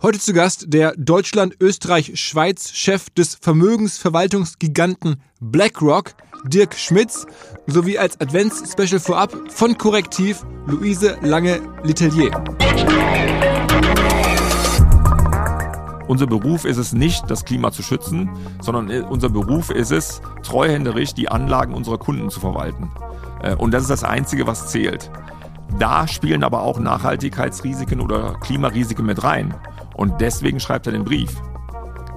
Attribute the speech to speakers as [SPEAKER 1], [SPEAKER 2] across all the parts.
[SPEAKER 1] Heute zu Gast der Deutschland-Österreich-Schweiz-Chef des Vermögensverwaltungsgiganten BlackRock, Dirk Schmitz, sowie als Advents-Special vorab von Korrektiv Luise Lange-Letellier.
[SPEAKER 2] Unser Beruf ist es nicht, das Klima zu schützen, sondern unser Beruf ist es, treuhänderisch die Anlagen unserer Kunden zu verwalten. Äh, und das ist das Einzige, was zählt. Da spielen aber auch Nachhaltigkeitsrisiken oder Klimarisiken mit rein. Und deswegen schreibt er den Brief.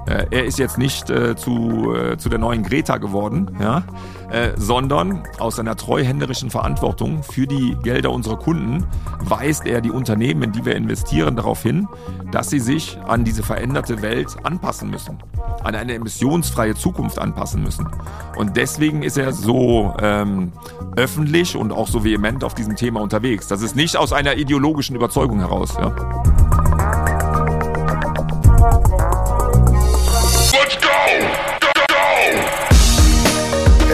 [SPEAKER 2] Äh, er ist jetzt nicht äh, zu, äh, zu der neuen Greta geworden, ja, äh, sondern aus seiner treuhänderischen Verantwortung für die Gelder unserer Kunden weist er die Unternehmen, in die wir investieren, darauf hin, dass sie sich an diese veränderte Welt anpassen müssen, an eine emissionsfreie Zukunft anpassen müssen. Und deswegen ist er so ähm, öffentlich und auch so vehement auf diesem Thema unterwegs. Das ist nicht aus einer ideologischen Überzeugung heraus. Ja.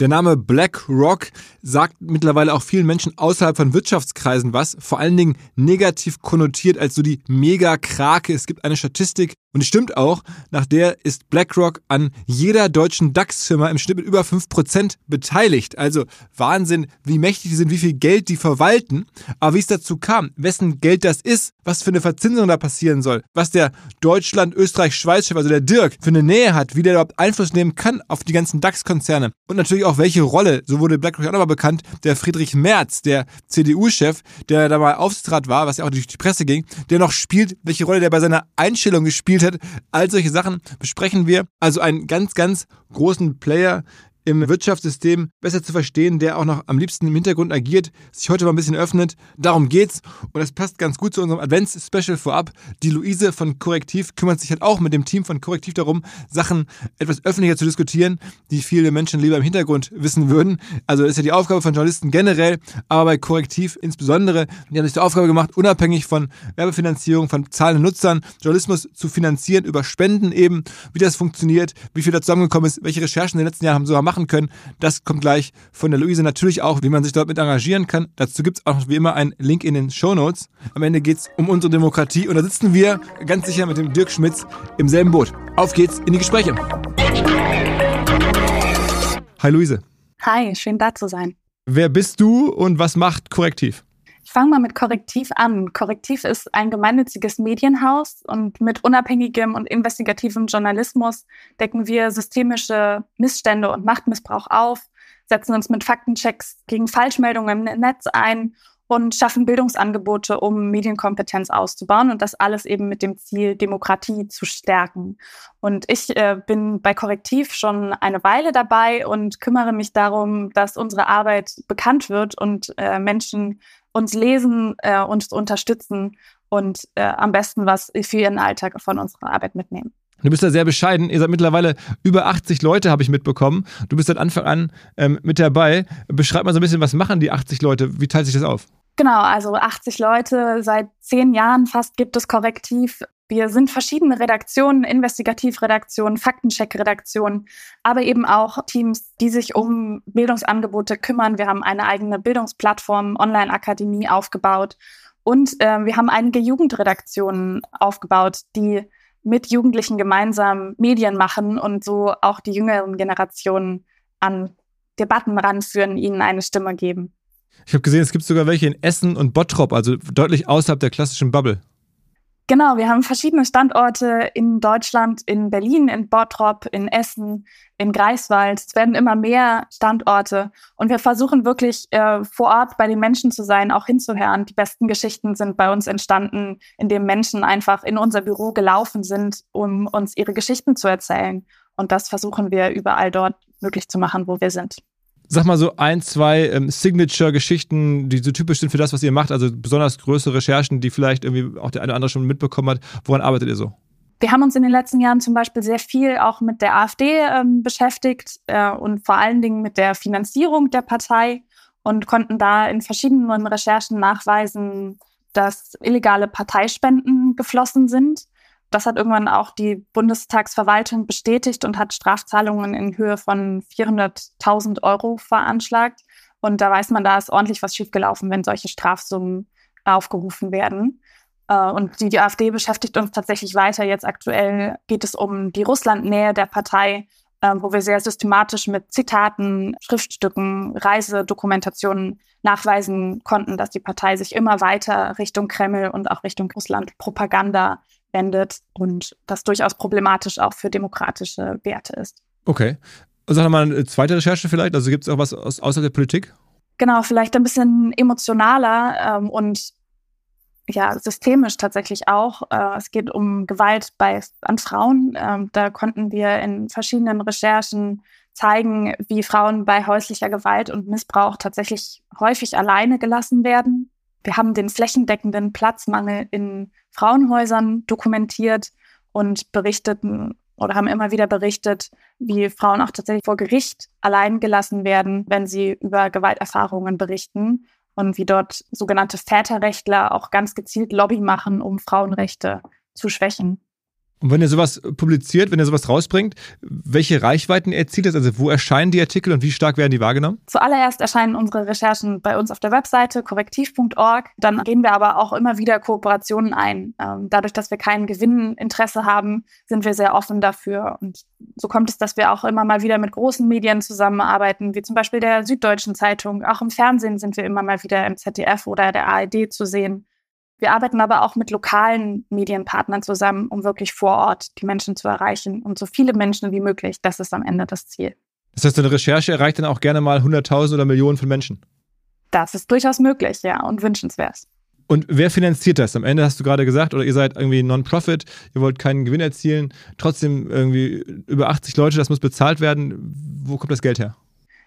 [SPEAKER 1] Der Name BlackRock sagt mittlerweile auch vielen Menschen außerhalb von Wirtschaftskreisen was, vor allen Dingen negativ konnotiert als so die Mega-Krake. Es gibt eine Statistik, und es stimmt auch, nach der ist BlackRock an jeder deutschen DAX-Firma im Schnitt mit über 5% beteiligt. Also Wahnsinn, wie mächtig die sind, wie viel Geld die verwalten. Aber wie es dazu kam, wessen Geld das ist, was für eine Verzinsung da passieren soll, was der Deutschland, Österreich, Schweiz-Chef, also der Dirk, für eine Nähe hat, wie der überhaupt Einfluss nehmen kann auf die ganzen DAX-Konzerne. Und natürlich auch welche Rolle, so wurde BlackRock auch nochmal bekannt, der Friedrich Merz, der CDU-Chef, der da mal Aufsichtsrat war, was ja auch durch die Presse ging, der noch spielt, welche Rolle der bei seiner Einstellung gespielt hat. All solche Sachen besprechen wir. Also einen ganz, ganz großen Player im Wirtschaftssystem besser zu verstehen, der auch noch am liebsten im Hintergrund agiert, sich heute mal ein bisschen öffnet. Darum geht's und das passt ganz gut zu unserem Advents-Special vorab. Die Luise von Korrektiv kümmert sich halt auch mit dem Team von Korrektiv darum, Sachen etwas öffentlicher zu diskutieren, die viele Menschen lieber im Hintergrund wissen würden. Also das ist ja die Aufgabe von Journalisten generell, aber bei Korrektiv insbesondere. Die haben sich die Aufgabe gemacht, unabhängig von Werbefinanzierung, von zahlenden Nutzern, Journalismus zu finanzieren über Spenden eben, wie das funktioniert, wie viel da zusammengekommen ist, welche Recherchen in den letzten Jahren haben so machen machen können. Das kommt gleich von der Luise. Natürlich auch, wie man sich dort mit engagieren kann. Dazu gibt es auch wie immer einen Link in den Show Notes. Am Ende geht es um unsere Demokratie und da sitzen wir ganz sicher mit dem Dirk Schmitz im selben Boot. Auf geht's in die Gespräche. Hi Luise.
[SPEAKER 3] Hi, schön da zu sein.
[SPEAKER 1] Wer bist du und was macht Korrektiv?
[SPEAKER 3] Ich fange mal mit Korrektiv an. Korrektiv ist ein gemeinnütziges Medienhaus und mit unabhängigem und investigativem Journalismus decken wir systemische Missstände und Machtmissbrauch auf, setzen uns mit Faktenchecks gegen Falschmeldungen im Netz ein und schaffen Bildungsangebote, um Medienkompetenz auszubauen und das alles eben mit dem Ziel, Demokratie zu stärken. Und ich äh, bin bei Korrektiv schon eine Weile dabei und kümmere mich darum, dass unsere Arbeit bekannt wird und äh, Menschen uns lesen, äh, uns unterstützen und äh, am besten was für ihren Alltag von unserer Arbeit mitnehmen.
[SPEAKER 1] Du bist da sehr bescheiden. Ihr seid mittlerweile über 80 Leute, habe ich mitbekommen. Du bist seit Anfang an ähm, mit dabei. Beschreib mal so ein bisschen, was machen die 80 Leute? Wie teilt sich das auf?
[SPEAKER 3] Genau, also 80 Leute, seit zehn Jahren fast gibt es Korrektiv. Wir sind verschiedene Redaktionen, Investigativredaktionen, Faktencheck-Redaktionen, aber eben auch Teams, die sich um Bildungsangebote kümmern. Wir haben eine eigene Bildungsplattform, Online-Akademie aufgebaut und äh, wir haben einige Jugendredaktionen aufgebaut, die mit Jugendlichen gemeinsam Medien machen und so auch die jüngeren Generationen an Debatten ranführen, ihnen eine Stimme geben.
[SPEAKER 1] Ich habe gesehen, es gibt sogar welche in Essen und Bottrop, also deutlich außerhalb der klassischen Bubble.
[SPEAKER 3] Genau, wir haben verschiedene Standorte in Deutschland, in Berlin, in Bottrop, in Essen, in Greifswald. Es werden immer mehr Standorte und wir versuchen wirklich äh, vor Ort bei den Menschen zu sein, auch hinzuhören. Die besten Geschichten sind bei uns entstanden, indem Menschen einfach in unser Büro gelaufen sind, um uns ihre Geschichten zu erzählen. Und das versuchen wir überall dort möglich zu machen, wo wir sind
[SPEAKER 1] sag mal so ein, zwei ähm, Signature-Geschichten, die so typisch sind für das, was ihr macht, also besonders größere Recherchen, die vielleicht irgendwie auch der eine oder andere schon mitbekommen hat. Woran arbeitet ihr so?
[SPEAKER 3] Wir haben uns in den letzten Jahren zum Beispiel sehr viel auch mit der AfD ähm, beschäftigt äh, und vor allen Dingen mit der Finanzierung der Partei und konnten da in verschiedenen Recherchen nachweisen, dass illegale Parteispenden geflossen sind. Das hat irgendwann auch die Bundestagsverwaltung bestätigt und hat Strafzahlungen in Höhe von 400.000 Euro veranschlagt. Und da weiß man, da ist ordentlich was schiefgelaufen, wenn solche Strafsummen aufgerufen werden. Äh, und die, die AfD beschäftigt uns tatsächlich weiter. Jetzt aktuell geht es um die Russlandnähe der Partei, äh, wo wir sehr systematisch mit Zitaten, Schriftstücken, Reisedokumentationen nachweisen konnten, dass die Partei sich immer weiter Richtung Kreml und auch Richtung Russland Propaganda wendet und das durchaus problematisch auch für demokratische Werte ist.
[SPEAKER 1] Okay. Sag mal eine zweite Recherche vielleicht. Also gibt es auch was aus, außer der Politik?
[SPEAKER 3] Genau, vielleicht ein bisschen emotionaler ähm, und ja, systemisch tatsächlich auch. Äh, es geht um Gewalt bei, an Frauen. Ähm, da konnten wir in verschiedenen Recherchen zeigen, wie Frauen bei häuslicher Gewalt und Missbrauch tatsächlich häufig alleine gelassen werden. Wir haben den flächendeckenden Platzmangel in Frauenhäusern dokumentiert und berichteten oder haben immer wieder berichtet, wie Frauen auch tatsächlich vor Gericht allein gelassen werden, wenn sie über Gewalterfahrungen berichten und wie dort sogenannte Väterrechtler auch ganz gezielt Lobby machen, um Frauenrechte zu schwächen.
[SPEAKER 1] Und wenn ihr sowas publiziert, wenn ihr sowas rausbringt, welche Reichweiten erzielt es? Also wo erscheinen die Artikel und wie stark werden die wahrgenommen?
[SPEAKER 3] Zuallererst erscheinen unsere Recherchen bei uns auf der Webseite korrektiv.org. Dann gehen wir aber auch immer wieder Kooperationen ein. Ähm, dadurch, dass wir kein Gewinninteresse haben, sind wir sehr offen dafür. Und so kommt es, dass wir auch immer mal wieder mit großen Medien zusammenarbeiten, wie zum Beispiel der Süddeutschen Zeitung. Auch im Fernsehen sind wir immer mal wieder im ZDF oder der ARD zu sehen. Wir arbeiten aber auch mit lokalen Medienpartnern zusammen, um wirklich vor Ort die Menschen zu erreichen und so viele Menschen wie möglich. Das ist am Ende das Ziel.
[SPEAKER 1] Das heißt, eine Recherche erreicht dann auch gerne mal Hunderttausend oder Millionen von Menschen.
[SPEAKER 3] Das ist durchaus möglich, ja, und wünschenswert.
[SPEAKER 1] Und wer finanziert das? Am Ende hast du gerade gesagt, oder ihr seid irgendwie Non-Profit, ihr wollt keinen Gewinn erzielen, trotzdem irgendwie über 80 Leute, das muss bezahlt werden. Wo kommt das Geld her?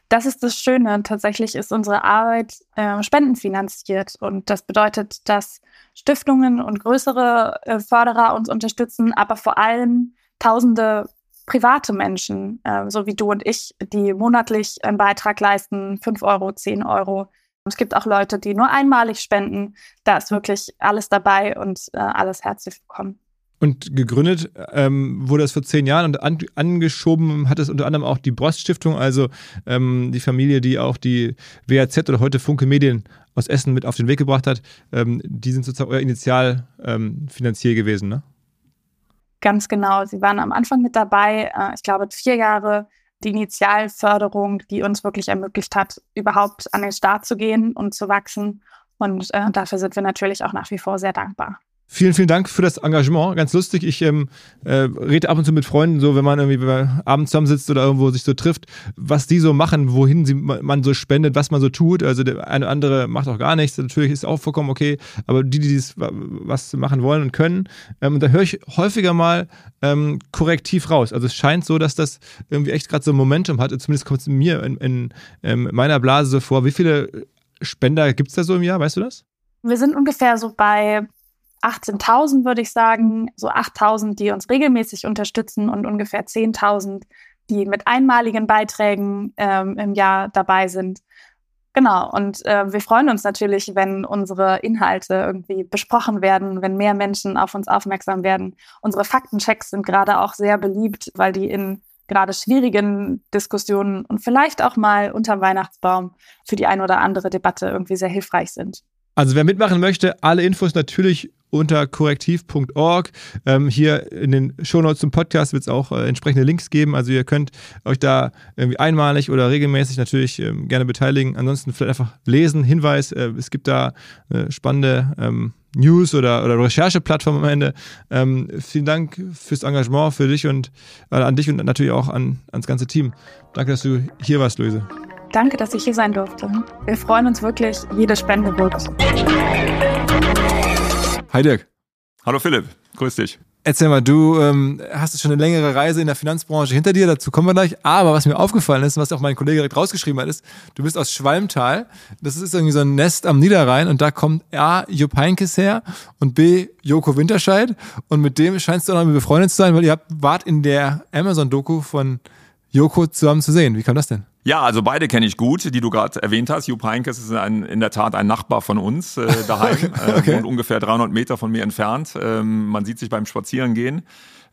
[SPEAKER 3] Das ist das Schöne. Tatsächlich ist unsere Arbeit äh, spendenfinanziert. Und das bedeutet, dass Stiftungen und größere äh, Förderer uns unterstützen, aber vor allem tausende private Menschen, äh, so wie du und ich, die monatlich einen Beitrag leisten, 5 Euro, 10 Euro. Es gibt auch Leute, die nur einmalig spenden. Da ist wirklich alles dabei und äh, alles herzlich willkommen.
[SPEAKER 1] Und gegründet ähm, wurde es vor zehn Jahren und an, angeschoben hat es unter anderem auch die Brost Stiftung, also ähm, die Familie, die auch die WAZ oder heute Funke Medien aus Essen mit auf den Weg gebracht hat. Ähm, die sind sozusagen euer Initialfinanzier ähm, gewesen, ne?
[SPEAKER 3] Ganz genau. Sie waren am Anfang mit dabei. Äh, ich glaube, vier Jahre die Initialförderung, die uns wirklich ermöglicht hat, überhaupt an den Start zu gehen und zu wachsen. Und äh, dafür sind wir natürlich auch nach wie vor sehr dankbar.
[SPEAKER 1] Vielen, vielen Dank für das Engagement. Ganz lustig. Ich ähm, äh, rede ab und zu mit Freunden, so wenn man irgendwie abends zusammensitzt oder irgendwo sich so trifft, was die so machen, wohin sie, man so spendet, was man so tut. Also der eine oder andere macht auch gar nichts. Natürlich ist auch vollkommen okay. Aber die, die dies was machen wollen und können, ähm, da höre ich häufiger mal ähm, korrektiv raus. Also es scheint so, dass das irgendwie echt gerade so ein Momentum hat. Zumindest kommt es mir in, in, in ähm, meiner Blase so vor. Wie viele Spender gibt es da so im Jahr? Weißt du das?
[SPEAKER 3] Wir sind ungefähr so bei 18.000, würde ich sagen, so 8.000, die uns regelmäßig unterstützen und ungefähr 10.000, die mit einmaligen Beiträgen ähm, im Jahr dabei sind. Genau, und äh, wir freuen uns natürlich, wenn unsere Inhalte irgendwie besprochen werden, wenn mehr Menschen auf uns aufmerksam werden. Unsere Faktenchecks sind gerade auch sehr beliebt, weil die in gerade schwierigen Diskussionen und vielleicht auch mal unter Weihnachtsbaum für die ein oder andere Debatte irgendwie sehr hilfreich sind.
[SPEAKER 1] Also wer mitmachen möchte, alle Infos natürlich unter korrektiv.org. Ähm, hier in den Shownotes zum Podcast wird es auch äh, entsprechende Links geben. Also ihr könnt euch da irgendwie einmalig oder regelmäßig natürlich ähm, gerne beteiligen. Ansonsten vielleicht einfach lesen. Hinweis, äh, es gibt da eine spannende ähm, News- oder, oder Rechercheplattform am Ende. Ähm, vielen Dank fürs Engagement, für dich und äh, an dich und natürlich auch an, ans ganze Team. Danke, dass du hier warst, Luise.
[SPEAKER 3] Danke, dass ich hier sein durfte. Wir freuen uns wirklich. Jede Spende wirkt.
[SPEAKER 1] Hi Dirk.
[SPEAKER 2] Hallo Philipp, grüß dich.
[SPEAKER 1] Erzähl mal, du ähm, hast schon eine längere Reise in der Finanzbranche hinter dir, dazu kommen wir gleich. Aber was mir aufgefallen ist, was auch mein Kollege direkt rausgeschrieben hat, ist, du bist aus Schwalmtal. Das ist irgendwie so ein Nest am Niederrhein und da kommt A. Jupp Heynckes her und B. Joko Winterscheid. Und mit dem scheinst du auch noch befreundet zu sein, weil ihr habt, wart in der Amazon-Doku von Joko zusammen zu sehen. Wie kam das denn?
[SPEAKER 2] Ja, also beide kenne ich gut, die du gerade erwähnt hast. Jupp Heinkes ist ein, in der Tat ein Nachbar von uns äh, daheim, okay. äh, wohnt ungefähr 300 Meter von mir entfernt. Ähm, man sieht sich beim Spazierengehen.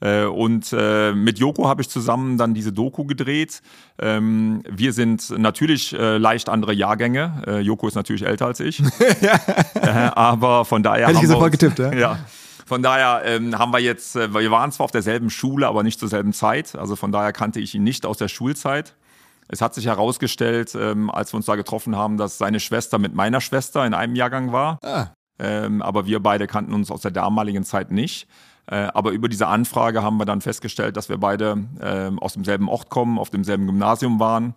[SPEAKER 2] Äh, und äh, mit Joko habe ich zusammen dann diese Doku gedreht. Ähm, wir sind natürlich äh, leicht andere Jahrgänge. Äh, Joko ist natürlich älter als ich. ja. äh, aber von daher.
[SPEAKER 1] Hätte ich sofort getippt, ja?
[SPEAKER 2] ja. Von daher ähm, haben wir jetzt, äh, wir waren zwar auf derselben Schule, aber nicht zur selben Zeit. Also von daher kannte ich ihn nicht aus der Schulzeit. Es hat sich herausgestellt, ähm, als wir uns da getroffen haben, dass seine Schwester mit meiner Schwester in einem Jahrgang war. Ah. Ähm, aber wir beide kannten uns aus der damaligen Zeit nicht. Äh, aber über diese Anfrage haben wir dann festgestellt, dass wir beide äh, aus demselben Ort kommen, auf demselben Gymnasium waren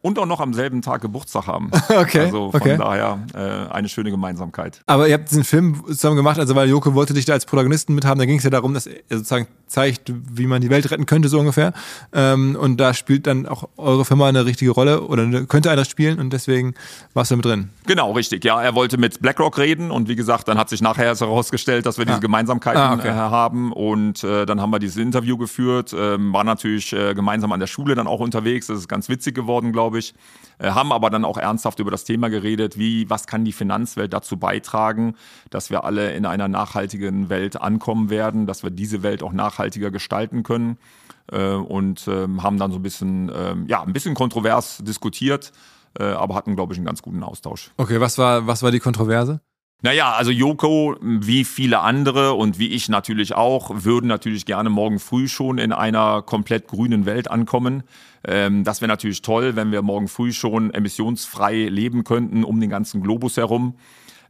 [SPEAKER 2] und auch noch am selben Tag Geburtstag haben.
[SPEAKER 1] okay.
[SPEAKER 2] Also von
[SPEAKER 1] okay.
[SPEAKER 2] daher äh, eine schöne Gemeinsamkeit.
[SPEAKER 1] Aber ihr habt diesen Film zusammen gemacht, also weil Joko wollte dich da als Protagonisten mithaben, da ging es ja darum, dass er sozusagen zeigt, wie man die Welt retten könnte, so ungefähr. Ähm, und da spielt dann auch eure Firma eine richtige Rolle oder könnte einer spielen und deswegen warst du mit drin.
[SPEAKER 2] Genau, richtig. Ja, er wollte mit BlackRock reden und wie gesagt, dann hat sich nachher herausgestellt, dass wir diese ah. Gemeinsamkeiten ah, okay. äh, haben und äh, dann haben wir dieses Interview geführt, ähm, war natürlich äh, gemeinsam an der Schule dann auch unterwegs, das ist ganz witzig geworden, glaube ich. Äh, haben aber dann auch ernsthaft über das Thema geredet, wie, was kann die Finanzwelt dazu beitragen, dass wir alle in einer nachhaltigen Welt ankommen werden, dass wir diese Welt auch nachhaltiger gestalten können äh, und ähm, haben dann so ein bisschen, ähm, ja, ein bisschen kontrovers diskutiert, äh, aber hatten, glaube ich, einen ganz guten Austausch.
[SPEAKER 1] Okay, was war, was war die Kontroverse?
[SPEAKER 2] Naja, also Joko, wie viele andere und wie ich natürlich auch, würden natürlich gerne morgen früh schon in einer komplett grünen Welt ankommen. Ähm, das wäre natürlich toll, wenn wir morgen früh schon emissionsfrei leben könnten um den ganzen Globus herum.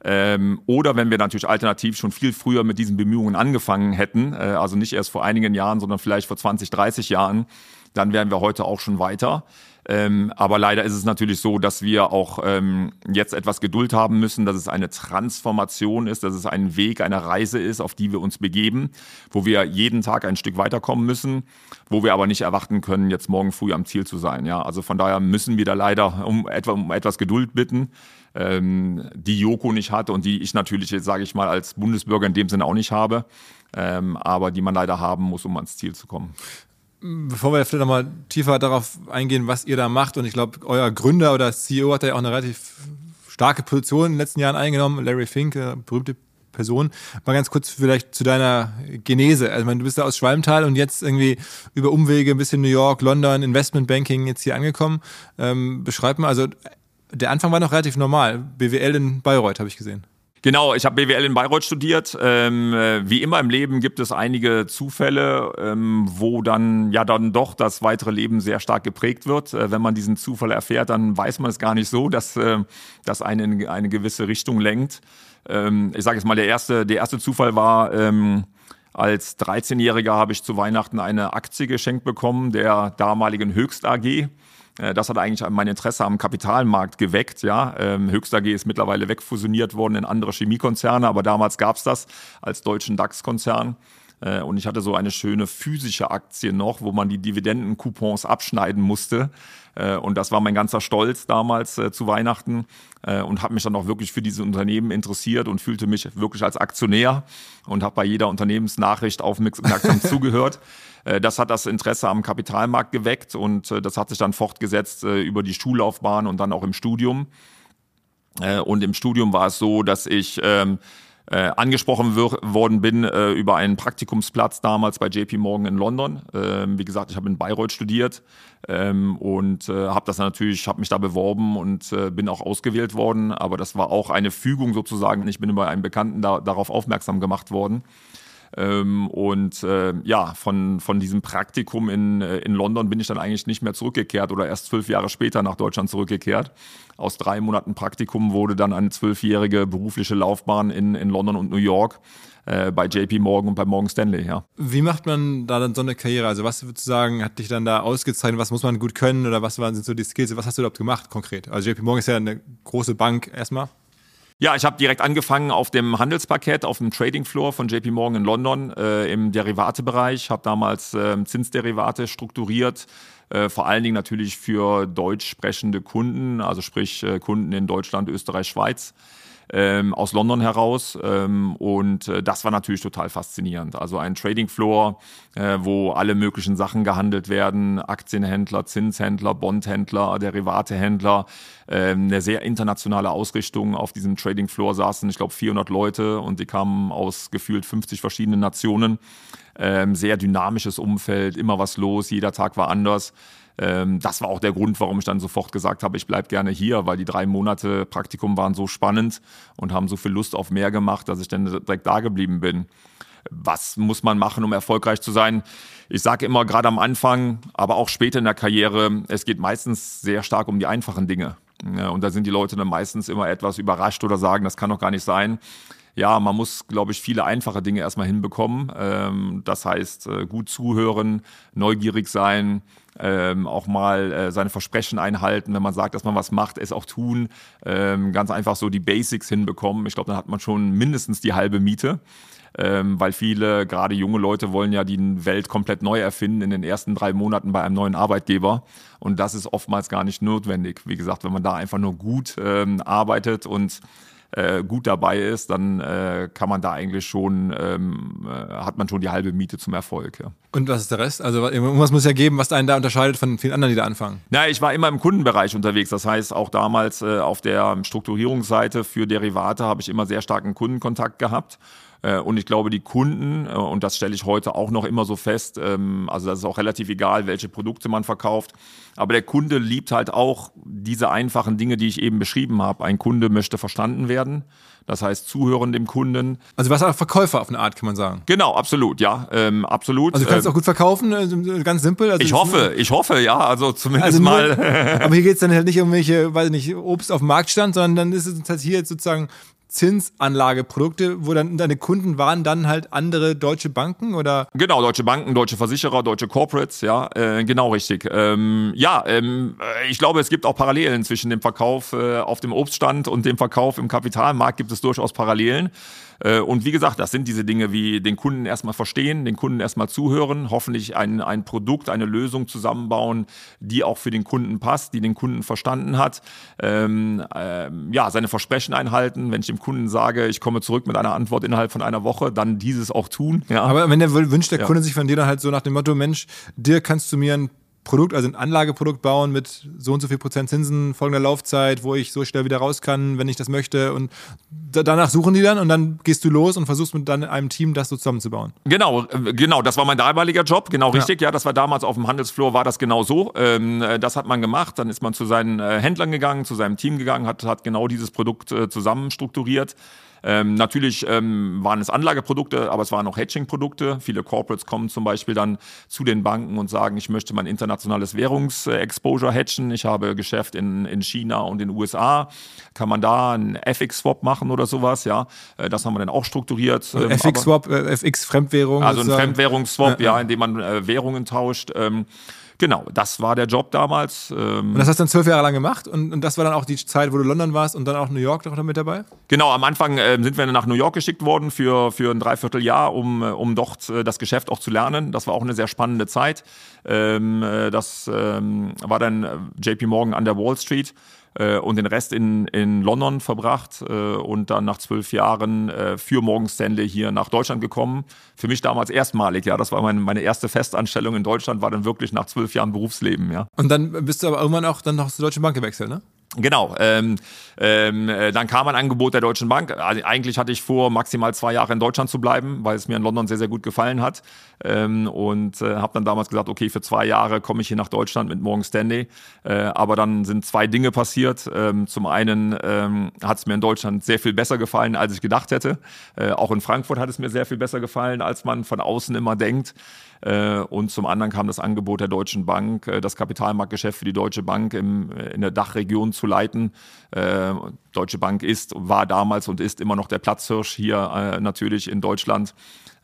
[SPEAKER 2] Ähm, oder wenn wir natürlich alternativ schon viel früher mit diesen Bemühungen angefangen hätten, äh, also nicht erst vor einigen Jahren, sondern vielleicht vor 20, 30 Jahren, dann wären wir heute auch schon weiter. Ähm, aber leider ist es natürlich so, dass wir auch ähm, jetzt etwas Geduld haben müssen, dass es eine Transformation ist, dass es ein Weg, eine Reise ist, auf die wir uns begeben, wo wir jeden Tag ein Stück weiterkommen müssen, wo wir aber nicht erwarten können, jetzt morgen früh am Ziel zu sein. Ja, also von daher müssen wir da leider um, etwa, um etwas Geduld bitten, ähm, die Joko nicht hat und die ich natürlich jetzt sage ich mal als Bundesbürger in dem Sinne auch nicht habe, ähm, aber die man leider haben muss, um ans Ziel zu kommen.
[SPEAKER 1] Bevor wir vielleicht nochmal tiefer darauf eingehen, was ihr da macht, und ich glaube, euer Gründer oder CEO hat ja auch eine relativ starke Position in den letzten Jahren eingenommen, Larry Fink, berühmte Person. Mal ganz kurz vielleicht zu deiner Genese. Also, ich meine, du bist da aus Schwalmtal und jetzt irgendwie über Umwege ein bisschen New York, London, Investmentbanking jetzt hier angekommen. Ähm, beschreib mal, also der Anfang war noch relativ normal. BWL in Bayreuth, habe ich gesehen.
[SPEAKER 2] Genau, ich habe BWL in Bayreuth studiert. Ähm, äh, wie immer im Leben gibt es einige Zufälle, ähm, wo dann ja dann doch das weitere Leben sehr stark geprägt wird. Äh, wenn man diesen Zufall erfährt, dann weiß man es gar nicht so, dass äh, das eine in eine gewisse Richtung lenkt. Ähm, ich sage jetzt mal, der erste, der erste Zufall war, ähm, als 13-Jähriger habe ich zu Weihnachten eine Aktie geschenkt bekommen der damaligen Höchst AG. Äh, das hat eigentlich mein Interesse am Kapitalmarkt geweckt. Ja, ähm, Höchst AG ist mittlerweile wegfusioniert worden in andere Chemiekonzerne, aber damals gab es das als deutschen DAX-Konzern. Äh, und ich hatte so eine schöne physische Aktie noch, wo man die Dividendencoupons abschneiden musste. Äh, und das war mein ganzer Stolz damals zu Weihnachten und habe mich dann auch wirklich für diese Unternehmen interessiert und fühlte mich wirklich als Aktionär und habe bei jeder Unternehmensnachricht aufmerksam zugehört. Das hat das Interesse am Kapitalmarkt geweckt und das hat sich dann fortgesetzt über die Schullaufbahn und dann auch im Studium. Und im Studium war es so, dass ich ähm, äh, angesprochen worden bin äh, über einen Praktikumsplatz damals bei JP Morgan in London. Ähm, wie gesagt, ich habe in Bayreuth studiert ähm, und äh, habe das natürlich, habe mich da beworben und äh, bin auch ausgewählt worden. Aber das war auch eine Fügung sozusagen. Ich bin über einen Bekannten da, darauf aufmerksam gemacht worden. Ähm, und äh, ja, von, von diesem Praktikum in, äh, in London bin ich dann eigentlich nicht mehr zurückgekehrt oder erst zwölf Jahre später nach Deutschland zurückgekehrt. Aus drei Monaten Praktikum wurde dann eine zwölfjährige berufliche Laufbahn in, in London und New York äh, bei JP Morgan und bei Morgan Stanley, ja.
[SPEAKER 1] Wie macht man da dann so eine Karriere? Also was würdest du sagen, hat dich dann da ausgezeichnet? Was muss man gut können oder was waren so die Skills? Was hast du überhaupt gemacht konkret? Also JP Morgan ist ja eine große Bank erstmal.
[SPEAKER 2] Ja, ich habe direkt angefangen auf dem Handelsparkett, auf dem Trading Floor von JP Morgan in London äh, im Derivatebereich. Habe damals äh, Zinsderivate strukturiert, äh, vor allen Dingen natürlich für deutsch sprechende Kunden, also sprich äh, Kunden in Deutschland, Österreich, Schweiz ähm, aus London heraus. Ähm, und äh, das war natürlich total faszinierend. Also ein Trading Floor, äh, wo alle möglichen Sachen gehandelt werden, Aktienhändler, Zinshändler, Bondhändler, Derivatehändler, äh, eine sehr internationale Ausrichtung. Auf diesem Trading Floor saßen, ich glaube, 400 Leute und die kamen aus gefühlt 50 verschiedenen Nationen. Ähm, sehr dynamisches Umfeld, immer was los, jeder Tag war anders. Ähm, das war auch der Grund, warum ich dann sofort gesagt habe, ich bleibe gerne hier, weil die drei Monate Praktikum waren so spannend und haben so viel Lust auf mehr gemacht, dass ich dann direkt da geblieben bin. Was muss man machen, um erfolgreich zu sein? Ich sage immer, gerade am Anfang, aber auch später in der Karriere, es geht meistens sehr stark um die einfachen Dinge. Und da sind die Leute dann meistens immer etwas überrascht oder sagen, das kann doch gar nicht sein ja, man muss, glaube ich, viele einfache Dinge erstmal hinbekommen. Ähm, das heißt, äh, gut zuhören, neugierig sein, ähm, auch mal äh, seine Versprechen einhalten. Wenn man sagt, dass man was macht, es auch tun. Ähm, ganz einfach so die Basics hinbekommen. Ich glaube, dann hat man schon mindestens die halbe Miete. Ähm, weil viele, gerade junge Leute, wollen ja die Welt komplett neu erfinden in den ersten drei Monaten bei einem neuen Arbeitgeber. Und das ist oftmals gar nicht notwendig. Wie gesagt, wenn man da einfach nur gut ähm, arbeitet und äh, gut dabei ist, dann äh, kann man da eigentlich schon, ähm, äh, hat man schon die halbe Miete zum Erfolg. Ja.
[SPEAKER 1] Und was ist der Rest? Also irgendwas muss ja geben, was einen da unterscheidet von vielen anderen, die da anfangen.
[SPEAKER 2] Ja, ich war immer im Kundenbereich unterwegs. Das heißt, auch damals äh, auf der Strukturierungsseite für Derivate habe ich immer sehr starken Kundenkontakt gehabt. Äh, und ich glaube, die Kunden, äh, und das stelle ich heute auch noch immer so fest, ähm, also das ist auch relativ egal, welche Produkte man verkauft, aber der Kunde liebt halt auch diese einfachen Dinge, die ich eben beschrieben habe. Ein Kunde möchte verstanden werden. Das heißt, zuhören dem Kunden.
[SPEAKER 1] Also was auch Verkäufer auf eine Art, kann man sagen.
[SPEAKER 2] Genau, absolut, ja, ähm, absolut.
[SPEAKER 1] Also du kannst ähm, auch gut verkaufen, äh, ganz simpel. Also
[SPEAKER 2] ich hoffe, ich hoffe, ja, also zumindest also nur, mal.
[SPEAKER 1] aber hier geht es dann halt nicht um welche, weiß nicht, Obst auf dem Markt stand, sondern dann ist es halt hier jetzt sozusagen Zinsanlageprodukte, wo dann deine Kunden waren dann halt andere deutsche Banken oder?
[SPEAKER 2] Genau, deutsche Banken, deutsche Versicherer, deutsche Corporates, ja, äh, genau richtig. Ähm, ja, ähm, äh, ich glaube, es gibt auch Parallelen zwischen dem Verkauf äh, auf dem Obststand und dem Verkauf im Kapitalmarkt gibt es durchaus Parallelen. Äh, und wie gesagt, das sind diese Dinge wie den Kunden erstmal verstehen, den Kunden erstmal zuhören, hoffentlich ein, ein Produkt, eine Lösung zusammenbauen, die auch für den Kunden passt, die den Kunden verstanden hat. Ähm, ähm, ja, seine Versprechen einhalten. Wenn ich dem Kunden sage, ich komme zurück mit einer Antwort innerhalb von einer Woche, dann dieses auch tun.
[SPEAKER 1] Ja. Aber wenn der wünscht der ja. Kunde sich von dir dann halt so nach dem Motto, Mensch, dir kannst du mir ein Produkt, also ein Anlageprodukt bauen mit so und so viel Prozent Zinsen, folgender Laufzeit, wo ich so schnell wieder raus kann, wenn ich das möchte. Und danach suchen die dann und dann gehst du los und versuchst mit dann einem Team das so zusammenzubauen.
[SPEAKER 2] Genau, äh, genau, das war mein damaliger Job, genau richtig. Ja, das war damals auf dem Handelsfloor, war das genau so. Ähm, äh, das hat man gemacht, dann ist man zu seinen äh, Händlern gegangen, zu seinem Team gegangen, hat, hat genau dieses Produkt zusammen strukturiert. Ähm, natürlich ähm, waren es Anlageprodukte, aber es waren auch Hedging-Produkte. Viele Corporates kommen zum Beispiel dann zu den Banken und sagen, ich möchte mein internationales Währungsexposure hedgen. Ich habe Geschäft in, in China und in den USA. Kann man da einen FX-Swap machen oder sowas? Ja, äh, das haben wir dann auch strukturiert.
[SPEAKER 1] Ähm, FX-Swap, äh, FX-Fremdwährung.
[SPEAKER 2] Also ein Fremdwährungsswap, ja, ja, in dem man äh, Währungen tauscht. Ähm, Genau, das war der Job damals.
[SPEAKER 1] Ähm und das hast du dann zwölf Jahre lang gemacht und, und das war dann auch die Zeit, wo du London warst und dann auch New York noch mit dabei?
[SPEAKER 2] Genau, am Anfang äh, sind wir nach New York geschickt worden für, für ein Dreivierteljahr, um, äh, um dort äh, das Geschäft auch zu lernen. Das war auch eine sehr spannende Zeit. Ähm, äh, das ähm, war dann JP Morgan an der Wall Street äh, und den Rest in, in London verbracht äh, und dann nach zwölf Jahren äh, für Morgan Stanley hier nach Deutschland gekommen. Für mich damals erstmalig, ja. Das war mein, meine erste Festanstellung in Deutschland, war dann wirklich nach zwölf Jahren Berufsleben, ja.
[SPEAKER 1] Und dann bist du aber irgendwann auch dann noch zur Deutschen Bank gewechselt, ne?
[SPEAKER 2] Genau. Ähm, ähm, äh, dann kam ein Angebot der Deutschen Bank. Also eigentlich hatte ich vor, maximal zwei Jahre in Deutschland zu bleiben, weil es mir in London sehr, sehr gut gefallen hat. Ähm, und äh, habe dann damals gesagt, okay, für zwei Jahre komme ich hier nach Deutschland mit Morgan Stanley. Äh, aber dann sind zwei Dinge passiert. Ähm, zum einen ähm, hat es mir in Deutschland sehr viel besser gefallen, als ich gedacht hätte. Äh, auch in Frankfurt hat es mir sehr viel besser gefallen, als man von außen immer denkt. Äh, und zum anderen kam das Angebot der Deutschen Bank, äh, das Kapitalmarktgeschäft für die Deutsche Bank äh, in der Dachregion zu leiten. Deutsche Bank ist, war damals und ist immer noch der Platzhirsch hier natürlich in Deutschland.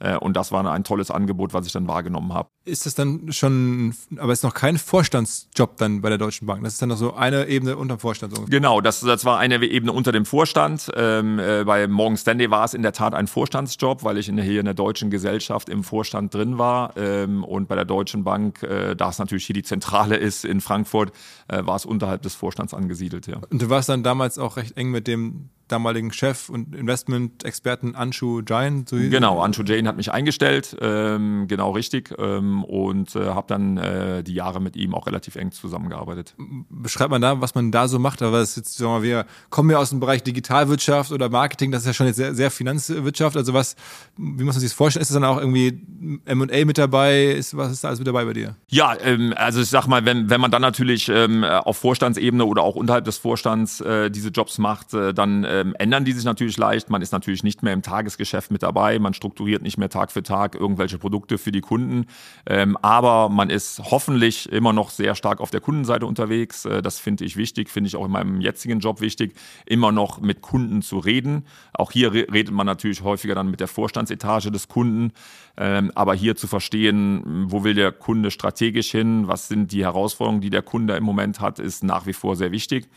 [SPEAKER 2] Äh, und das war ein tolles Angebot, was ich dann wahrgenommen habe.
[SPEAKER 1] Ist das dann schon, aber es ist noch kein Vorstandsjob dann bei der Deutschen Bank? Das ist dann noch so eine Ebene unter dem Vorstand? So.
[SPEAKER 2] Genau, das, das war eine Ebene unter dem Vorstand. Ähm, äh, bei Morgan Stanley war es in der Tat ein Vorstandsjob, weil ich in hier in der deutschen Gesellschaft im Vorstand drin war. Ähm, und bei der Deutschen Bank, äh, da es natürlich hier die Zentrale ist in Frankfurt, äh, war es unterhalb des Vorstands angesiedelt. Ja.
[SPEAKER 1] Und du warst dann damals auch recht eng mit dem damaligen Chef und Investment-Experten Anshu Jain.
[SPEAKER 2] So genau, Anshu Jain hat mich eingestellt, ähm, genau richtig, ähm, und äh, habe dann äh, die Jahre mit ihm auch relativ eng zusammengearbeitet.
[SPEAKER 1] Beschreibt man da, was man da so macht, aber es jetzt, sagen wir, wir kommen ja aus dem Bereich Digitalwirtschaft oder Marketing, das ist ja schon jetzt sehr, sehr Finanzwirtschaft, also was, wie muss man sich das vorstellen? Ist das dann auch irgendwie M&A mit dabei? Ist, was ist da alles mit dabei bei dir?
[SPEAKER 2] Ja, ähm, also ich sag mal, wenn, wenn man dann natürlich ähm, auf Vorstandsebene oder auch unterhalb des Vorstands äh, diese Jobs macht, äh, dann äh, ähm, ändern die sich natürlich leicht. Man ist natürlich nicht mehr im Tagesgeschäft mit dabei. Man strukturiert nicht mehr Tag für Tag irgendwelche Produkte für die Kunden. Ähm, aber man ist hoffentlich immer noch sehr stark auf der Kundenseite unterwegs. Äh, das finde ich wichtig, finde ich auch in meinem jetzigen Job wichtig, immer noch mit Kunden zu reden. Auch hier redet man natürlich häufiger dann mit der Vorstandsetage des Kunden. Ähm, aber hier zu verstehen, wo will der Kunde strategisch hin, was sind die Herausforderungen, die der Kunde im Moment hat, ist nach wie vor sehr wichtig.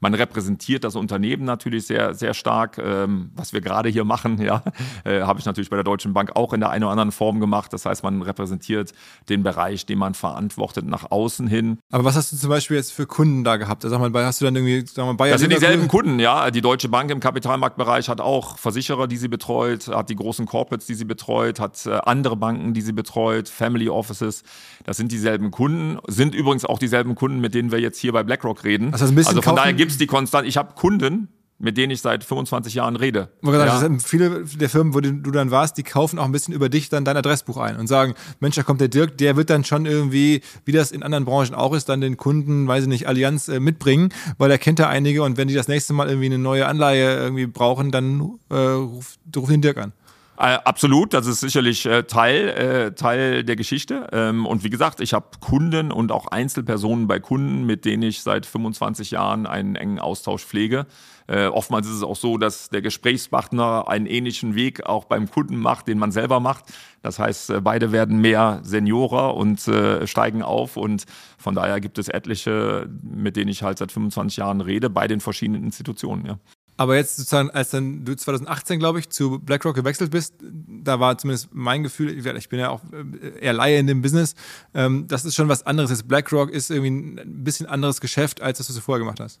[SPEAKER 2] Man repräsentiert das Unternehmen natürlich sehr, sehr stark. Ähm, was wir gerade hier machen, ja, äh, habe ich natürlich bei der Deutschen Bank auch in der einen oder anderen Form gemacht. Das heißt, man repräsentiert den Bereich, den man verantwortet, nach außen hin.
[SPEAKER 1] Aber was hast du zum Beispiel jetzt für Kunden da gehabt? Sag mal, hast du dann irgendwie, sag mal,
[SPEAKER 2] Bayern Das sind dieselben Kunden, ja. Die Deutsche Bank im Kapitalmarktbereich hat auch Versicherer, die sie betreut, hat die großen Corporates, die sie betreut, hat äh, andere Banken, die sie betreut, Family Offices. Das sind dieselben Kunden, sind übrigens auch dieselben Kunden, mit denen wir jetzt hier bei BlackRock reden.
[SPEAKER 1] Also, also
[SPEAKER 2] von daher gibt es die Konstant. Ich habe Kunden, mit denen ich seit 25 Jahren rede.
[SPEAKER 1] Ja. viele der Firmen, wo du dann warst, die kaufen auch ein bisschen über dich dann dein Adressbuch ein und sagen, Mensch, da kommt der Dirk, der wird dann schon irgendwie, wie das in anderen Branchen auch ist, dann den Kunden, weiß ich nicht, Allianz äh, mitbringen, weil er kennt da einige und wenn die das nächste Mal irgendwie eine neue Anleihe irgendwie brauchen, dann äh, ruf, ruf den Dirk an.
[SPEAKER 2] Äh, absolut, das ist sicherlich äh, Teil, äh, Teil der Geschichte. Ähm, und wie gesagt, ich habe Kunden und auch Einzelpersonen bei Kunden, mit denen ich seit 25 Jahren einen engen Austausch pflege. Äh, oftmals ist es auch so, dass der Gesprächspartner einen ähnlichen Weg auch beim Kunden macht, den man selber macht. Das heißt, beide werden mehr Seniorer und äh, steigen auf. Und von daher gibt es etliche, mit denen ich halt seit 25 Jahren rede, bei den verschiedenen Institutionen. Ja.
[SPEAKER 1] Aber jetzt sozusagen, als dann du 2018, glaube ich, zu BlackRock gewechselt bist, da war zumindest mein Gefühl, ich bin ja auch äh, eher Laie in dem Business, ähm, das ist schon was anderes. BlackRock ist irgendwie ein bisschen anderes Geschäft, als das, was du vorher gemacht hast.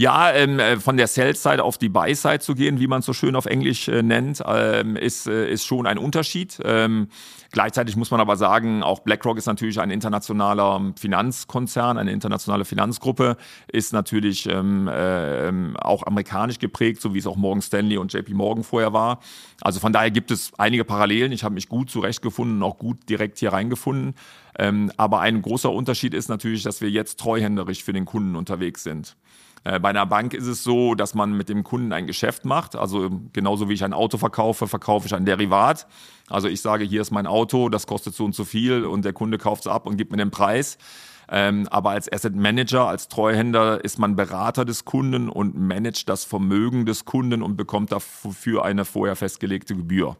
[SPEAKER 2] Ja, ähm, äh, von der Sell-Side auf die Buy-Side zu gehen, wie man es so schön auf Englisch äh, nennt, ähm, ist, äh, ist schon ein Unterschied. Ähm, gleichzeitig muss man aber sagen, auch BlackRock ist natürlich ein internationaler Finanzkonzern, eine internationale Finanzgruppe, ist natürlich ähm, äh, auch amerikanisch geprägt, so wie es auch Morgan Stanley und JP Morgan vorher war. Also von daher gibt es einige Parallelen. Ich habe mich gut zurechtgefunden, auch gut direkt hier reingefunden. Ähm, aber ein großer Unterschied ist natürlich, dass wir jetzt treuhänderisch für den Kunden unterwegs sind. Äh, bei einer Bank ist es so, dass man mit dem Kunden ein Geschäft macht. Also genauso wie ich ein Auto verkaufe, verkaufe ich ein Derivat. Also ich sage, hier ist mein Auto, das kostet so und so viel und der Kunde kauft es ab und gibt mir den Preis. Ähm, aber als Asset Manager, als Treuhänder ist man Berater des Kunden und managt das Vermögen des Kunden und bekommt dafür eine vorher festgelegte Gebühr.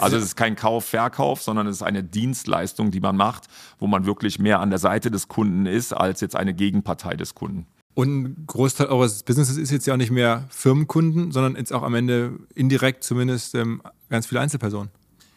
[SPEAKER 2] also es ist kein Kauf, Verkauf, sondern es ist eine Dienstleistung, die man macht, wo man wirklich mehr an der Seite des Kunden ist, als jetzt eine Gegenpartei des Kunden.
[SPEAKER 1] Und ein Großteil eures Businesses ist jetzt ja auch nicht mehr Firmenkunden, sondern jetzt auch am Ende indirekt zumindest ähm, ganz viele Einzelpersonen.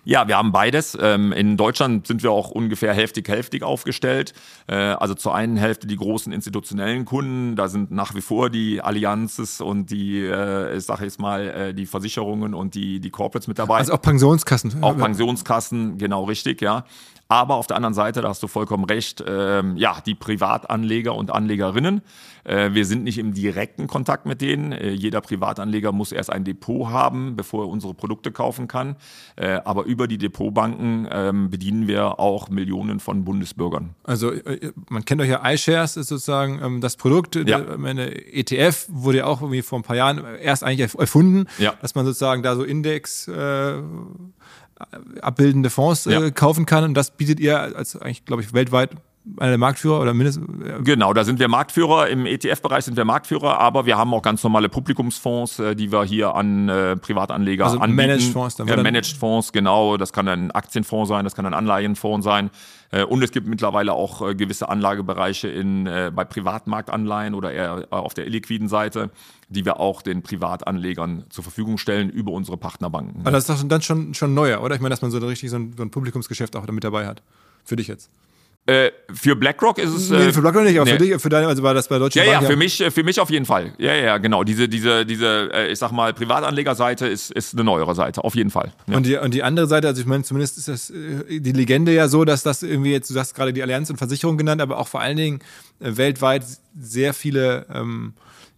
[SPEAKER 2] Ja, wir haben beides. Ähm, in Deutschland sind wir auch ungefähr hälftig-hälftig aufgestellt. Äh, also zur einen Hälfte die großen institutionellen Kunden, da sind nach wie vor die Allianzes und die, äh, ich sage jetzt mal, äh, die Versicherungen und die, die Corporates mit dabei.
[SPEAKER 1] Also auch Pensionskassen.
[SPEAKER 2] Auch Pensionskassen, genau richtig, ja. Aber auf der anderen Seite, da hast du vollkommen recht, ähm, ja, die Privatanleger und Anlegerinnen. Äh, wir sind nicht im direkten Kontakt mit denen. Äh, jeder Privatanleger muss erst ein Depot haben, bevor er unsere Produkte kaufen kann. Äh, aber über die Depotbanken ähm, bedienen wir auch Millionen von Bundesbürgern.
[SPEAKER 1] Also äh, man kennt euch ja iShares, ist sozusagen ähm, das Produkt. Ja. Meine ETF wurde ja auch irgendwie vor ein paar Jahren erst eigentlich erfunden, ja. dass man sozusagen da so Index äh, abbildende Fonds ja. äh, kaufen kann. Und das bietet ihr als eigentlich, glaube ich, weltweit der Marktführer oder mindestens.
[SPEAKER 2] Genau, da sind wir Marktführer. Im ETF-Bereich sind wir Marktführer, aber wir haben auch ganz normale Publikumsfonds, äh, die wir hier an äh, Privatanleger also anbieten.
[SPEAKER 1] Managed Fonds, dann
[SPEAKER 2] ja, Managed Fonds, genau. Das kann ein Aktienfonds sein, das kann ein Anleihenfonds sein. Äh, und es gibt mittlerweile auch äh, gewisse Anlagebereiche in, äh, bei Privatmarktanleihen oder eher auf der illiquiden Seite, die wir auch den Privatanlegern zur Verfügung stellen über unsere Partnerbanken.
[SPEAKER 1] Aber das ist doch dann schon, schon neuer, oder? Ich meine, dass man so richtig so ein, so ein Publikumsgeschäft auch damit dabei hat. Für dich jetzt.
[SPEAKER 2] Äh, für BlackRock ist es.
[SPEAKER 1] Äh, nee, für BlackRock nicht, aber nee. für dich, für deine, also war das bei Deutschen
[SPEAKER 2] Ja, Bank, ja, für mich, für mich auf jeden Fall. Ja, ja, genau. Diese, diese, diese, äh, ich sag mal, Privatanlegerseite ist, ist eine neuere Seite, auf jeden Fall.
[SPEAKER 1] Ja. Und, die, und die andere Seite, also ich meine, zumindest ist das äh, die Legende ja so, dass das irgendwie jetzt, du hast gerade die Allianz und Versicherung genannt, aber auch vor allen Dingen äh, weltweit sehr viele ähm,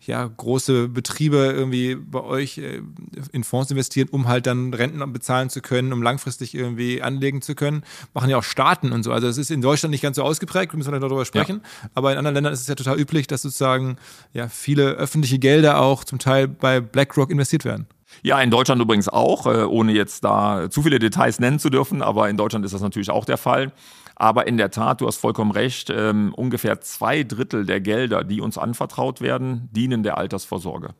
[SPEAKER 1] ja, große Betriebe irgendwie bei euch äh, in Fonds investieren, um halt dann Renten bezahlen zu können, um langfristig irgendwie anlegen zu können. Machen ja auch Staaten und so. Also es ist in Deutschland nicht ganz so ausgeprägt, müssen wir darüber sprechen. Ja. Aber in anderen Ländern ist es ja total üblich, dass sozusagen ja viele öffentliche Gelder auch zum Teil bei BlackRock investiert werden.
[SPEAKER 2] Ja, in Deutschland übrigens auch, äh, ohne jetzt da zu viele Details nennen zu dürfen, aber in Deutschland ist das natürlich auch der Fall. Aber in der Tat, du hast vollkommen recht, ähm, ungefähr zwei Drittel der Gelder, die uns anvertraut werden, dienen der Altersvorsorge.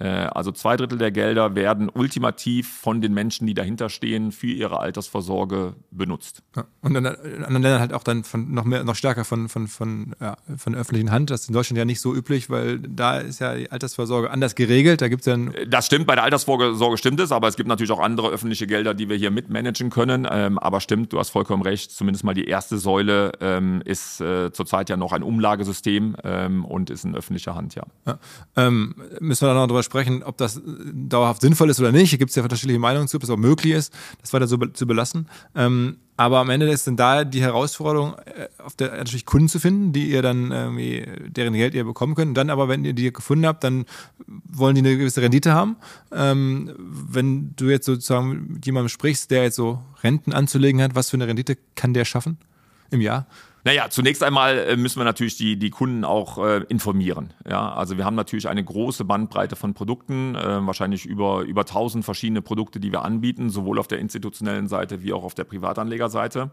[SPEAKER 2] Äh, also zwei Drittel der Gelder werden ultimativ von den Menschen, die dahinter stehen, für ihre Altersvorsorge benutzt.
[SPEAKER 1] Ja, und in anderen Ländern halt auch dann von, noch mehr, noch stärker von, von, von, ja, von der öffentlichen Hand. Das ist in Deutschland ja nicht so üblich, weil da ist ja die Altersvorsorge anders geregelt. Da gibt es dann.
[SPEAKER 2] Äh, das stimmt, bei der Altersvorsorge stimmt es, aber es gibt natürlich auch andere öffentliche Gelder, die wir hier mitmanagen können. Ähm, aber stimmt, du hast vollkommen recht. Zumindest mal die erste Säule ähm, ist äh, zurzeit ja noch ein Umlagesystem ähm, und ist in öffentlicher Hand, ja.
[SPEAKER 1] ja. Ähm, müssen wir da noch drüber sprechen, ob das äh, dauerhaft sinnvoll ist oder nicht. Hier gibt es ja unterschiedliche Meinungen zu, ob es auch möglich ist, das weiter so be zu belassen. Ähm, aber am Ende ist dann da die Herausforderung, äh, auf der natürlich Kunden zu finden, die ihr dann irgendwie, deren Geld ihr bekommen könnt. Und dann aber, wenn ihr die gefunden habt, dann wollen die eine gewisse Rendite haben. Ähm, wenn du jetzt sozusagen mit jemandem sprichst, der jetzt so Renten anzulegen hat, was für eine Rendite kann der schaffen im Jahr?
[SPEAKER 2] Naja, zunächst einmal äh, müssen wir natürlich die, die Kunden auch äh, informieren. Ja, also wir haben natürlich eine große Bandbreite von Produkten, äh, wahrscheinlich über, über 1000 verschiedene Produkte, die wir anbieten, sowohl auf der institutionellen Seite wie auch auf der Privatanlegerseite.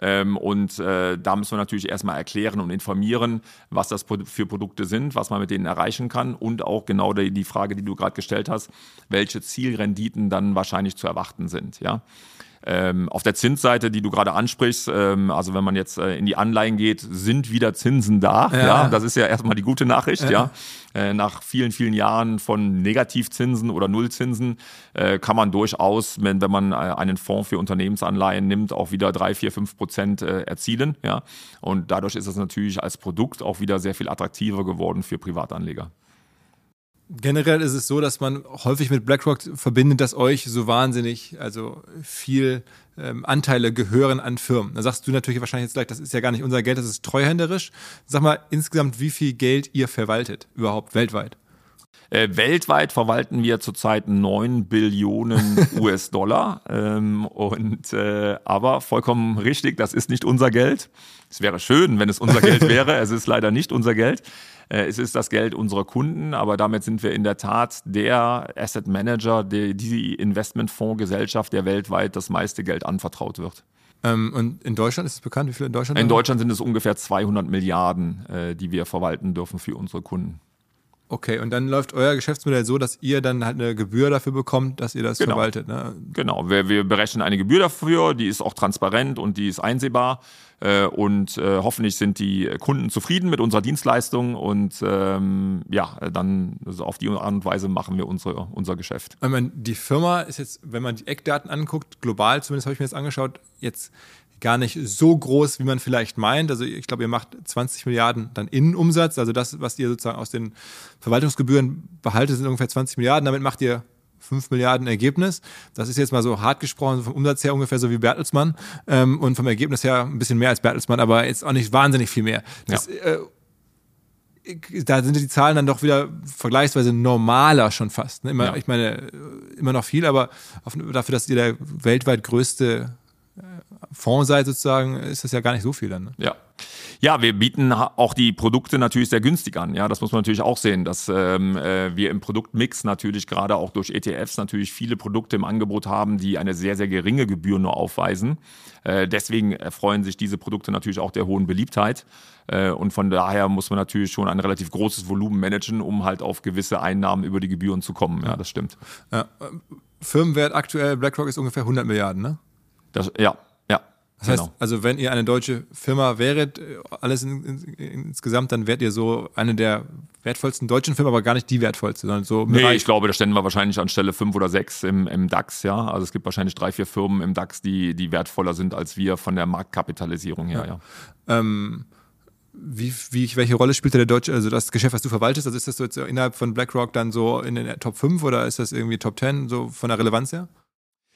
[SPEAKER 2] Ähm, und äh, da müssen wir natürlich erstmal erklären und informieren, was das für Produkte sind, was man mit denen erreichen kann und auch genau die, die Frage, die du gerade gestellt hast, welche Zielrenditen dann wahrscheinlich zu erwarten sind. Ja. Ähm, auf der Zinsseite, die du gerade ansprichst, ähm, also wenn man jetzt äh, in die Anleihen geht, sind wieder Zinsen da. Ja, ja das ist ja erstmal die gute Nachricht, ja. ja. Äh, nach vielen, vielen Jahren von Negativzinsen oder Nullzinsen äh, kann man durchaus, wenn, wenn man äh, einen Fonds für Unternehmensanleihen nimmt, auch wieder drei, vier, fünf Prozent äh, erzielen. Ja. Und dadurch ist es natürlich als Produkt auch wieder sehr viel attraktiver geworden für Privatanleger.
[SPEAKER 1] Generell ist es so, dass man häufig mit BlackRock verbindet, dass euch so wahnsinnig, also viel ähm, Anteile gehören an Firmen. Da sagst du natürlich wahrscheinlich jetzt gleich, das ist ja gar nicht unser Geld, das ist treuhänderisch. Sag mal insgesamt, wie viel Geld ihr verwaltet überhaupt weltweit?
[SPEAKER 2] Äh, weltweit verwalten wir zurzeit 9 Billionen US-Dollar. Ähm, und äh, aber vollkommen richtig, das ist nicht unser Geld. Es wäre schön, wenn es unser Geld wäre. Es ist leider nicht unser Geld. Äh, es ist das Geld unserer Kunden, aber damit sind wir in der Tat der Asset Manager, der, die Investmentfondsgesellschaft, der weltweit das meiste Geld anvertraut wird.
[SPEAKER 1] Ähm, und in Deutschland ist es bekannt, wie viel in Deutschland?
[SPEAKER 2] In Deutschland sind es ungefähr 200 Milliarden, äh, die wir verwalten dürfen für unsere Kunden.
[SPEAKER 1] Okay, und dann läuft euer Geschäftsmodell so, dass ihr dann halt eine Gebühr dafür bekommt, dass ihr das
[SPEAKER 2] Genau.
[SPEAKER 1] verwaltet. Ne?
[SPEAKER 2] Genau, wir, wir berechnen eine Gebühr dafür, die ist auch transparent und die ist einsehbar. Äh, und äh, hoffentlich sind die Kunden zufrieden mit unserer Dienstleistung und ähm, ja, dann also auf die Art und Weise machen wir unsere, unser Geschäft.
[SPEAKER 1] Ich meine, die Firma ist jetzt, wenn man die Eckdaten anguckt, global zumindest habe ich mir das angeschaut, jetzt gar nicht so groß, wie man vielleicht meint. Also ich glaube, ihr macht 20 Milliarden dann Innenumsatz. Also das, was ihr sozusagen aus den Verwaltungsgebühren behaltet, sind ungefähr 20 Milliarden. Damit macht ihr 5 Milliarden Ergebnis. Das ist jetzt mal so hart gesprochen, vom Umsatz her ungefähr so wie Bertelsmann ähm, und vom Ergebnis her ein bisschen mehr als Bertelsmann, aber jetzt auch nicht wahnsinnig viel mehr. Das, äh, da sind die Zahlen dann doch wieder vergleichsweise normaler schon fast. Ne? Immer,
[SPEAKER 2] Ja.
[SPEAKER 1] Ich meine, immer noch viel, aber auf, dafür, dass ihr der weltweit größte Fonds seid sozusagen, ist das ja gar nicht so viel dann. Ne?
[SPEAKER 2] Ja. Ja, wir bieten auch die Produkte natürlich sehr günstig an. Ja, das muss man natürlich auch sehen, dass ähm, äh, wir im Produktmix natürlich gerade auch durch ETFs natürlich viele Produkte im Angebot haben, die eine sehr, sehr geringe Gebühr nur aufweisen. Äh, deswegen erfreuen sich diese Produkte natürlich auch der hohen Beliebtheit. Äh, und von daher muss man natürlich schon ein relativ großes Volumen managen, um halt auf gewisse Einnahmen über die Gebühren zu kommen. Ja, das stimmt.
[SPEAKER 1] Ja, äh, Firmenwert aktuell, BlackRock ist ungefähr 100 Milliarden, ne?
[SPEAKER 2] Das, ja, ja.
[SPEAKER 1] Das heißt, also wenn ihr eine deutsche Firma wäret, äh, alles in, in, insgesamt, dann wärt ihr so eine der wertvollsten deutschen Firmen, aber gar nicht die wertvollste, sondern so
[SPEAKER 2] Nee,
[SPEAKER 1] Bereich-
[SPEAKER 2] ich glaube, da stellen wir wahrscheinlich an Stelle fünf oder sechs im, im DAX, ja. Also es gibt wahrscheinlich drei, vier Firmen im DAX, die, die wertvoller sind als wir von der Marktkapitalisierung her, ja.
[SPEAKER 1] ähm, wie, wie, welche Rolle spielt der deutsche, also das Geschäft, was du verwaltest, also ist das so jetzt innerhalb von BlackRock dann so in den Top 5 oder ist das irgendwie Top 10, so von der Relevanz her?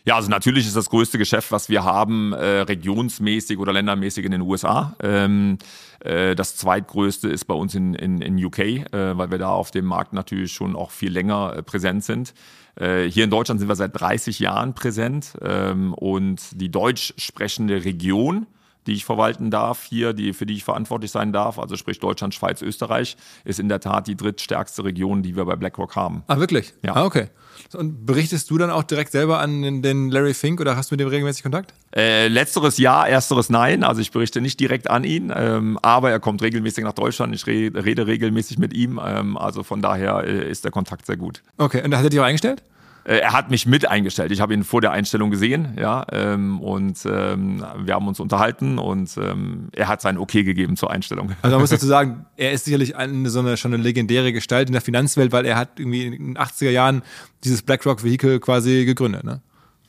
[SPEAKER 2] Ja, also natürlich ist das größte Geschäft, was wir haben, äh, regionsmäßig oder ländermäßig in den USA. Ähm, äh, das zweitgrößte ist bei uns in, in, in UK, äh, weil wir da auf dem Markt natürlich schon auch viel länger äh, präsent sind. Äh, hier in Deutschland sind wir seit 30 Jahren präsent ähm, und die deutsch sprechende Region, die ich verwalten darf, hier, die, für die ich verantwortlich sein darf, also sprich Deutschland, Schweiz, Österreich, ist in der Tat die drittstärkste Region, die wir bei BlackRock haben.
[SPEAKER 1] Ah, wirklich?
[SPEAKER 2] Ja.
[SPEAKER 1] Ah, okay. Und berichtest du dann auch direkt selber an den, Larry Fink oder hast du mit dem regelmäßig Kontakt?
[SPEAKER 2] Äh, letzteres ja, ersteres nein. Also ich berichte nicht direkt an ihn, ähm, aber er kommt regelmäßig nach Deutschland. Ich re rede regelmäßig mit ihm. Ähm, also von daher äh, ist der Kontakt sehr gut.
[SPEAKER 1] Okay, und da hat er dich auch eingestellt?
[SPEAKER 2] Äh, er hat mich mit eingestellt. Ich habe ihn vor der Einstellung gesehen, ja, ähm, und ähm, wir haben uns unterhalten und ähm, er hat sein Okay gegeben zur Einstellung.
[SPEAKER 1] Also man muss dazu sagen, er ist sicherlich eine, so eine, schon eine legendäre Gestalt in der Finanzwelt, weil er hat irgendwie in den 80er Jahren dieses BlackRock-Vehikel quasi gegründet, ne?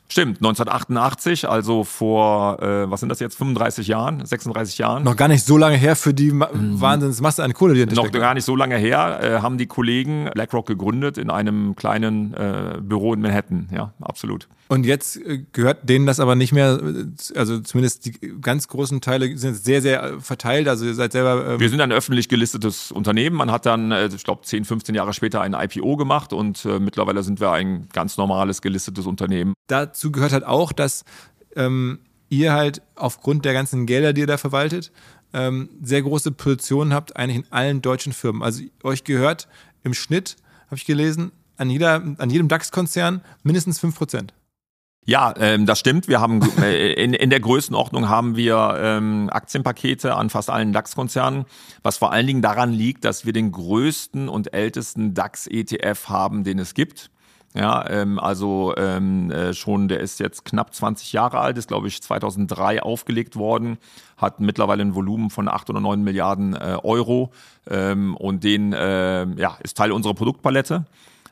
[SPEAKER 2] Stimmt, 1988, also vor, äh, was sind das jetzt, 35 Jahren, 36 Jahren?
[SPEAKER 1] Noch gar nicht so lange her für die Ma Wahnsinnsmasse an Kohle, die dahinter
[SPEAKER 2] Noch gar nicht so lange her äh, haben die Kollegen BlackRock gegründet in einem kleinen äh, Büro in Manhattan. Ja, absolut.
[SPEAKER 1] Und jetzt äh, gehört denen das aber nicht mehr, äh, also zumindest die ganz großen Teile sind sehr, sehr äh, verteilt. Also ihr seid selber. Ähm,
[SPEAKER 2] Wir sind ein öffentlich gelistetes Unternehmen. Man hat dann, ich glaube, 10, 15 Jahre später ein IPO gemacht und äh, mittlerweile sind wir ein ganz normales gelistetes Unternehmen.
[SPEAKER 1] dazu gehört halt auch, dass ähm, ihr halt aufgrund der ganzen Gelder, die ihr da verwaltet, ähm, sehr große Positionen habt, eigentlich in allen deutschen Firmen. Also euch gehört im Schnitt, habe ich gelesen, an, jeder, an jedem DAX-Konzern mindestens 5 Prozent.
[SPEAKER 2] Ja, ähm, das stimmt. Wir haben äh, in, in der Größenordnung haben wir ähm, Aktienpakete an fast allen DAX-Konzernen, was vor allen Dingen daran liegt, dass wir den größten und ältesten DAX-ETF haben, den es gibt. Ja, ähm, also ähm, äh, schon, der ist jetzt knapp 20 Jahre alt, ist glaube ich 2003 aufgelegt worden, hat mittlerweile ein Volumen von 8 oder 9 Milliarden äh, Euro ähm, und den äh, ja, ist Teil unserer Produktpalette.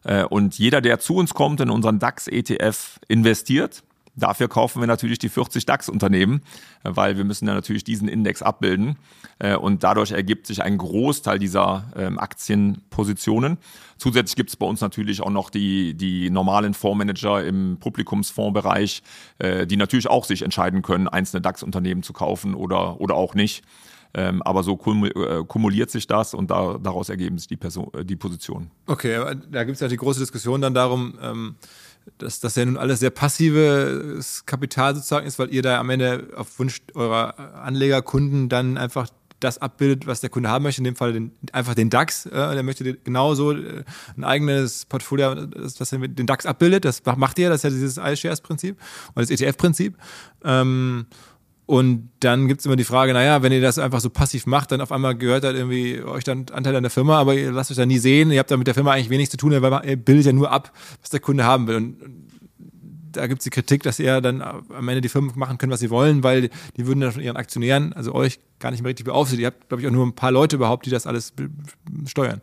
[SPEAKER 2] Äh, Und jeder, der zu uns kommt, in unseren DAX-ETF investiert, dafür kaufen wir natürlich die 40 DAX-Unternehmen, äh, weil wir müssen ja natürlich diesen Index abbilden. Äh, Und dadurch ergibt sich ein Großteil dieser ähm, Aktienpositionen. Zusätzlich gibt es bei uns natürlich auch noch die, die normalen Fondsmanager im Publikumsfondsbereich, die natürlich auch sich entscheiden können, einzelne DAX-Unternehmen zu kaufen oder, oder auch nicht. Ähm, aber so äh, kumuliert sich das und da, daraus ergeben sich die, Person, äh, die Positionen.
[SPEAKER 1] Okay, da gibt es ja die große Diskussion dann darum, ähm, dass das ja nun alles sehr passives Kapital sozusagen ist, weil ihr da am Ende auf Wunsch eurer Anlegerkunden dann einfach das abbildet, was der Kunde haben möchte, in dem Fall den, einfach den DAX. Äh, der möchte genauso äh, ein eigenes Portfolio, das, das den DAX abbildet. Das macht ihr, das ist ja dieses iShares-Prinzip oder das ETF-Prinzip. Ähm, Und dann gibt's immer die Frage, naja, wenn ihr das einfach so passiv macht, dann auf einmal gehört halt irgendwie euch dann Anteil an der Firma, aber ihr lasst euch da nie sehen. Ihr habt da mit der Firma eigentlich wenig zu tun, weil ihr bildet ja nur ab, was der Kunde haben will. Und da gibt's die Kritik, dass ihr dann am Ende die Firmen machen können, was sie wollen, weil die würden dann von ihren Aktionären, also euch, gar nicht mehr richtig beaufsichtigt. Ihr habt, glaube ich, auch nur ein paar Leute überhaupt, die das alles steuern.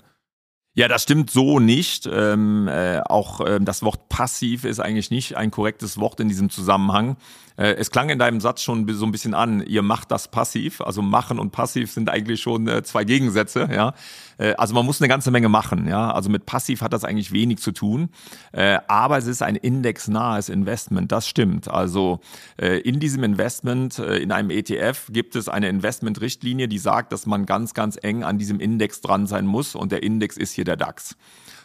[SPEAKER 2] Ja, das stimmt so nicht. Ähm, äh, auch ähm, das Wort passiv ist eigentlich nicht ein korrektes Wort in diesem Zusammenhang. Äh, es klang in deinem Satz schon so ein bisschen an, ihr macht das passiv. Also machen und passiv sind eigentlich schon äh, zwei Gegensätze. Ja, äh, also man muss eine ganze Menge machen. Ja, also mit passiv hat das eigentlich wenig zu tun. Aber es ist ein indexnahes Investment. Das stimmt. Also in diesem Investment in einem ETF gibt es eine Investmentrichtlinie, die sagt, dass man ganz, ganz eng an diesem Index dran sein muss. Und der Index ist hier der DAX.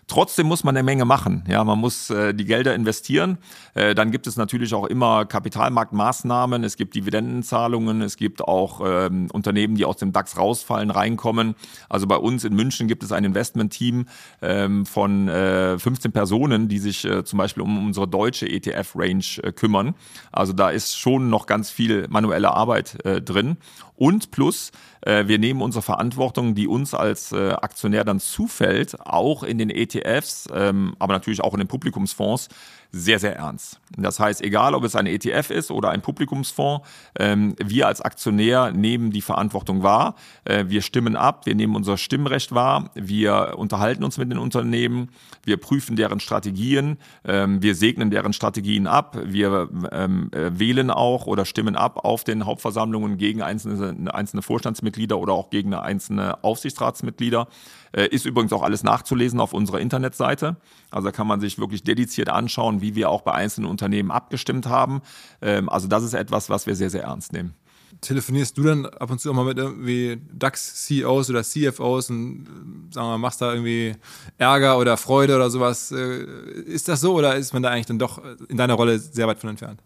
[SPEAKER 2] Trotzdem muss man eine Menge machen. Ja, man muss äh, die Gelder investieren. Äh, dann gibt es natürlich auch immer Kapitalmarktmaßnahmen. Es gibt Dividendenzahlungen. Es gibt auch ähm, Unternehmen, die aus dem DAX rausfallen, reinkommen. Also bei uns in München gibt es ein Investmentteam ähm, von äh, 15 Personen, die sich äh, zum Beispiel um unsere deutsche ETF-Range äh, kümmern. Also da ist schon noch ganz viel manuelle Arbeit äh, drin. Und plus, äh, wir nehmen unsere Verantwortung, die uns als äh, Aktionär dann zufällt, auch in den ETFs, ähm, aber natürlich auch in den Publikumsfonds, sehr, sehr ernst. Das heißt, egal ob es ein ETF ist oder ein Publikumsfonds, ähm, wir als Aktionär nehmen die Verantwortung wahr. Äh, wir stimmen ab, wir nehmen unser Stimmrecht wahr, wir unterhalten uns mit den Unternehmen, wir prüfen deren Strategien, ähm, wir segnen deren Strategien ab, wir ähm, äh, wählen auch oder stimmen ab auf den Hauptversammlungen gegen einzelne, einzelne Vorstandsmitglieder oder auch gegen einzelne Aufsichtsratsmitglieder. Äh, ist übrigens auch alles nachzulesen auf unserer Internetseite. Also da kann man sich wirklich dediziert anschauen, wie wir auch bei einzelnen Unternehmen abgestimmt haben. Ähm, also das ist etwas, was wir sehr, sehr ernst nehmen.
[SPEAKER 1] Telefonierst du dann ab und zu auch mal mit irgendwie DAX-CEOs oder CFOs und sagen wir, machst da irgendwie Ärger oder Freude oder sowas? Äh, ist das so oder ist man da eigentlich dann doch in deiner Rolle sehr weit von entfernt?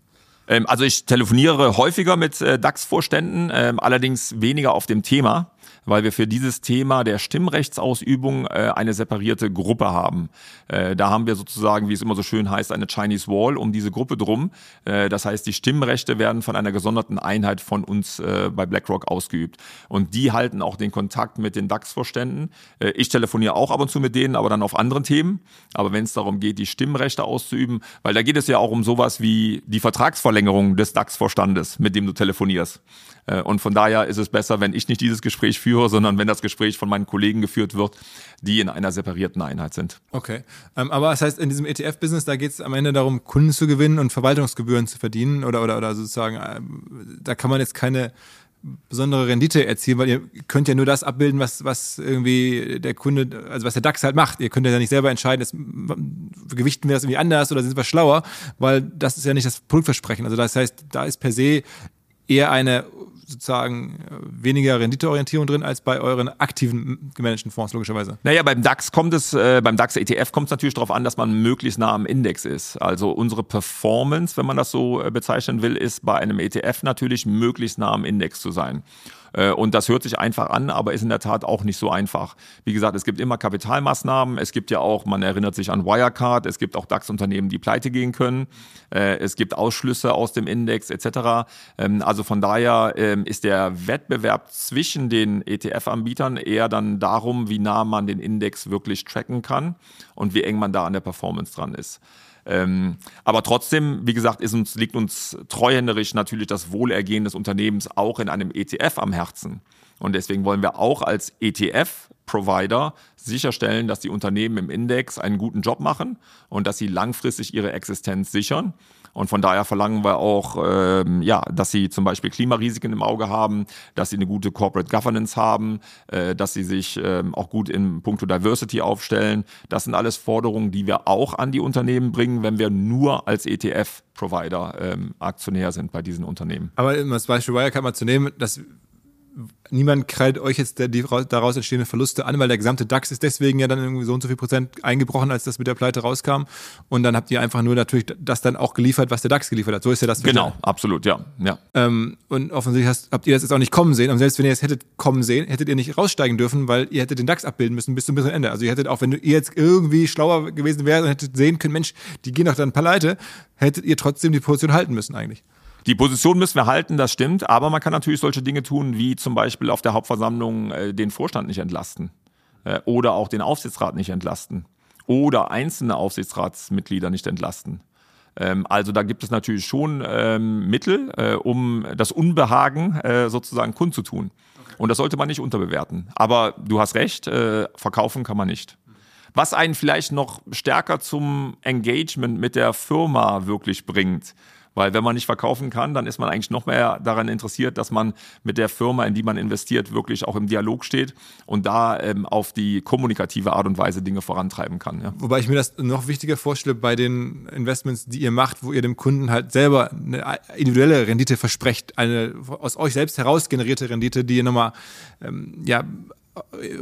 [SPEAKER 2] Ähm, also ich telefoniere häufiger mit äh, DAX-Vorständen, ähm, allerdings weniger auf dem Thema weil wir für dieses Thema der Stimmrechtsausübung äh, eine separierte Gruppe haben. Äh, da haben wir sozusagen, wie es immer so schön heißt, eine Chinese Wall um diese Gruppe drum. Äh, das heißt, die Stimmrechte werden von einer gesonderten Einheit von uns äh, bei BlackRock ausgeübt. Und die halten auch den Kontakt mit den DAX-Vorständen. Äh, ich telefoniere auch ab und zu mit denen, aber dann auf anderen Themen. Aber wenn es darum geht, die Stimmrechte auszuüben, weil da geht es ja auch um sowas wie die Vertragsverlängerung des DAX-Vorstandes, mit dem du telefonierst. Äh, und von daher ist es besser, wenn ich nicht dieses Gespräch führe, sondern wenn das Gespräch von meinen Kollegen geführt wird, die in einer separierten Einheit sind.
[SPEAKER 1] Okay. Ähm, aber das heißt, in diesem ETF-Business, da geht es am Ende darum, Kunden zu gewinnen und Verwaltungsgebühren zu verdienen oder, oder, oder sozusagen, äh, da kann man jetzt keine besondere Rendite erzielen, weil ihr könnt ja nur das abbilden, was, was irgendwie der Kunde, also was der DAX halt macht. Ihr könnt ja nicht selber entscheiden, jetzt, gewichten wir das irgendwie anders oder sind wir schlauer, weil das ist ja nicht das Produktversprechen. Also das heißt, da ist per se eher eine sozusagen äh, weniger Renditeorientierung drin als bei euren aktiven gemanagten Fonds, logischerweise.
[SPEAKER 2] Naja, beim DAX kommt es, äh, beim DAX ETF kommt es natürlich darauf an, dass man möglichst nah am Index ist. Also unsere Performance, wenn man das so äh, bezeichnen will, ist bei einem ETF natürlich möglichst nah am Index zu sein. Äh, und das hört sich einfach an, aber ist in der Tat auch nicht so einfach. Wie gesagt, es gibt immer Kapitalmaßnahmen. Es gibt ja auch, man erinnert sich an Wirecard, es gibt auch DAX-Unternehmen, die pleite gehen können. Äh, es gibt Ausschlüsse aus dem Index etc. Ähm, also von daher ähm, ist der Wettbewerb zwischen den ETF-Anbietern eher dann darum, wie nah man den Index wirklich tracken kann und wie eng man da an der Performance dran ist. Ähm, aber trotzdem, wie gesagt, ist uns, liegt uns treuhänderisch natürlich das Wohlergehen des Unternehmens auch in einem ETF am Herzen. Und deswegen wollen wir auch als ETF-Provider sicherstellen, dass die Unternehmen im Index einen guten Job machen und dass sie langfristig ihre Existenz sichern. Und von daher verlangen wir auch, ähm, ja, dass sie zum Beispiel Klimarisiken im Auge haben, dass sie eine gute Corporate Governance haben, äh, dass sie sich ähm, auch gut in puncto Diversity aufstellen. Das sind alles Forderungen, die wir auch an die Unternehmen bringen, wenn wir nur als ETF-Provider ähm, Aktionär sind bei diesen Unternehmen.
[SPEAKER 1] Aber um das Beispiel Wirecard mal zu nehmen, das niemand kreilt euch jetzt die daraus entstehenden Verluste an, weil der gesamte DAX ist deswegen ja dann irgendwie so und so viel Prozent eingebrochen, als das mit der Pleite rauskam. Und dann habt ihr einfach nur natürlich das dann auch geliefert, was der DAX geliefert hat. So ist ja das.
[SPEAKER 2] Genau, absolut, ja. ja.
[SPEAKER 1] Ähm, und offensichtlich hast, habt ihr das jetzt auch nicht kommen sehen. Und selbst wenn ihr es hättet kommen sehen, hättet ihr nicht raussteigen dürfen, weil ihr hättet den DAX abbilden müssen bis zum bitteren Ende. Also ihr hättet auch, wenn ihr jetzt irgendwie schlauer gewesen wärt und hättet sehen können, Mensch, die gehen doch dann pleite, hättet ihr trotzdem die Position halten müssen eigentlich.
[SPEAKER 2] Die Position müssen wir halten, das stimmt, aber man kann natürlich solche Dinge tun, wie zum Beispiel auf der Hauptversammlung äh, den Vorstand nicht entlasten äh, oder auch den Aufsichtsrat nicht entlasten oder einzelne Aufsichtsratsmitglieder nicht entlasten. Ähm, also da gibt es natürlich schon ähm, Mittel, äh, um das Unbehagen äh, sozusagen kundzutun. Und das sollte man nicht unterbewerten. Aber du hast recht, äh, verkaufen kann man nicht. Was einen vielleicht noch stärker zum Engagement mit der Firma wirklich bringt, weil wenn man nicht verkaufen kann, dann ist man eigentlich noch mehr daran interessiert, dass man mit der Firma, in die man investiert, wirklich auch im Dialog steht und da ähm, auf die kommunikative Art und Weise Dinge vorantreiben kann. Ja.
[SPEAKER 1] Wobei ich mir das noch wichtiger vorstelle bei den Investments, die ihr macht, wo ihr dem Kunden halt selber eine individuelle Rendite versprecht, eine aus euch selbst heraus generierte Rendite, die ihr nochmal ähm, ja,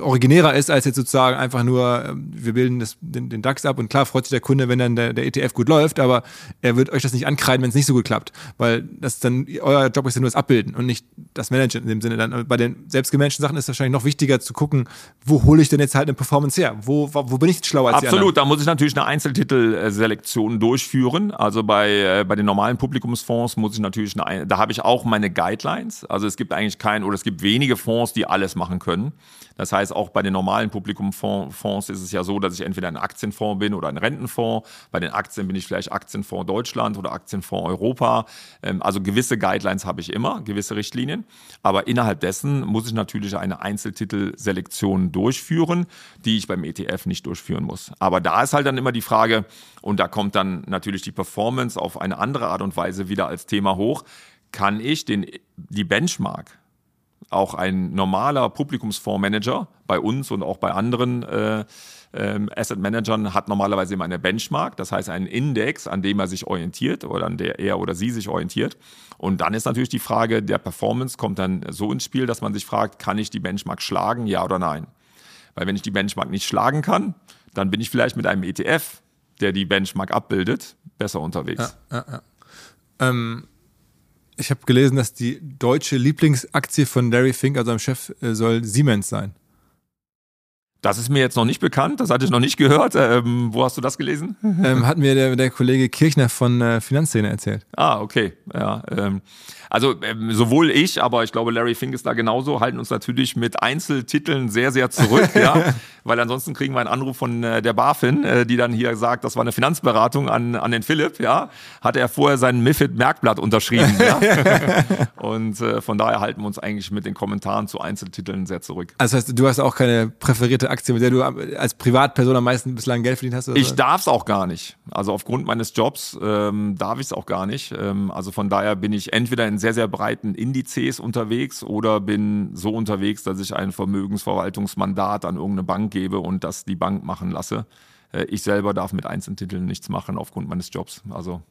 [SPEAKER 1] originärer ist als jetzt sozusagen einfach nur, ähm, wir bilden das, den, den DAX ab und klar freut sich der Kunde, wenn dann der, der ETF gut läuft, aber er wird euch das nicht ankreiden, wenn es nicht so gut klappt, weil das dann, euer Job ist ja nur das Abbilden und nicht das Managen in dem Sinne dann. Bei den selbstgemanagten Sachen ist es wahrscheinlich noch wichtiger zu gucken, wo hole ich denn jetzt halt eine Performance her? Wo, wo bin ich schlauer als
[SPEAKER 2] Absolut, da muss ich natürlich eine Einzeltitelselektion durchführen. Also bei, äh, bei den normalen Publikumsfonds muss ich natürlich eine, da habe ich auch meine Guidelines. Also es gibt eigentlich keinen oder es gibt wenige Fonds, die alles machen können. Das heißt, auch bei den normalen Publikumfonds ist es ja so, dass ich entweder ein Aktienfonds bin oder ein Rentenfonds. Bei den Aktien bin ich vielleicht Aktienfonds Deutschland oder Aktienfonds Europa. Ähm, also gewisse Guidelines habe ich immer, gewisse Richtlinien. Aber innerhalb dessen muss ich natürlich eine Einzeltitelselektion durchführen, die ich beim ETF nicht durchführen muss. Aber da ist halt dann immer die Frage, und da kommt dann natürlich die Performance auf eine andere Art und Weise wieder als Thema hoch. Kann ich den, die Benchmark, auch ein normaler Publikumsfondsmanager bei uns und auch bei anderen äh, ähm, Asset Managern hat normalerweise immer eine Benchmark, das heißt einen Index, an dem er sich orientiert oder an der er oder sie sich orientiert. Und dann ist natürlich die Frage der Performance kommt dann so ins Spiel, dass man sich fragt, kann ich die Benchmark schlagen, ja oder nein? Weil wenn ich die Benchmark nicht schlagen kann, dann bin ich vielleicht mit einem ETF, der die Benchmark abbildet, besser unterwegs. Ja, ja, ja.
[SPEAKER 1] Ähm ich habe gelesen, dass die deutsche Lieblingsaktie von Larry Fink, also seinem Chef, äh, soll Siemens sein.
[SPEAKER 2] Das ist mir jetzt noch nicht bekannt, das hatte ich noch nicht gehört. Ähm, wo hast du das gelesen?
[SPEAKER 1] Ähm, hat mir der, der Kollege Kirchner von äh, Finanzszene erzählt.
[SPEAKER 2] Ah, okay. Ja, ähm, also ähm, sowohl ich, aber ich glaube, Larry Fink ist da genauso, halten uns natürlich mit Einzeltiteln sehr, sehr zurück, ja, weil ansonsten kriegen wir einen Anruf von äh, der BaFin, äh, die dann hier sagt, das war eine Finanzberatung an, an den Philipp, ja, hat er vorher sein MIFID-Merkblatt unterschrieben, ja. Und äh, von daher halten wir uns eigentlich mit den Kommentaren zu Einzeltiteln sehr zurück.
[SPEAKER 1] Also heißt, du hast auch keine präferierte Aktie, mit der du als Privatperson am meisten bislang Geld verdient hast?
[SPEAKER 2] Oder? Ich darf es auch gar nicht. Also aufgrund meines Jobs ähm, darf ich es auch gar nicht. Ähm, also von daher bin ich entweder in sehr, sehr breiten Indizes unterwegs oder bin so unterwegs, dass ich ein Vermögensverwaltungsmandat an irgendeine Bank gebe und das die Bank machen lasse. Äh, ich selber darf mit Einzeltiteln nichts machen aufgrund meines Jobs. Also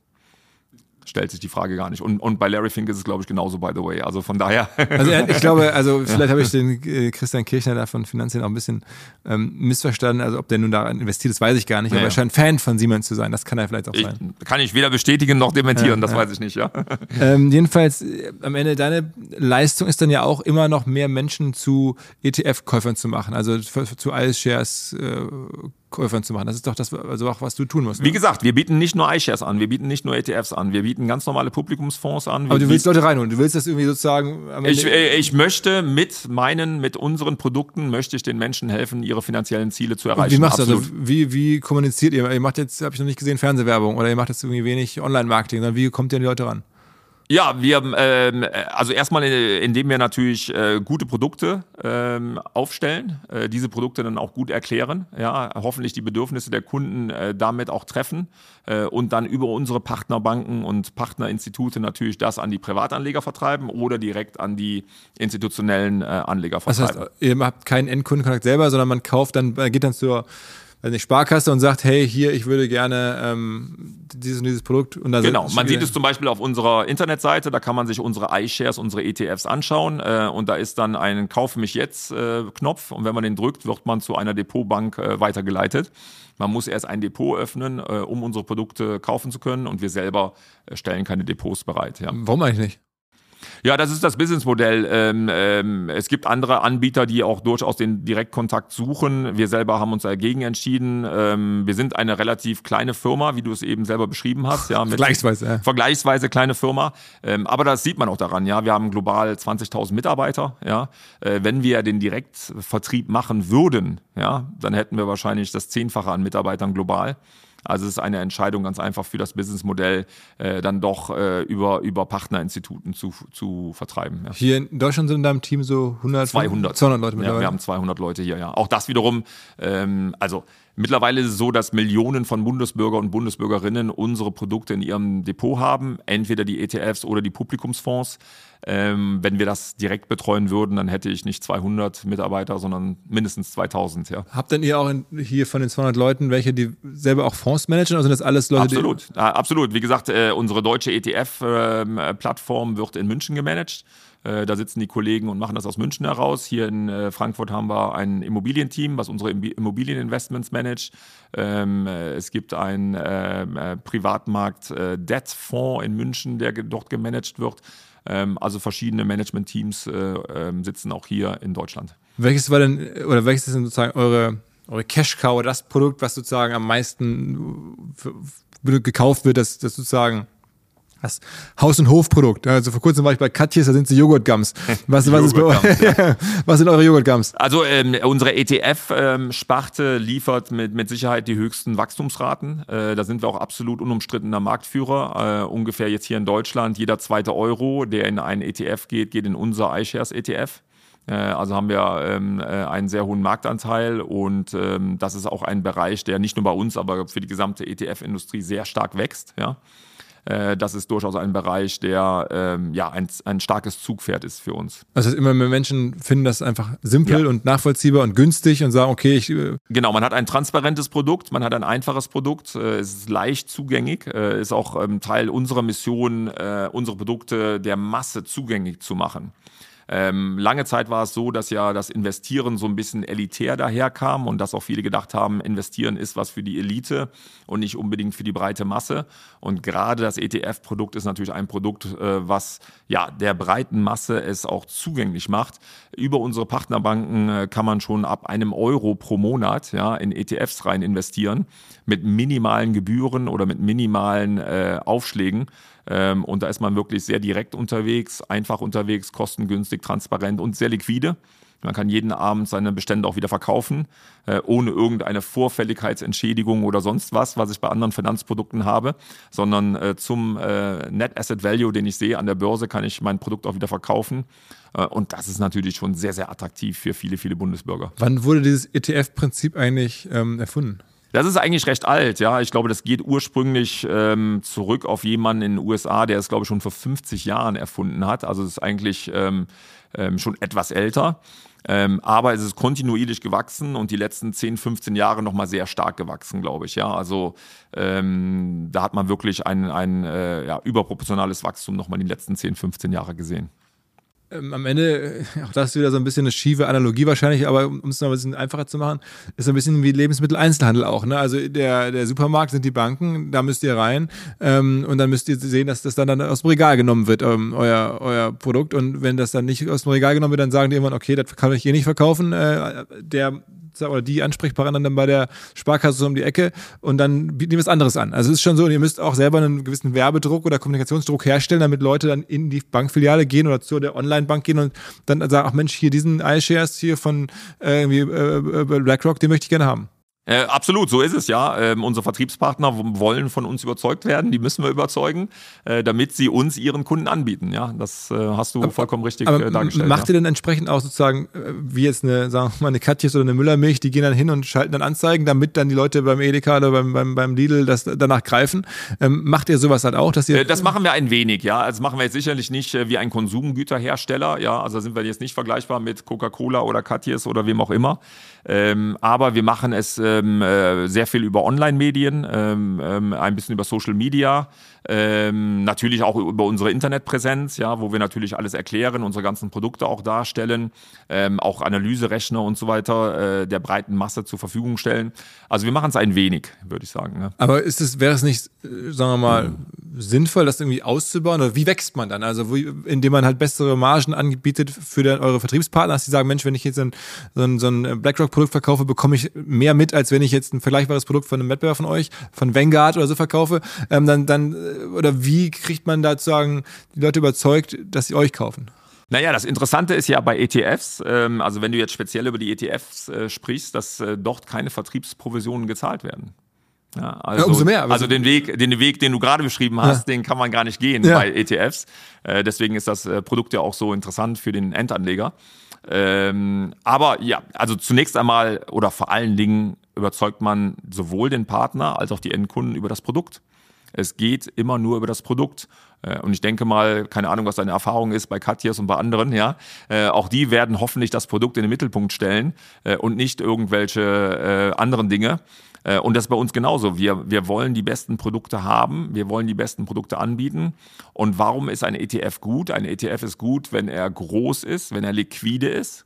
[SPEAKER 2] stellt sich die Frage gar nicht. Und, und bei Larry Fink ist es, glaube ich, genauso, by the way. Also von daher.
[SPEAKER 1] Also ich glaube, also vielleicht habe ich den äh, Christian Kirchner da von Finanzien auch ein bisschen ähm, missverstanden. Also ob der nun da investiert ist, weiß ich gar nicht. Aber ja, er scheint Fan von Siemens zu sein. Das kann er vielleicht auch
[SPEAKER 2] ich,
[SPEAKER 1] sein.
[SPEAKER 2] Kann ich weder bestätigen noch dementieren, ja, das weiß ich nicht, ja.
[SPEAKER 1] Ähm, jedenfalls, äh, am Ende, deine Leistung ist dann ja auch immer noch mehr Menschen zu ETF-Käufern zu machen. Also zu iShares äh, Käufern zu machen. Das ist doch das, also auch was du tun musst.
[SPEAKER 2] Ne? Wie gesagt, wir bieten nicht nur iShares an, wir bieten nicht nur ETFs an, wir bieten ganz normale Publikumsfonds an.
[SPEAKER 1] Aber du willst Leute reinholen, du willst das irgendwie sozusagen.
[SPEAKER 2] ich, äh, ich möchte mit meinen, mit unseren Produkten möchte ich den Menschen helfen, ihre finanziellen Ziele zu erreichen. Und
[SPEAKER 1] wie machst du das? Also, wie, wie kommuniziert ihr? Ihr macht jetzt, habe ich noch nicht gesehen, Fernsehwerbung oder ihr macht jetzt irgendwie wenig Online-Marketing, sondern wie kommt ihr an die Leute ran?
[SPEAKER 2] Ja, wir, ähm, also erstmal, äh, indem wir natürlich äh, gute Produkte ähm, aufstellen, äh, diese Produkte dann auch gut erklären, ja, hoffentlich die Bedürfnisse der Kunden äh, damit auch treffen äh, und dann über unsere Partnerbanken und Partnerinstitute natürlich das an die Privatanleger vertreiben oder direkt an die institutionellen äh, Anleger vertreiben.
[SPEAKER 1] Das heißt, ihr habt keinen Endkundenkontakt selber, sondern man kauft dann, geht dann zur nicht, Sparkasse und sagt, hey, hier, ich würde gerne ähm, dieses und dieses Produkt. Und
[SPEAKER 2] da genau, man sieht es zum Beispiel auf unserer Internetseite, da kann man sich unsere iShares, unsere ETFs anschauen äh, und da ist dann ein Kauf mich jetzt äh, Knopf und wenn man den drückt, wird man zu einer Depotbank äh, weitergeleitet. Man muss erst ein Depot öffnen, äh, um unsere Produkte kaufen zu können und wir selber äh, stellen keine Depots bereit. Ja.
[SPEAKER 1] Warum eigentlich nicht?
[SPEAKER 2] Ja, das ist das Businessmodell. Ähm, ähm, es gibt andere Anbieter, die auch durchaus den Direktkontakt suchen. Wir selber haben uns dagegen entschieden. Ähm, wir sind eine relativ kleine Firma, wie du es eben selber beschrieben hast. Ja,
[SPEAKER 1] vergleichsweise. Ja.
[SPEAKER 2] Vergleichsweise kleine Firma. Ähm, aber das sieht man auch daran. Ja, wir haben global 20.000 Mitarbeiter. Ja, äh, wenn wir den Direktvertrieb machen würden, ja, dann hätten wir wahrscheinlich das Zehnfache an Mitarbeitern global. Also es ist eine Entscheidung ganz einfach für das Businessmodell, äh, dann doch äh, über, über Partnerinstituten zu, zu vertreiben.
[SPEAKER 1] Ja. Hier in Deutschland sind in deinem Team so 100,
[SPEAKER 2] 200,
[SPEAKER 1] 200 Leute
[SPEAKER 2] mittlerweile. Ja, wir haben 200 Leute hier, ja. Auch das wiederum, ähm, also Mittlerweile ist es so, dass Millionen von Bundesbürger und Bundesbürgerinnen unsere Produkte in ihrem Depot haben, entweder die ETFs oder die Publikumsfonds. Ähm, wenn wir das direkt betreuen würden, dann hätte ich nicht 200 Mitarbeiter, sondern mindestens 2000. Ja.
[SPEAKER 1] Habt denn ihr auch in, hier von den 200 Leuten welche, die selber auch Fonds managen? Also sind das alles Leute,
[SPEAKER 2] Absolut, ja, absolut. Wie gesagt, äh, unsere deutsche ETF-Plattform ähm, wird in München gemanagt. Äh, da sitzen die Kollegen und machen das aus München heraus. Hier in äh, Frankfurt haben wir ein Immobilienteam, was unsere Immobilieninvestments managt. Ähm, äh, es gibt einen Privatmarkt-Debt-Fonds in München, der dort gemanagt wird. Ähm, also verschiedene Management-Teams ähm, sitzen auch hier in Deutschland.
[SPEAKER 1] Welches war denn, oder welches ist denn sozusagen eure, eure Cash-Cow, das Produkt, was sozusagen am meisten gekauft wird, das, das sozusagen das Haus- und Hofprodukt. Also vor kurzem war ich bei Katjes, da sind sie Joghurtgums. Was, was, ist bei? Ja. was sind eure Joghurtgums?
[SPEAKER 2] Also ähm, unsere ETF-Sparte ähm, liefert mit, mit Sicherheit die höchsten Wachstumsraten. Äh, da sind wir auch absolut unumstrittener Marktführer. Äh, ungefähr jetzt hier in Deutschland jeder zweite Euro, der in einen ETF geht, geht in unser iShares ETF. Äh, also haben wir ähm, äh, einen sehr hohen Marktanteil und ähm, das ist auch ein Bereich, der nicht nur bei uns, aber für die gesamte ETF-Industrie sehr stark wächst. Ja. Äh, das ist durchaus ein Bereich, der ähm, ja ein, ein starkes Zugpferd ist für uns.
[SPEAKER 1] Also immer mehr Menschen finden das einfach simpel ja. und nachvollziehbar und günstig und sagen, okay, ich.
[SPEAKER 2] Äh genau, man hat ein transparentes Produkt, man hat ein einfaches Produkt, äh, es ist leicht zugänglich, äh, ist auch ähm, Teil unserer Mission, äh, unsere Produkte der Masse zugänglich zu machen. Ähm, lange Zeit war es so, dass ja das Investieren so ein bisschen elitär daherkam und dass auch viele gedacht haben, investieren ist was für die Elite und nicht unbedingt für die breite Masse. Und gerade das ETF-Produkt ist natürlich ein Produkt, äh, was ja der breiten Masse es auch zugänglich macht. Über unsere Partnerbanken äh, kann man schon ab einem Euro pro Monat ja, in ETFs rein investieren mit minimalen Gebühren oder mit minimalen äh, Aufschlägen. Ähm, und da ist man wirklich sehr direkt unterwegs, einfach unterwegs, kostengünstig, transparent und sehr liquide. Man kann jeden Abend seine Bestände auch wieder verkaufen, äh, ohne irgendeine Vorfälligkeitsentschädigung oder sonst was, was ich bei anderen Finanzprodukten habe, sondern äh, zum äh, Net Asset Value, den ich sehe an der Börse, kann ich mein Produkt auch wieder verkaufen. Und das ist natürlich schon sehr, sehr attraktiv für viele, viele Bundesbürger.
[SPEAKER 1] Wann wurde dieses ETF-Prinzip eigentlich ähm, erfunden?
[SPEAKER 2] Das ist eigentlich recht alt, ja. Ich glaube, das geht ursprünglich ähm, zurück auf jemanden in den USA, der es, glaube ich, schon vor 50 Jahren erfunden hat. Also es ist eigentlich ähm, ähm, schon etwas älter. Ähm, aber es ist kontinuierlich gewachsen und die letzten 10, 15 Jahre nochmal sehr stark gewachsen, glaube ich. Ja, also ähm, da hat man wirklich ein, ein äh, ja, überproportionales Wachstum nochmal den letzten 10, 15 Jahre gesehen.
[SPEAKER 1] Ähm, am Ende, äh, auch das ist wieder so ein bisschen eine schiefe Analogie wahrscheinlich, aber um es noch ein bisschen einfacher zu machen, ist ein bisschen wie Lebensmitteleinzelhandel auch. Ne? Also der, der Supermarkt sind die Banken, da müsst ihr rein ähm, und dann müsst ihr sehen, dass das dann, dann aus dem Regal genommen wird, ähm, euer, euer Produkt. Und wenn das dann nicht aus dem Regal genommen wird, dann sagen die irgendwann, okay, das kann ich eh nicht verkaufen. Äh, der oder die Ansprechpartnerin dann bei der Sparkasse so um die Ecke und dann bieten die was anderes an. Also es ist schon so, ihr müsst auch selber einen gewissen Werbedruck oder Kommunikationsdruck herstellen, damit Leute dann in die Bankfiliale gehen oder zu der Online-Bank gehen und dann sagen, ach Mensch, hier diesen iShares hier von äh, irgendwie, äh, äh BlackRock, den möchte ich gerne haben.
[SPEAKER 2] Äh, absolut, so ist es ja. Ähm, unsere Vertriebspartner wollen von uns überzeugt werden, die müssen wir überzeugen, äh, damit sie uns ihren Kunden anbieten. Ja, das äh, hast du aber, vollkommen richtig
[SPEAKER 1] äh, dargestellt. Macht ja. ihr denn entsprechend auch sozusagen, äh, wie jetzt eine, sagen wir mal, eine Katjes oder eine Müllermilch, die gehen dann hin und schalten dann Anzeigen, damit dann die Leute beim Edeka oder beim, beim, beim Lidl das danach greifen? Ähm, macht ihr sowas halt auch, dass ihr.
[SPEAKER 2] Äh, das machen wir ein wenig, ja. Also machen wir jetzt sicherlich nicht wie ein Konsumgüterhersteller, ja. Also sind wir jetzt nicht vergleichbar mit Coca-Cola oder Katjes oder wem auch immer. Ähm, aber wir machen es ähm, äh, sehr viel über Online-Medien, ähm, ähm, ein bisschen über Social Media, ähm, natürlich auch über unsere Internetpräsenz, ja, wo wir natürlich alles erklären, unsere ganzen Produkte auch darstellen, ähm, auch Analyserechner und so weiter äh, der breiten Masse zur Verfügung stellen. Also wir machen es ein wenig, würde ich sagen. Ne?
[SPEAKER 1] Aber ist es, wäre es nicht, äh, sagen wir mal, sinnvoll, das irgendwie auszubauen? Oder wie wächst man dann? Also, wo, indem man halt bessere Margen anbietet für den, eure Vertriebspartner, dass die sagen, Mensch, wenn ich jetzt ein, so ein, so ein BlackRock-Produkt verkaufe, bekomme ich mehr mit, als wenn ich jetzt ein vergleichbares Produkt von einem Wettbewerber von euch, von Vanguard oder so verkaufe. Ähm, dann, dann, äh, oder wie kriegt man da sozusagen die Leute überzeugt, dass sie euch kaufen?
[SPEAKER 2] Naja, das Interessante ist ja bei ETFs, ähm, also wenn du jetzt speziell über die ETFs äh, sprichst, dass äh, dort keine Vertriebsprovisionen gezahlt werden. Ja, also, ja, umso mehr. Also den Weg, den Weg, den du gerade beschrieben hast, ja. den kann man gar nicht gehen bei ETFs. Äh, deswegen ist das äh, Produkt ja auch so interessant für den Endanleger. Ähm, aber ja, also zunächst einmal oder vor allen Dingen überzeugt man sowohl den Partner als auch die Endkunden über das Produkt. Es geht immer nur über das Produkt. Äh, und ich denke mal, keine Ahnung, was deine Erfahrung ist bei Katjes und bei anderen, ja. Äh, auch die werden hoffentlich das Produkt in den Mittelpunkt stellen äh, und nicht irgendwelche anderen Dinge. Und das ist bei uns genauso. Wir, wir wollen die besten Produkte haben, wir wollen die besten Produkte anbieten. Und warum ist ein ETF gut? Ein ETF ist gut, wenn er groß ist, wenn er liquide ist.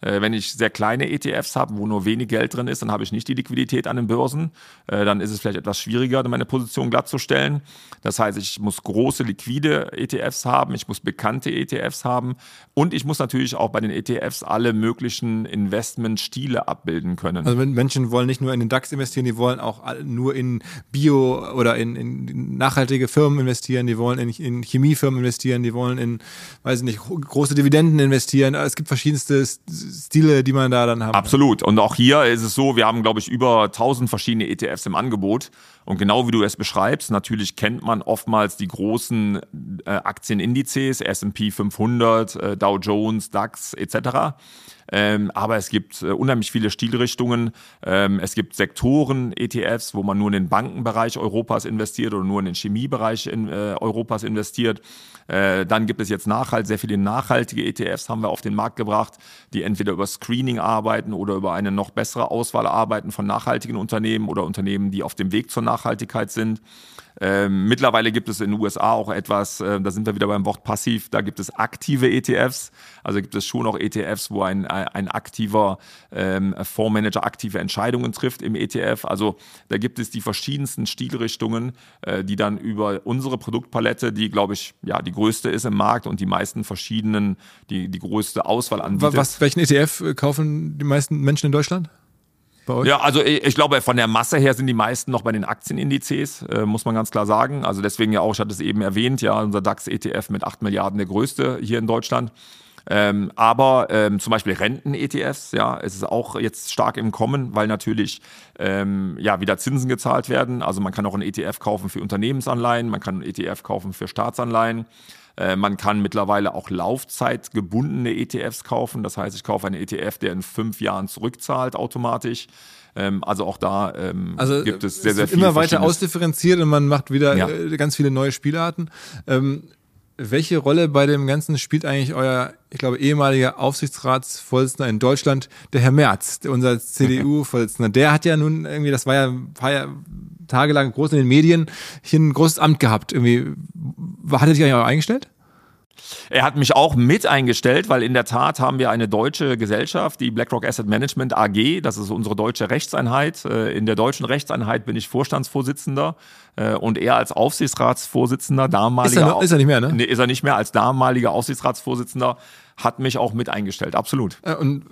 [SPEAKER 2] Äh, wenn ich sehr kleine ETFs habe, wo nur wenig Geld drin ist, dann habe ich nicht die Liquidität an den Börsen. Äh, dann ist es vielleicht etwas schwieriger, meine Position glattzustellen. Das heißt, ich muss große liquide ETFs haben, ich muss bekannte ETFs haben und ich muss natürlich auch bei den ETFs alle möglichen Investmentstile abbilden können.
[SPEAKER 1] Also Menschen wollen nicht nur in den DAX investieren, die wollen auch nur in Bio oder in, in nachhaltige Firmen investieren, die wollen in, in Chemiefirmen investieren, die wollen in, weiß ich nicht, große Dividenden investieren. Es gibt verschiedenste Stile, die man da dann hat.
[SPEAKER 2] Absolut. Und auch hier ist es so, wir haben, glaube ich, über 1000 verschiedene ETFs im Angebot. Und genau wie du es beschreibst, natürlich kennt man oftmals die großen äh, Aktienindizes, S&P 500, äh, Dow Jones, DAX etc. Ähm, aber es gibt äh, unheimlich viele Stilrichtungen. Ähm, es gibt Sektoren, ETFs, wo man nur in den Bankenbereich Europas investiert oder nur in den Chemiebereich in, äh, Europas investiert. Äh, dann gibt es jetzt nachhalt, sehr viele nachhaltige ETFs haben wir auf den Markt gebracht, die entweder über Screening arbeiten oder über eine noch bessere Auswahl arbeiten von nachhaltigen Unternehmen oder Unternehmen, die auf dem Weg zur Nachhaltigkeit sind. Ähm, mittlerweile gibt es in den USA auch etwas, äh, da sind wir wieder beim Wort passiv, da gibt es aktive ETFs. Also gibt es schon auch ETFs, wo ein, ein aktiver ähm, Fondsmanager aktive Entscheidungen trifft im ETF. Also da gibt es die verschiedensten Stilrichtungen, äh, die dann über unsere Produktpalette, die glaube ich ja die größte ist im Markt und die meisten verschiedenen, die, die größte Auswahl anbietet.
[SPEAKER 1] Was, welchen ETF kaufen die meisten Menschen in Deutschland?
[SPEAKER 2] Bei euch? Ja, also ich, ich, glaube, von der Masse her sind die meisten noch bei den Aktienindizes, äh, muss man ganz klar sagen. Also deswegen ja auch, ich hatte es eben erwähnt, ja, unser DAX-ETF mit 8 Milliarden der größte hier in Deutschland. Ähm, aber ähm, zum Beispiel Renten-ETFs, ja, es ist auch jetzt stark im Kommen, weil natürlich ähm, ja wieder Zinsen gezahlt werden. Also man kann auch einen ETF kaufen für Unternehmensanleihen, man kann einen ETF kaufen für Staatsanleihen. Äh, man kann mittlerweile auch laufzeitgebundene ETFs kaufen. Das heißt, ich kaufe einen ETF, der in fünf Jahren zurückzahlt automatisch. Ähm, also auch da ähm, also gibt es sehr, es sehr
[SPEAKER 1] viel. Immer weiter ausdifferenziert und man macht wieder ja. Äh, ganz viele neue Spielarten. Ähm, welche Rolle bei dem Ganzen spielt eigentlich euer, ich glaube, ehemaliger Aufsichtsratsvorsitzender in Deutschland, der Herr Merz, unser CDU-Vorsitzender? Der hat ja nun irgendwie, das war ja, war ja tagelang groß in den Medien, hier ein großes Amt gehabt. Irgendwie, hat er sich eigentlich auch eingestellt?
[SPEAKER 2] Er hat mich auch mit eingestellt, weil in der Tat haben wir eine deutsche Gesellschaft, die BlackRock Asset Management AG. Das ist unsere deutsche Rechtseinheit. Äh, in der deutschen Rechtseinheit bin ich Vorstandsvorsitzender äh, und er als Aufsichtsratsvorsitzender, damaliger. Ist
[SPEAKER 1] er, ist er nicht mehr, ne?
[SPEAKER 2] Nee, ist er nicht mehr als damaliger Aufsichtsratsvorsitzender hat mich auch mit eingestellt, absolut.
[SPEAKER 1] Äh, und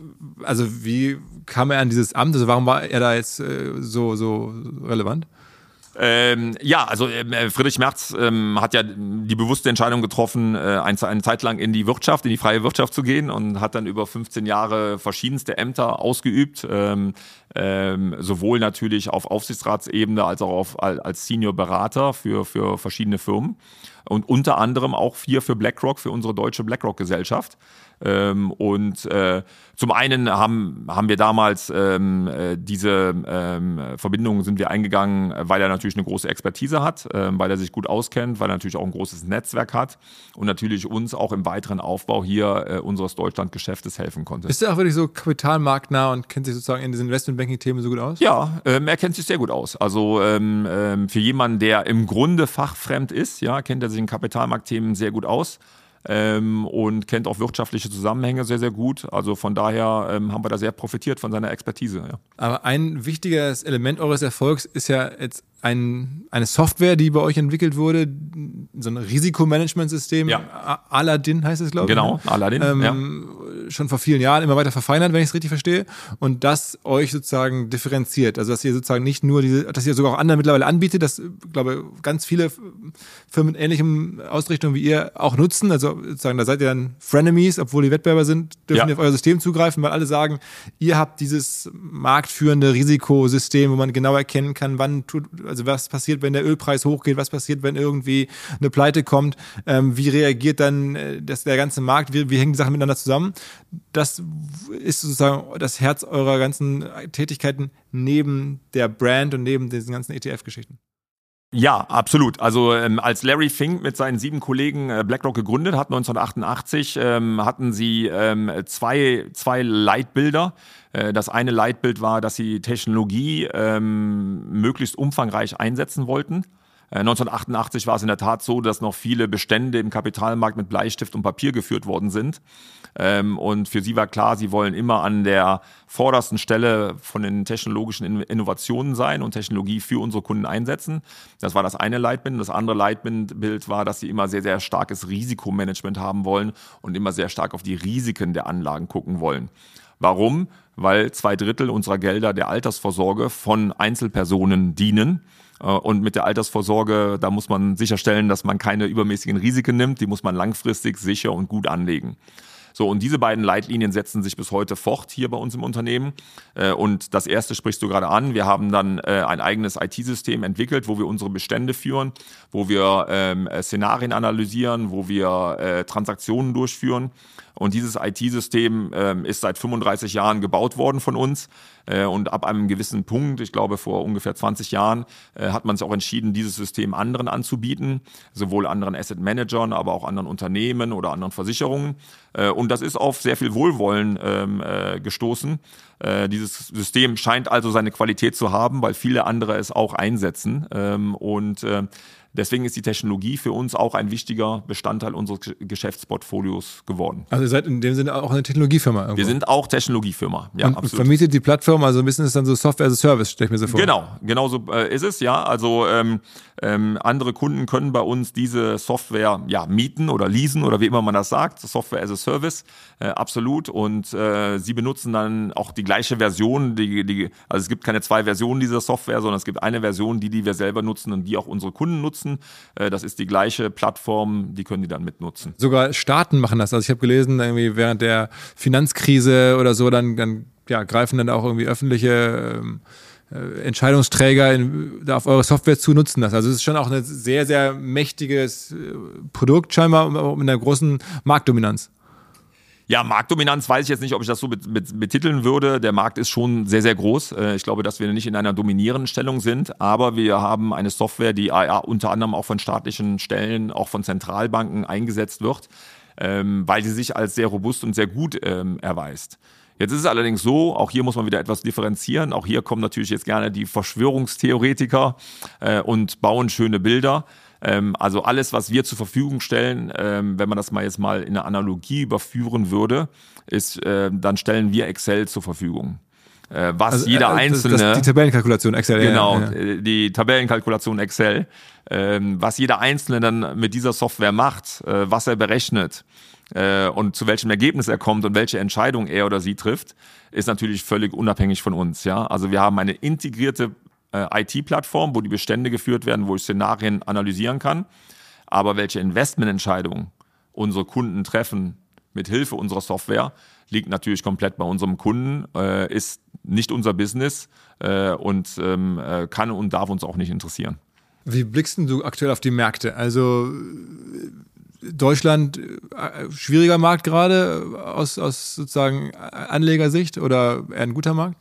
[SPEAKER 1] also wie kam er an dieses Amt? Also warum war er da jetzt so, so relevant?
[SPEAKER 2] Ähm, ja, also ähm, äh, Friedrich Merz ähm, hat ja die bewusste Entscheidung getroffen, äh, eine, eine Zeit lang in die Wirtschaft, in die freie Wirtschaft zu gehen und hat dann über 15 Jahre verschiedenste Ämter ausgeübt, ähm, ähm, sowohl natürlich auf Aufsichtsratsebene als auch auf, als Senior-Berater für, für verschiedene Firmen und unter anderem auch vier für BlackRock, für unsere deutsche BlackRock-Gesellschaft. Ähm, und äh, zum einen haben, haben wir damals ähm, äh, diese ähm, Verbindungen sind wir eingegangen, weil er natürlich eine große Expertise hat, ähm, weil er sich gut auskennt, weil er natürlich auch ein großes Netzwerk hat und natürlich uns auch im weiteren Aufbau hier äh, unseres Deutschlandgeschäftes helfen konnte.
[SPEAKER 1] Ist er auch wirklich so kapitalmarktnah und kennt sich sozusagen in diesen Investmentbanking-Themen so gut aus?
[SPEAKER 2] Ja, ähm, er kennt sich sehr gut aus. Also ähm, ähm, für jemanden, der im Grunde fachfremd ist, ja, kennt er sich in Kapitalmarktthemen sehr gut aus ähm, und kennt auch wirtschaftliche Zusammenhänge sehr, sehr gut. Also von daher ähm, haben wir da sehr profitiert von seiner Expertise. Ja.
[SPEAKER 1] Aber ein wichtiges Element eures Erfolgs ist ja jetzt ein, eine Software, die bei euch entwickelt wurde, so ein Risikomanagementsystem.
[SPEAKER 2] Ja.
[SPEAKER 1] Aladdin heißt es, glaube ich.
[SPEAKER 2] Genau,
[SPEAKER 1] ne?
[SPEAKER 2] Aladdin.
[SPEAKER 1] Ähm,
[SPEAKER 2] ja.
[SPEAKER 1] Schon vor vielen Jahren immer weiter verfeinert, wenn ich es richtig verstehe. Und das euch sozusagen differenziert. Also, dass ihr sozusagen nicht nur diese, dass ihr sogar auch anderen mittlerweile anbietet, dass, glaube ganz viele Firmen mit ähnlichem Ausrichtung wie ihr auch nutzen. Also, sozusagen, da seid ihr dann Frenemies, obwohl die Wettbewerber sind, dürfen
[SPEAKER 2] Ja.
[SPEAKER 1] die auf euer System zugreifen, weil alle sagen, ihr habt dieses marktführende Risikosystem, wo man genau erkennen kann, wann tut, also was passiert, wenn der Ölpreis hochgeht, was passiert, wenn irgendwie eine Pleite kommt, ähm, wie reagiert dann äh, das, der ganze Markt, wie, wie hängen die Sachen miteinander zusammen. Das ist sozusagen das Herz eurer ganzen Tätigkeiten neben der Brand und neben diesen ganzen ETF-Geschichten.
[SPEAKER 2] Ja, absolut. Also ähm, als Larry Fink mit seinen sieben Kollegen äh, BlackRock gegründet hat, 1988, ähm, hatten sie ähm, zwei, zwei Leitbilder. Äh, das eine Leitbild war, dass sie Technologie ähm, möglichst umfangreich einsetzen wollten. Äh, 1988 war es in der Tat so, dass noch viele Bestände im Kapitalmarkt mit Bleistift und Papier geführt worden sind. Ähm, und für sie war klar, sie wollen immer an der vordersten Stelle von den technologischen In- Innovationen sein und Technologie für unsere Kunden einsetzen. Das war das eine Leitbild. Das andere Leitbild war, dass sie immer sehr, sehr starkes Risikomanagement haben wollen und immer sehr stark auf die Risiken der Anlagen gucken wollen. Warum? Weil zwei Drittel unserer Gelder der Altersvorsorge von Einzelpersonen dienen. Äh, Und mit der Altersvorsorge, da muss man sicherstellen, dass man keine übermäßigen Risiken nimmt. Die muss man langfristig sicher und gut anlegen. So, und diese beiden Leitlinien setzen sich bis heute fort hier bei uns im Unternehmen. Äh, Und das erste sprichst du gerade an. Wir haben dann äh, ein eigenes IT-System entwickelt, wo wir unsere Bestände führen, wo wir ähm, äh, Szenarien analysieren, wo wir Transaktionen durchführen. Und dieses IT-System ähm, ist seit 35 Jahren gebaut worden von uns. Äh, und ab einem gewissen Punkt, ich glaube vor ungefähr 20 Jahren, äh, hat man sich auch entschieden, dieses System anderen anzubieten, sowohl anderen Asset Managern, aber auch anderen Unternehmen oder anderen Versicherungen. Äh, und das ist auf sehr viel Wohlwollen ähm, äh, gestoßen. Äh, dieses System scheint also seine Qualität zu haben, weil viele andere es auch einsetzen. Ähm, und äh, Deswegen ist die Technologie für uns auch ein wichtiger Bestandteil unseres Ge- Geschäftsportfolios geworden.
[SPEAKER 1] Also ihr seid in dem Sinne auch eine Technologiefirma. Irgendwo.
[SPEAKER 2] Wir sind auch Technologiefirma. Ja,
[SPEAKER 1] und vermietet die Plattform, also ein bisschen ist dann so Software as a Service, stelle ich mir so vor.
[SPEAKER 2] Genau, genau so äh, ist es, ja. Also ähm, ähm, andere Kunden können bei uns diese Software ja mieten oder leasen oder wie immer man das sagt, Software as a Service, äh, absolut. Und äh, sie benutzen dann auch die gleiche Version, die, die, also es gibt keine zwei Versionen dieser Software, sondern es gibt eine Version, die, die wir selber nutzen und die auch unsere Kunden nutzen. Äh, das ist die gleiche Plattform, die können die dann mitnutzen.
[SPEAKER 1] Sogar Staaten machen das. Also ich habe gelesen, irgendwie während der Finanzkrise oder so, dann, dann ja, greifen dann auch irgendwie öffentliche ähm, äh, Entscheidungsträger in, da auf eure Software zu nutzen das. Also es ist schon auch ein sehr, sehr mächtiges äh, Produkt scheinbar mit einer großen Marktdominanz.
[SPEAKER 2] Ja, Marktdominanz weiß ich jetzt nicht, ob ich das so bet bet betiteln würde. Der Markt ist schon sehr, sehr groß. Äh, Ich glaube, dass wir nicht in einer dominierenden Stellung sind, aber wir haben eine Software, die ja, unter anderem auch von staatlichen Stellen, auch von Zentralbanken eingesetzt wird, ähm, weil sie sich als sehr robust und sehr gut ähm, erweist. Jetzt ist es allerdings so, auch hier muss man wieder etwas differenzieren. Auch hier kommen natürlich jetzt gerne die Verschwörungstheoretiker äh, und bauen schöne Bilder. Ähm, also alles, was wir zur Verfügung stellen, ähm, wenn man das mal jetzt mal in eine Analogie überführen würde, ist, äh, dann stellen wir Excel zur Verfügung. Äh, was
[SPEAKER 1] Also,
[SPEAKER 2] jeder
[SPEAKER 1] äh, das-
[SPEAKER 2] einzelne
[SPEAKER 1] Das, die Tabellenkalkulation, Excel. ja,
[SPEAKER 2] Genau,
[SPEAKER 1] Ja, ja.
[SPEAKER 2] äh, die Tabellenkalkulation Excel, ähm, was jeder Einzelne dann mit dieser Software macht, was er berechnet und zu welchem Ergebnis er kommt und welche Entscheidung er oder sie trifft, ist natürlich völlig unabhängig von uns. Ja, also wir haben eine integrierte äh, IT-Plattform, wo die Bestände geführt werden, wo ich Szenarien analysieren kann. Aber welche Investmententscheidungen unsere Kunden treffen mit Hilfe unserer Software, liegt natürlich komplett bei unserem Kunden, äh, ist nicht unser Business äh, und ähm, äh, kann und darf uns auch nicht interessieren.
[SPEAKER 1] Wie blickst du aktuell auf die Märkte? Also Deutschland, äh, schwieriger Markt gerade aus, aus sozusagen Anlegersicht oder eher ein guter Markt?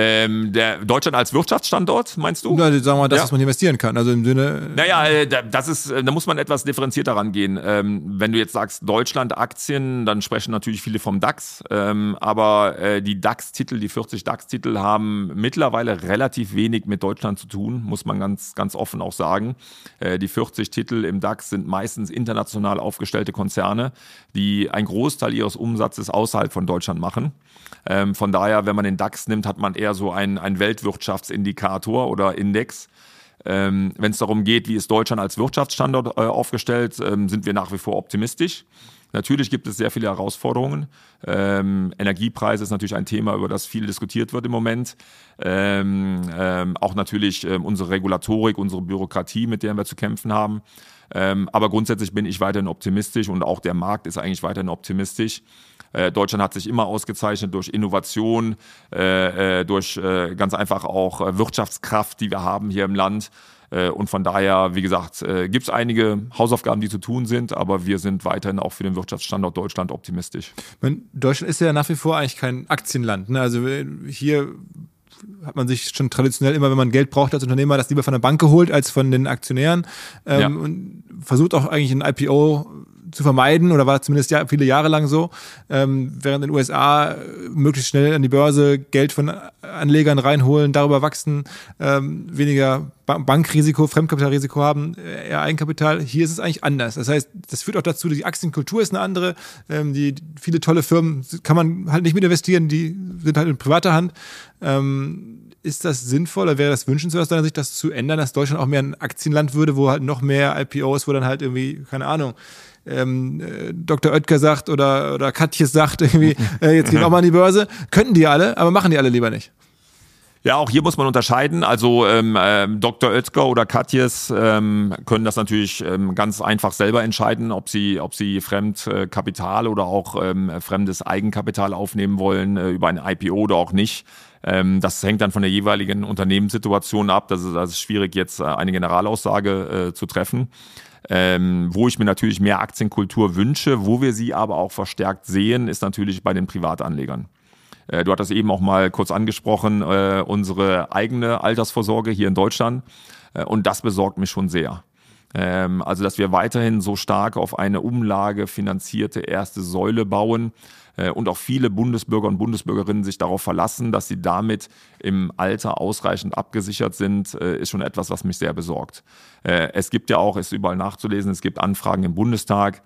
[SPEAKER 2] Ähm, der Deutschland als Wirtschaftsstandort, meinst du?
[SPEAKER 1] Na, sagen wir mal, das,
[SPEAKER 2] Ja.
[SPEAKER 1] was man investieren kann. Also im Sinne,
[SPEAKER 2] Naja, äh, da- das ist, äh, da muss man etwas differenzierter rangehen. Ähm, wenn du jetzt sagst Deutschland Aktien, dann sprechen natürlich viele vom DAX. Ähm, aber äh, die DAX-Titel, die 40 DAX-Titel haben mittlerweile relativ wenig mit Deutschland zu tun, muss man ganz, ganz offen auch sagen. Äh, die 40 Titel im DAX sind meistens international aufgestellte Konzerne, die einen Großteil ihres Umsatzes außerhalb von Deutschland machen. Ähm, von daher, wenn man den DAX nimmt, hat man eher so einen, einen Weltwirtschaftsindikator oder Index. Ähm, Wenn es darum geht, wie ist Deutschland als Wirtschaftsstandort äh, aufgestellt, ähm, sind wir nach wie vor optimistisch. Natürlich gibt es sehr viele Herausforderungen. Ähm, Energiepreise ist natürlich ein Thema, über das viel diskutiert wird im Moment. Ähm, ähm, auch natürlich ähm, unsere Regulatorik, unsere Bürokratie, mit der wir zu kämpfen haben. Ähm, aber grundsätzlich bin ich weiterhin optimistisch und auch der Markt ist eigentlich weiterhin optimistisch. Äh, Deutschland hat sich immer ausgezeichnet durch Innovation, äh, äh, durch äh, ganz einfach auch äh, Wirtschaftskraft, die wir haben hier im Land. Und von daher, wie gesagt, gibt es einige Hausaufgaben, die zu tun sind, aber wir sind weiterhin auch für den Wirtschaftsstandort Deutschland optimistisch.
[SPEAKER 1] Deutschland ist ja nach wie vor eigentlich kein Aktienland. Ne? Also hier hat man sich schon traditionell immer, wenn man Geld braucht als Unternehmer, das lieber von der Bank geholt als von den Aktionären ähm, ja. und versucht auch eigentlich ein IPO zu vermeiden oder war zumindest ja, viele Jahre lang so, ähm, während in den USA möglichst schnell an die Börse Geld von Anlegern reinholen, darüber wachsen, ähm, weniger Bankrisiko, Fremdkapitalrisiko haben, äh, eher Eigenkapital. Hier ist es eigentlich anders. Das heißt, das führt auch dazu, die Aktienkultur ist eine andere. Ähm, die viele tolle Firmen kann man halt nicht mit investieren, die sind halt in privater Hand. Ähm, ist das sinnvoll oder wäre das wünschenswert aus deiner Sicht, das zu ändern, dass Deutschland auch mehr ein Aktienland würde, wo halt noch mehr IPOs, wo dann halt irgendwie, keine Ahnung, ähm, äh, Dr. Oetker sagt oder, oder Katjes sagt, irgendwie, äh, jetzt gehen wir auch mal an die Börse. Könnten die alle, aber machen die alle lieber nicht.
[SPEAKER 2] Ja, auch hier muss man unterscheiden. Also ähm, ähm, Dr. Oetker oder Katjes ähm, können das natürlich ähm, ganz einfach selber entscheiden, ob sie, ob sie Fremdkapital oder auch ähm, fremdes Eigenkapital aufnehmen wollen äh, über ein IPO oder auch nicht. Ähm, das hängt dann von der jeweiligen Unternehmenssituation ab. Das ist, das ist schwierig, jetzt äh, eine Generalaussage äh, zu treffen. Ähm, wo ich mir natürlich mehr Aktienkultur wünsche, wo wir sie aber auch verstärkt sehen, ist natürlich bei den Privatanlegern. Äh, du hattest eben auch mal kurz angesprochen, äh, unsere eigene Altersvorsorge hier in Deutschland. Äh, und das besorgt mich schon sehr. Ähm, also, dass wir weiterhin so stark auf eine Umlage finanzierte erste Säule bauen äh, und auch viele Bundesbürger und Bundesbürgerinnen sich darauf verlassen, dass sie damit im Alter ausreichend abgesichert sind, äh, ist schon etwas, was mich sehr besorgt. Äh, es gibt ja auch, ist überall nachzulesen, es gibt Anfragen im Bundestag,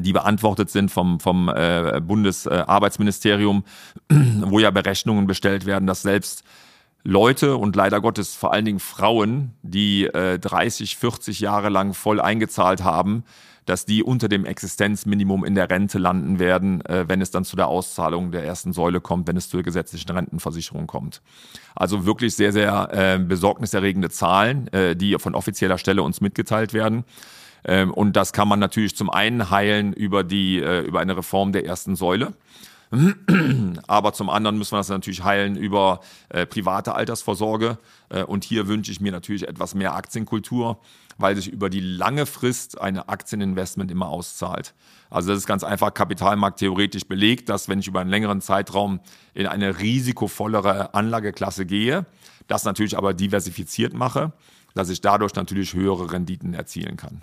[SPEAKER 2] die beantwortet sind vom, vom äh, Bundesarbeitsministerium, wo ja Berechnungen bestellt werden, dass selbst Leute und leider Gottes vor allen Dingen Frauen, die äh, 30, 40 Jahre lang voll eingezahlt haben, dass die unter dem Existenzminimum in der Rente landen werden, äh, wenn es dann zu der Auszahlung der ersten Säule kommt, wenn es zur gesetzlichen Rentenversicherung kommt. Also wirklich sehr, sehr äh, besorgniserregende Zahlen, äh, die von offizieller Stelle uns mitgeteilt werden. Ähm, und das kann man natürlich zum einen heilen über die, äh, über eine Reform der ersten Säule. Aber zum anderen müssen wir das natürlich heilen über äh, private Altersvorsorge. Äh, und hier wünsche ich mir natürlich etwas mehr Aktienkultur, weil sich über die lange Frist eine Aktieninvestment immer auszahlt. Also das ist ganz einfach Kapitalmarkt theoretisch belegt, dass wenn ich über einen längeren Zeitraum in eine risikovollere Anlageklasse gehe, das natürlich aber diversifiziert mache, dass ich dadurch natürlich höhere Renditen erzielen kann.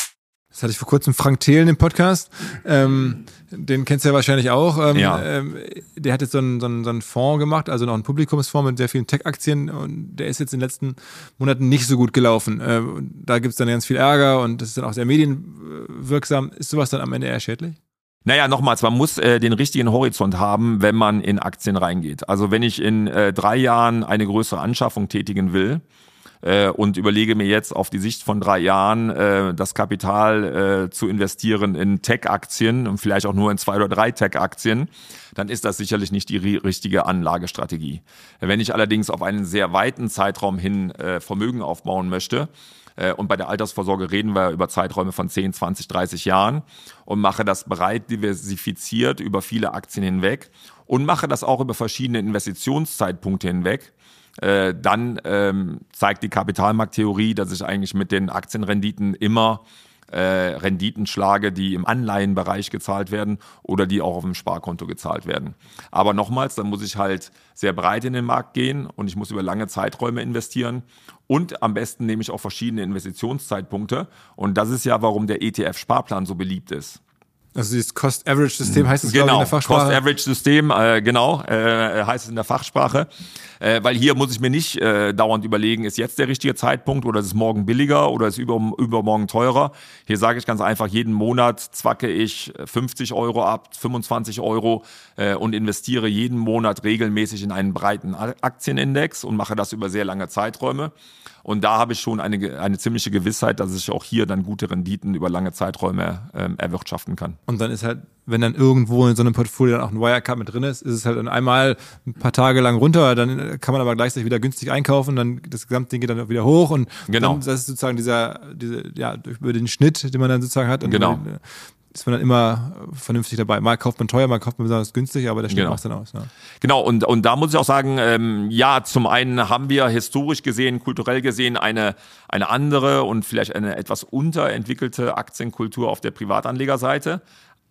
[SPEAKER 1] Das hatte ich vor kurzem Frank Thelen im Podcast. Ähm, den kennst du ja wahrscheinlich auch. Ähm,
[SPEAKER 2] Ja.
[SPEAKER 1] ähm, der hat jetzt so einen, so, einen, so einen Fonds gemacht, also noch einen Publikumsfonds mit sehr vielen Tech-Aktien und der ist jetzt in den letzten Monaten nicht so gut gelaufen. Äh, und da gibt es dann ganz viel Ärger und das ist dann auch sehr medienwirksam. Ist sowas dann am Ende eher schädlich?
[SPEAKER 2] Naja, nochmals, man muss äh, den richtigen Horizont haben, wenn man in Aktien reingeht. Also wenn ich in äh, drei Jahren eine größere Anschaffung tätigen will äh, und überlege mir jetzt auf die Sicht von drei Jahren äh, das Kapital äh, zu investieren in Tech-Aktien und vielleicht auch nur in zwei oder drei Tech-Aktien, dann ist das sicherlich nicht die ri- richtige Anlagestrategie. Wenn ich allerdings auf einen sehr weiten Zeitraum hin äh, Vermögen aufbauen möchte, äh, und bei der Altersvorsorge reden wir über Zeiträume von 10, 20, 30 Jahren und mache das breit diversifiziert über viele Aktien hinweg und mache das auch über verschiedene Investitionszeitpunkte hinweg. Äh, dann ähm, zeigt die Kapitalmarkttheorie, dass ich eigentlich mit den Aktienrenditen immer äh, Renditen schlage, die im Anleihenbereich gezahlt werden oder die auch auf dem Sparkonto gezahlt werden. Aber nochmals, dann muss ich halt sehr breit in den Markt gehen und ich muss über lange Zeiträume investieren und am besten nehme ich auch verschiedene Investitionszeitpunkte und das ist ja, warum der ETF-Sparplan so beliebt ist.
[SPEAKER 1] Also dieses Cost-Average-System heißt es, ich, in
[SPEAKER 2] Genau,
[SPEAKER 1] der Fachsprache.
[SPEAKER 2] Cost-Average-System, äh, genau, äh, heißt es in der Fachsprache. Äh, weil hier muss ich mir nicht äh, dauernd überlegen, ist jetzt der richtige Zeitpunkt oder ist es morgen billiger oder ist über, übermorgen teurer. Hier sage ich ganz einfach, jeden Monat zwacke ich 50 Euro ab, 25 Euro äh, und investiere jeden Monat regelmäßig in einen breiten Aktienindex und mache das über sehr lange Zeiträume. Und da habe ich schon eine, eine ziemliche Gewissheit, dass ich auch hier dann gute Renditen über lange Zeiträume ähm, erwirtschaften kann.
[SPEAKER 1] Und dann ist halt, wenn dann irgendwo in so einem Portfolio dann auch ein Wirecard mit drin ist, ist es halt dann einmal ein paar Tage lang runter, dann kann man aber gleichzeitig wieder günstig einkaufen, dann das Gesamtding geht dann auch wieder hoch und
[SPEAKER 2] Genau.
[SPEAKER 1] dann, das ist sozusagen dieser, diese, ja, über den Schnitt, den man dann sozusagen hat. Und
[SPEAKER 2] Genau.
[SPEAKER 1] dann, äh, ist man dann immer vernünftig dabei. Mal kauft man teuer, mal kauft man besonders günstig, aber der Schnitt
[SPEAKER 2] Genau.
[SPEAKER 1] macht dann aus. Ja.
[SPEAKER 2] Genau, und, und da muss ich auch sagen, ähm, ja, zum einen haben wir historisch gesehen, kulturell gesehen eine, eine andere und vielleicht eine etwas unterentwickelte Aktienkultur auf der Privatanlegerseite.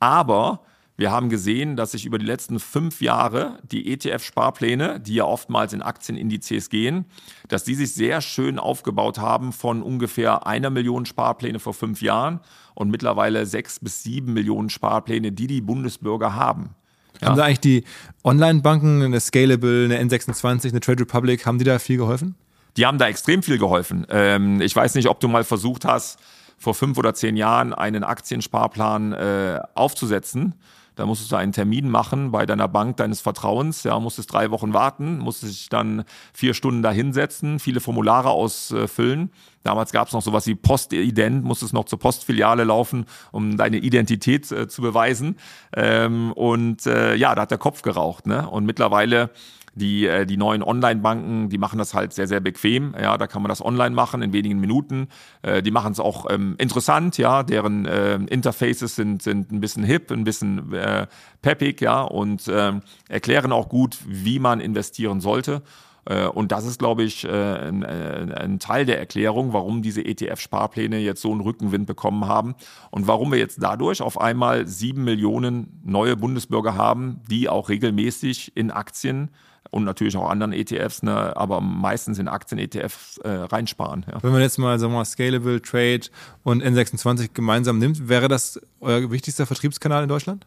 [SPEAKER 2] Aber wir haben gesehen, dass sich über die letzten fünf Jahre die ETF-Sparpläne, die ja oftmals in Aktienindizes gehen, dass die sich sehr schön aufgebaut haben von ungefähr einer Million Sparpläne vor fünf Jahren und mittlerweile sechs bis sieben Millionen Sparpläne, die die Bundesbürger haben.
[SPEAKER 1] Haben da eigentlich die Online-Banken, eine Scalable, eine N26, eine Trade Republic, haben die da viel geholfen?
[SPEAKER 2] Die haben da extrem viel geholfen. Ähm, ich weiß nicht, ob du mal versucht hast, vor fünf oder zehn Jahren einen Aktiensparplan äh, aufzusetzen. Da musstest du einen Termin machen bei deiner Bank deines Vertrauens. Ja, musstest drei Wochen warten, musstest dich dann vier Stunden da hinsetzen, viele Formulare ausfüllen. Damals gab es noch sowas wie Postident, musstest noch zur Postfiliale laufen, um deine Identität äh, zu beweisen. Ähm, und äh, ja, da hat der Kopf geraucht. Ne? Und mittlerweile die, äh, die neuen Online-Banken, die machen das halt sehr, sehr bequem. Ja, da kann man das online machen in wenigen Minuten. Äh, die machen es auch ähm, interessant, ja. Deren äh, Interfaces sind, sind ein bisschen hip, ein bisschen äh, peppig, ja, und ähm, erklären auch gut, wie man investieren sollte. Äh, Und das ist, glaube ich, äh, ein, äh, ein Teil der Erklärung, warum diese ETF-Sparpläne jetzt so einen Rückenwind bekommen haben und warum wir jetzt dadurch auf einmal sieben Millionen neue Bundesbürger haben, die auch regelmäßig in Aktien und natürlich auch anderen ETFs, ne, aber meistens in Aktien-ETFs äh, reinsparen. Ja.
[SPEAKER 1] Wenn man jetzt mal, sagen wir mal, Scalable, Trade und N26 gemeinsam nimmt, wäre das euer wichtigster Vertriebskanal in Deutschland?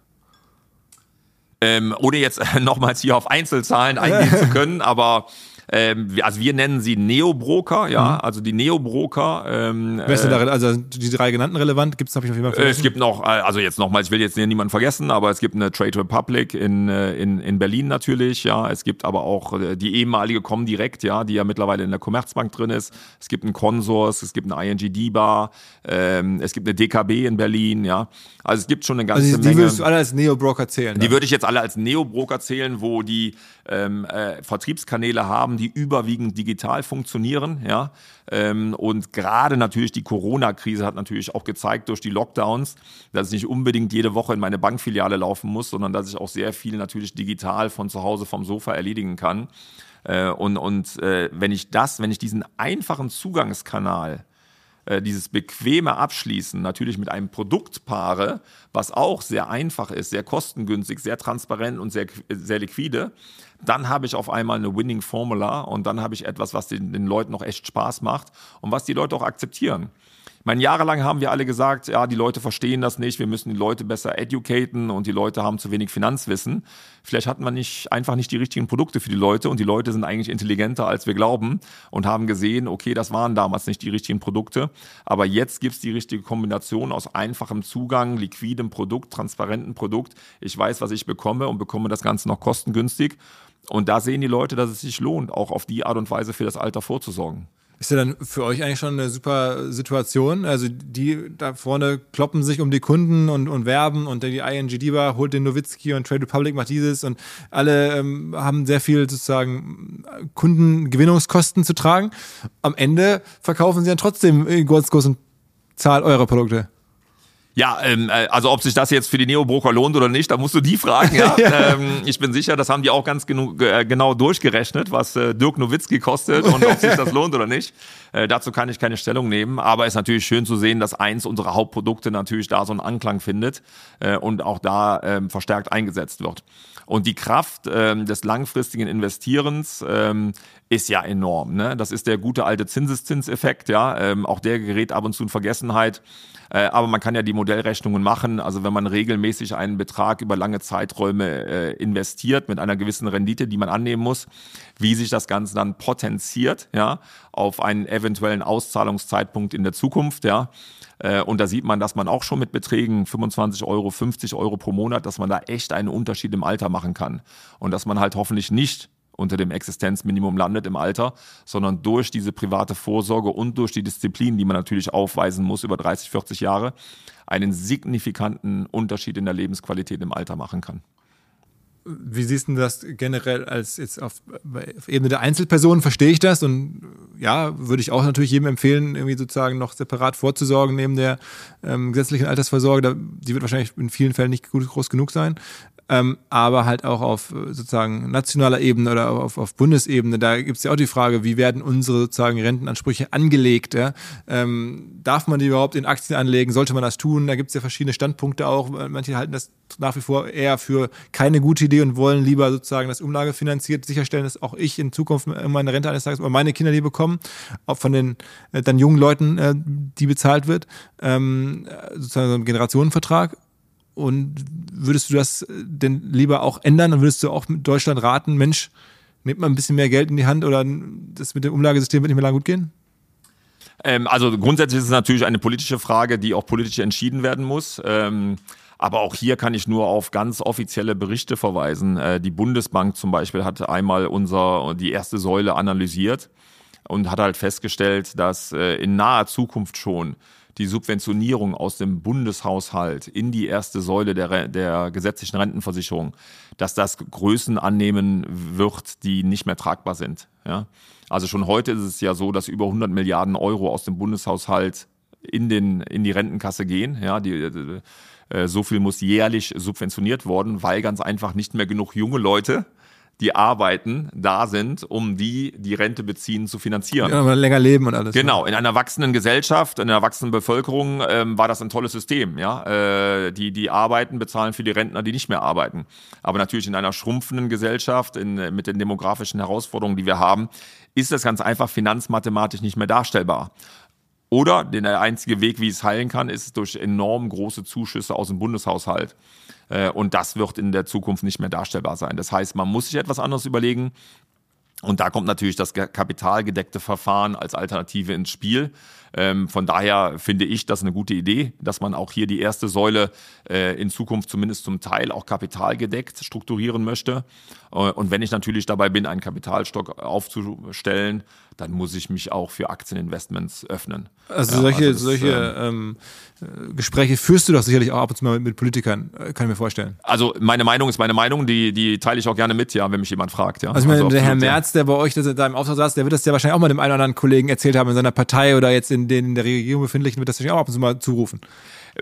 [SPEAKER 2] Ähm, ohne jetzt nochmals hier auf Einzelzahlen eingehen zu können, aber ähm, also wir nennen sie Neobroker, ja, also die Neobroker. Ähm,
[SPEAKER 1] Wer ist denn da, re- also die drei genannten relevant? Gibt's, habe ich noch jemanden
[SPEAKER 2] Äh, Es
[SPEAKER 1] vergessen?
[SPEAKER 2] gibt noch, äh, also jetzt nochmal, ich will jetzt niemanden vergessen, aber es gibt eine Trade Republic in, äh, in, in Berlin natürlich, ja. Es gibt aber auch äh, die ehemalige Comdirect, ja, die ja mittlerweile in der Commerzbank drin ist. Es gibt einen Consors, es gibt eine ING DIBA, ähm, es gibt eine DKB in Berlin, ja. Also es gibt schon eine ganze
[SPEAKER 1] Also die, die
[SPEAKER 2] Menge.
[SPEAKER 1] würdest du alle als Neo-Broker zählen?
[SPEAKER 2] Die
[SPEAKER 1] ne?
[SPEAKER 2] würde ich jetzt alle als Neobroker zählen, wo die ähm, äh, Vertriebskanäle haben, die überwiegend digital funktionieren, ja. Ähm, und gerade natürlich die Corona-Krise hat natürlich auch gezeigt durch die Lockdowns, dass ich nicht unbedingt jede Woche in meine Bankfiliale laufen muss, sondern dass ich auch sehr viel natürlich digital von zu Hause vom Sofa erledigen kann. Äh, und und äh, wenn ich das, wenn ich diesen einfachen Zugangskanal äh, dieses bequeme Abschließen natürlich mit einem Produkt paare, was auch sehr einfach ist, sehr kostengünstig, sehr transparent und sehr, sehr liquide, dann habe ich auf einmal eine Winning Formula und dann habe ich etwas, was den, den Leuten noch echt Spaß macht und was die Leute auch akzeptieren. meine, jahrelang haben wir alle gesagt, ja, die Leute verstehen das nicht, wir müssen die Leute besser educaten und die Leute haben zu wenig Finanzwissen. Vielleicht hatten wir nicht, einfach nicht die richtigen Produkte für die Leute und die Leute sind eigentlich intelligenter, als wir glauben und haben gesehen, okay, das waren damals nicht die richtigen Produkte, aber jetzt gibt's die richtige Kombination aus einfachem Zugang, liquidem Produkt, transparentem Produkt. Ich weiß, was ich bekomme und bekomme das Ganze noch kostengünstig. Und da sehen die Leute, dass es sich lohnt, auch auf die Art und Weise für das Alter vorzusorgen.
[SPEAKER 1] Ist ja dann für euch eigentlich schon eine super Situation. Also die da vorne kloppen sich um die Kunden und, und werben und die ING Diva holt den Nowitzki und Trade Republic macht dieses und alle ähm, haben sehr viel sozusagen Kundengewinnungskosten zu tragen. Am Ende verkaufen sie dann trotzdem in ganz großen Zahl eure Produkte.
[SPEAKER 2] Ja, ähm, äh, also ob sich das jetzt für die Neobroker lohnt oder nicht, da musst du die fragen. Ja? Ähm, ich bin sicher, das haben die auch ganz genug, äh, genau durchgerechnet, was äh, Dirk Nowitzki kostet und ob sich das lohnt oder nicht. Äh, dazu kann ich keine Stellung nehmen, aber es ist natürlich schön zu sehen, dass eins unserer Hauptprodukte natürlich da so einen Anklang findet äh, und auch da ähm, verstärkt eingesetzt wird. Und die Kraft ähm, des langfristigen Investierens ähm, ist ja enorm. Ne? Das ist der gute alte Zinseszinseffekt, ja. Ähm, auch der gerät ab und zu in Vergessenheit. Äh, aber man kann ja die Modellrechnungen machen. Also wenn man regelmäßig einen Betrag über lange Zeiträume äh, investiert mit einer gewissen Rendite, die man annehmen muss, wie sich das Ganze dann potenziert, ja, auf einen eventuellen Auszahlungszeitpunkt in der Zukunft, ja. Äh, und da sieht man, dass man auch schon mit Beträgen 25 Euro, 50 Euro pro Monat, dass man da echt einen Unterschied im Alter machen kann. Und dass man halt hoffentlich nicht unter dem Existenzminimum landet im Alter, sondern durch diese private Vorsorge und durch die Disziplin, die man natürlich aufweisen muss über 30, 40 Jahre, einen signifikanten Unterschied in der Lebensqualität im Alter machen kann.
[SPEAKER 1] Wie siehst du das generell als jetzt auf, auf Ebene der Einzelpersonen? Verstehe ich das und ja, würde ich auch natürlich jedem empfehlen, irgendwie sozusagen noch separat vorzusorgen neben der ähm, gesetzlichen Altersvorsorge. die wird wahrscheinlich in vielen Fällen nicht groß genug sein ähm, aber halt auch auf äh, sozusagen nationaler Ebene oder auf, auf Bundesebene. Da gibt es ja auch die Frage, wie werden unsere sozusagen Rentenansprüche angelegt? Ja? Ähm, darf man die überhaupt in Aktien anlegen? Sollte man das tun? Da gibt es ja verschiedene Standpunkte auch. Manche halten das nach wie vor eher für keine gute Idee und wollen lieber sozusagen das umlagefinanziert sicherstellen, dass auch ich in Zukunft meine Rente eines Tages oder meine Kinder die bekommen, auch von den äh, dann jungen Leuten, äh, die bezahlt wird, ähm, sozusagen so ein Generationenvertrag. Und würdest du das denn lieber auch ändern und würdest du auch mit Deutschland raten, Mensch, nehmt mal ein bisschen mehr Geld in die Hand oder das mit dem Umlagesystem wird nicht mehr lange gut gehen?
[SPEAKER 2] Ähm, also grundsätzlich ist es natürlich eine politische Frage, die auch politisch entschieden werden muss. Ähm, aber auch hier kann ich nur auf ganz offizielle Berichte verweisen. Äh, die Bundesbank zum Beispiel hat einmal unser, die erste Säule analysiert und hat halt festgestellt, dass äh, in naher Zukunft schon die Subventionierung aus dem Bundeshaushalt in die erste Säule der, der gesetzlichen Rentenversicherung, dass das Größen annehmen wird, die nicht mehr tragbar sind. Ja? Also schon heute ist es ja so, dass über 100 Milliarden Euro aus dem Bundeshaushalt in, den, in die Rentenkasse gehen. Ja, die, äh, so viel muss jährlich subventioniert worden, weil ganz einfach nicht mehr genug junge Leute die arbeiten, da sind, um die die Rente beziehen zu finanzieren.
[SPEAKER 1] Ja, länger leben und alles.
[SPEAKER 2] Genau, in einer wachsenden Gesellschaft, in einer wachsenden Bevölkerung ähm, war das ein tolles System. Ja, äh, die die arbeiten bezahlen für die Rentner, die nicht mehr arbeiten. Aber natürlich in einer schrumpfenden Gesellschaft, in, mit den demografischen Herausforderungen, die wir haben, ist das ganz einfach finanzmathematisch nicht mehr darstellbar. Oder der einzige Weg, wie es heilen kann, ist durch enorm große Zuschüsse aus dem Bundeshaushalt. Äh, und das wird in der Zukunft nicht mehr darstellbar sein. Das heißt, man muss sich etwas anderes überlegen. Und da kommt natürlich das kapitalgedeckte Verfahren als Alternative ins Spiel. Ähm, von daher finde ich das eine gute Idee, dass man auch hier die erste Säule äh, in Zukunft zumindest zum Teil auch kapitalgedeckt strukturieren möchte. Äh, und wenn ich natürlich dabei bin, einen Kapitalstock aufzustellen, dann muss ich mich auch für Aktieninvestments öffnen.
[SPEAKER 1] Also ja, solche, also das, solche ähm, ähm, Gespräche führst du doch sicherlich auch ab und zu mal mit, Politikern, äh, kann ich mir vorstellen.
[SPEAKER 2] Also meine Meinung ist meine Meinung, die, die teile ich auch gerne mit, ja, wenn mich jemand fragt. Ja.
[SPEAKER 1] Also, ich meine, also der Herr Merz, der bei euch da im Auftrag saß, der wird das ja wahrscheinlich auch mal dem einen oder anderen Kollegen erzählt haben in seiner Partei oder jetzt in den in der Regierung befindlichen wird das natürlich auch ab und zu mal zurufen.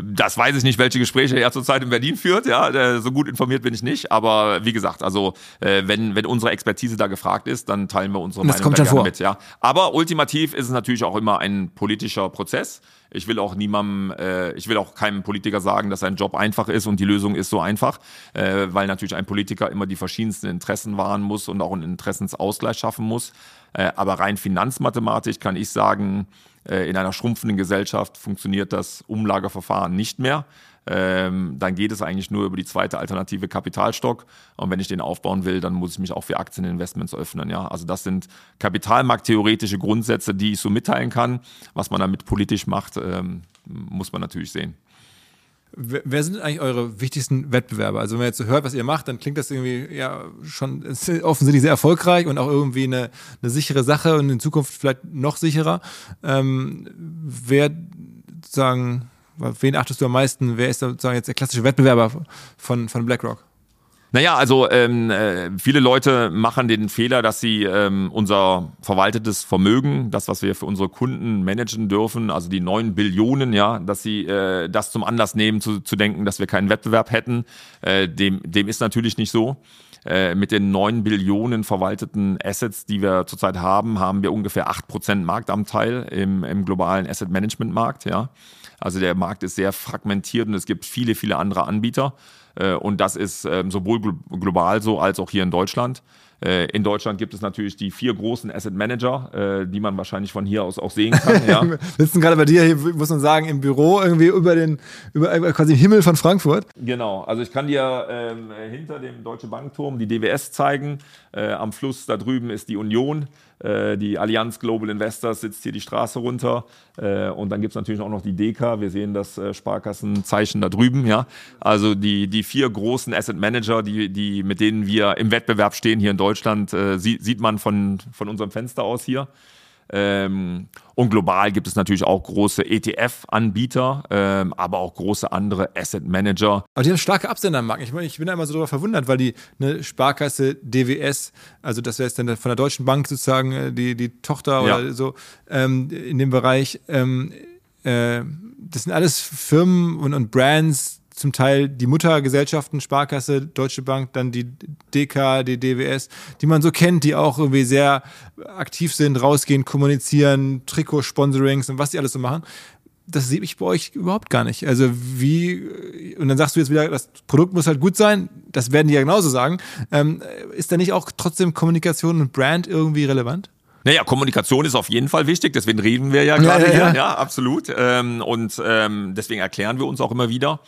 [SPEAKER 2] Das weiß ich nicht, welche Gespräche er zurzeit in Berlin führt. Ja, so gut informiert bin ich nicht. Aber wie gesagt, also äh, wenn wenn unsere Expertise da gefragt ist, dann teilen wir unsere
[SPEAKER 1] das Meinung kommt da gerne
[SPEAKER 2] mit. Ja, aber ultimativ ist es natürlich auch immer ein politischer Prozess. Ich will auch niemandem, äh, ich will auch keinem Politiker sagen, dass sein Job einfach ist und die Lösung ist so einfach, äh, weil natürlich ein Politiker immer die verschiedensten Interessen wahren muss und auch einen Interessensausgleich schaffen muss. Äh, aber rein finanzmathematisch kann ich sagen, äh, in einer schrumpfenden Gesellschaft funktioniert das Umlageverfahren nicht mehr ähm, dann geht es eigentlich nur über die zweite Alternative Kapitalstock. Und wenn ich den aufbauen will, dann muss ich mich auch für Aktieninvestments öffnen. Ja, also das sind kapitalmarkttheoretische Grundsätze, die ich so mitteilen kann. Was man damit politisch macht, ähm, muss man natürlich sehen.
[SPEAKER 1] Wer sind eigentlich eure wichtigsten Wettbewerber? Also wenn man jetzt so hört, was ihr macht, dann klingt das irgendwie ja schon offensichtlich sehr erfolgreich und auch irgendwie eine, eine sichere Sache und in Zukunft vielleicht noch sicherer. Ähm, wer Wen achtest du am meisten? Wer ist sozusagen jetzt der klassische Wettbewerber von, von BlackRock?
[SPEAKER 2] Naja, also ähm, äh, viele Leute machen den Fehler, dass sie ähm, unser verwaltetes Vermögen, das, was wir für unsere Kunden managen dürfen, also die neun Billionen, ja, dass sie äh, das zum Anlass nehmen, zu, zu denken, dass wir keinen Wettbewerb hätten. Äh, dem, dem ist natürlich nicht so. Äh, mit den neun Billionen verwalteten Assets, die wir zurzeit haben, haben wir ungefähr acht Prozent Marktanteil im, im globalen Asset Management Markt, ja. Also der Markt ist sehr fragmentiert und es gibt viele, viele andere Anbieter. Äh, und das ist ähm, sowohl global so als auch hier in Deutschland. Äh, in Deutschland gibt es natürlich die vier großen Asset Manager, äh, die man wahrscheinlich von hier aus auch sehen kann. Ja.
[SPEAKER 1] Wir sitzen gerade bei dir hier, muss man sagen, im Büro irgendwie über den, über quasi Himmel von Frankfurt.
[SPEAKER 2] Genau, also ich kann dir ähm, hinter dem Deutsche Bankturm die DWS zeigen. Äh, am Fluss da drüben ist die Union. Äh, die Allianz Global Investors sitzt hier die Straße runter. Äh, und dann gibt es natürlich auch noch die DK. Wir sehen das äh, Sparkassenzeichen da drüben. Ja? Also die, die vier großen Asset Manager, die, die, mit denen wir im Wettbewerb stehen hier in Deutschland, sieht, sieht man von, von unserem Fenster aus hier. Ähm, und global gibt es natürlich auch große ETF-Anbieter, ähm, aber auch große andere Asset Manager.
[SPEAKER 1] Aber die haben starke Absendermarken. Ich, meine, ich bin da immer so darüber verwundert, weil die eine Sparkasse DWS, also das wäre jetzt dann von der Deutschen Bank sozusagen äh, die, die Tochter ja. oder so ähm, in dem Bereich. Ähm, äh, das sind alles Firmen und, und Brands, zum Teil die Muttergesellschaften, Sparkasse, Deutsche Bank, dann die DK, die DWS, die man so kennt, die auch irgendwie sehr aktiv sind, rausgehen, kommunizieren, Trikot-Sponsorings und was die alles so machen. Das sehe ich bei euch überhaupt gar nicht. Also wie, und dann sagst du jetzt wieder, das Produkt muss halt gut sein, das werden die ja genauso sagen. Ähm, ist da nicht auch trotzdem Kommunikation und Brand irgendwie relevant?
[SPEAKER 2] Naja, Kommunikation ist auf jeden Fall wichtig, deswegen reden wir ja gerade ja, ja, ja. hier, ja, absolut. Ähm, und ähm, deswegen erklären wir uns auch immer wieder.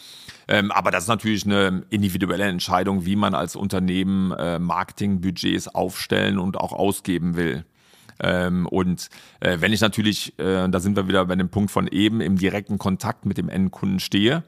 [SPEAKER 2] Ähm, aber das ist natürlich eine individuelle Entscheidung, wie man als Unternehmen äh, Marketingbudgets aufstellen und auch ausgeben will. Ähm, und äh, wenn ich natürlich, äh, da sind wir wieder bei dem Punkt von eben, im direkten Kontakt mit dem Endkunden stehe,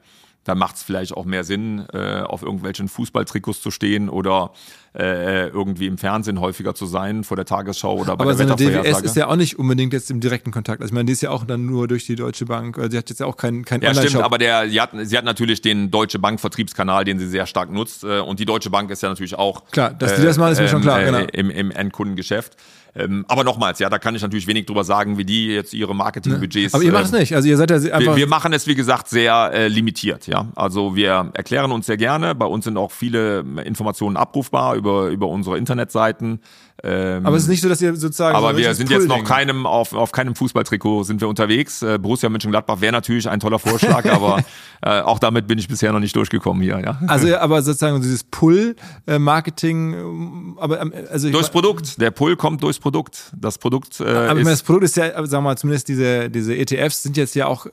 [SPEAKER 2] da macht es vielleicht auch mehr Sinn, äh, auf irgendwelchen Fußballtrikots zu stehen oder äh, irgendwie im Fernsehen häufiger zu sein, vor der Tagesschau oder bei
[SPEAKER 1] Aber
[SPEAKER 2] der
[SPEAKER 1] so eine DWS ist ja auch nicht unbedingt jetzt im direkten Kontakt. Also ich meine, die ist ja auch dann nur durch die Deutsche Bank. Also sie hat jetzt ja auch keinen kein
[SPEAKER 2] Ja, stimmt, aber der, sie, hat, sie hat natürlich den Deutsche Bank Vertriebskanal, den sie sehr stark nutzt. Äh, und die Deutsche Bank ist ja natürlich auch.
[SPEAKER 1] Klar, dass die das machen, ist mir schon klar.
[SPEAKER 2] Äh,
[SPEAKER 1] genau.
[SPEAKER 2] Im, Im Endkundengeschäft. Ähm, aber nochmals, ja, da kann ich natürlich wenig drüber sagen, wie die jetzt ihre Marketingbudgets.
[SPEAKER 1] Aber ihr macht es äh, nicht. Also ihr seid ja
[SPEAKER 2] einfach. Wir, wir machen es, wie gesagt, sehr äh, limitiert, ja. Also wir erklären uns sehr gerne. Bei uns sind auch viele Informationen abrufbar über, über unsere Internetseiten.
[SPEAKER 1] Ähm, aber es ist nicht so, dass ihr sozusagen.
[SPEAKER 2] Aber
[SPEAKER 1] so
[SPEAKER 2] wir sind jetzt noch keinem auf, auf keinem Fußballtrikot sind wir unterwegs. Äh, Borussia Mönchengladbach wäre natürlich ein toller Vorschlag, aber äh, auch damit bin ich bisher noch nicht durchgekommen hier. Ja.
[SPEAKER 1] Also aber sozusagen dieses Pull-Marketing, äh, aber ähm, also
[SPEAKER 2] durchs Produkt. Der Pull kommt durchs Produkt. Das Produkt. Äh,
[SPEAKER 1] aber ist, das Produkt ist ja, sagen wir mal, zumindest diese diese ETFs sind jetzt ja auch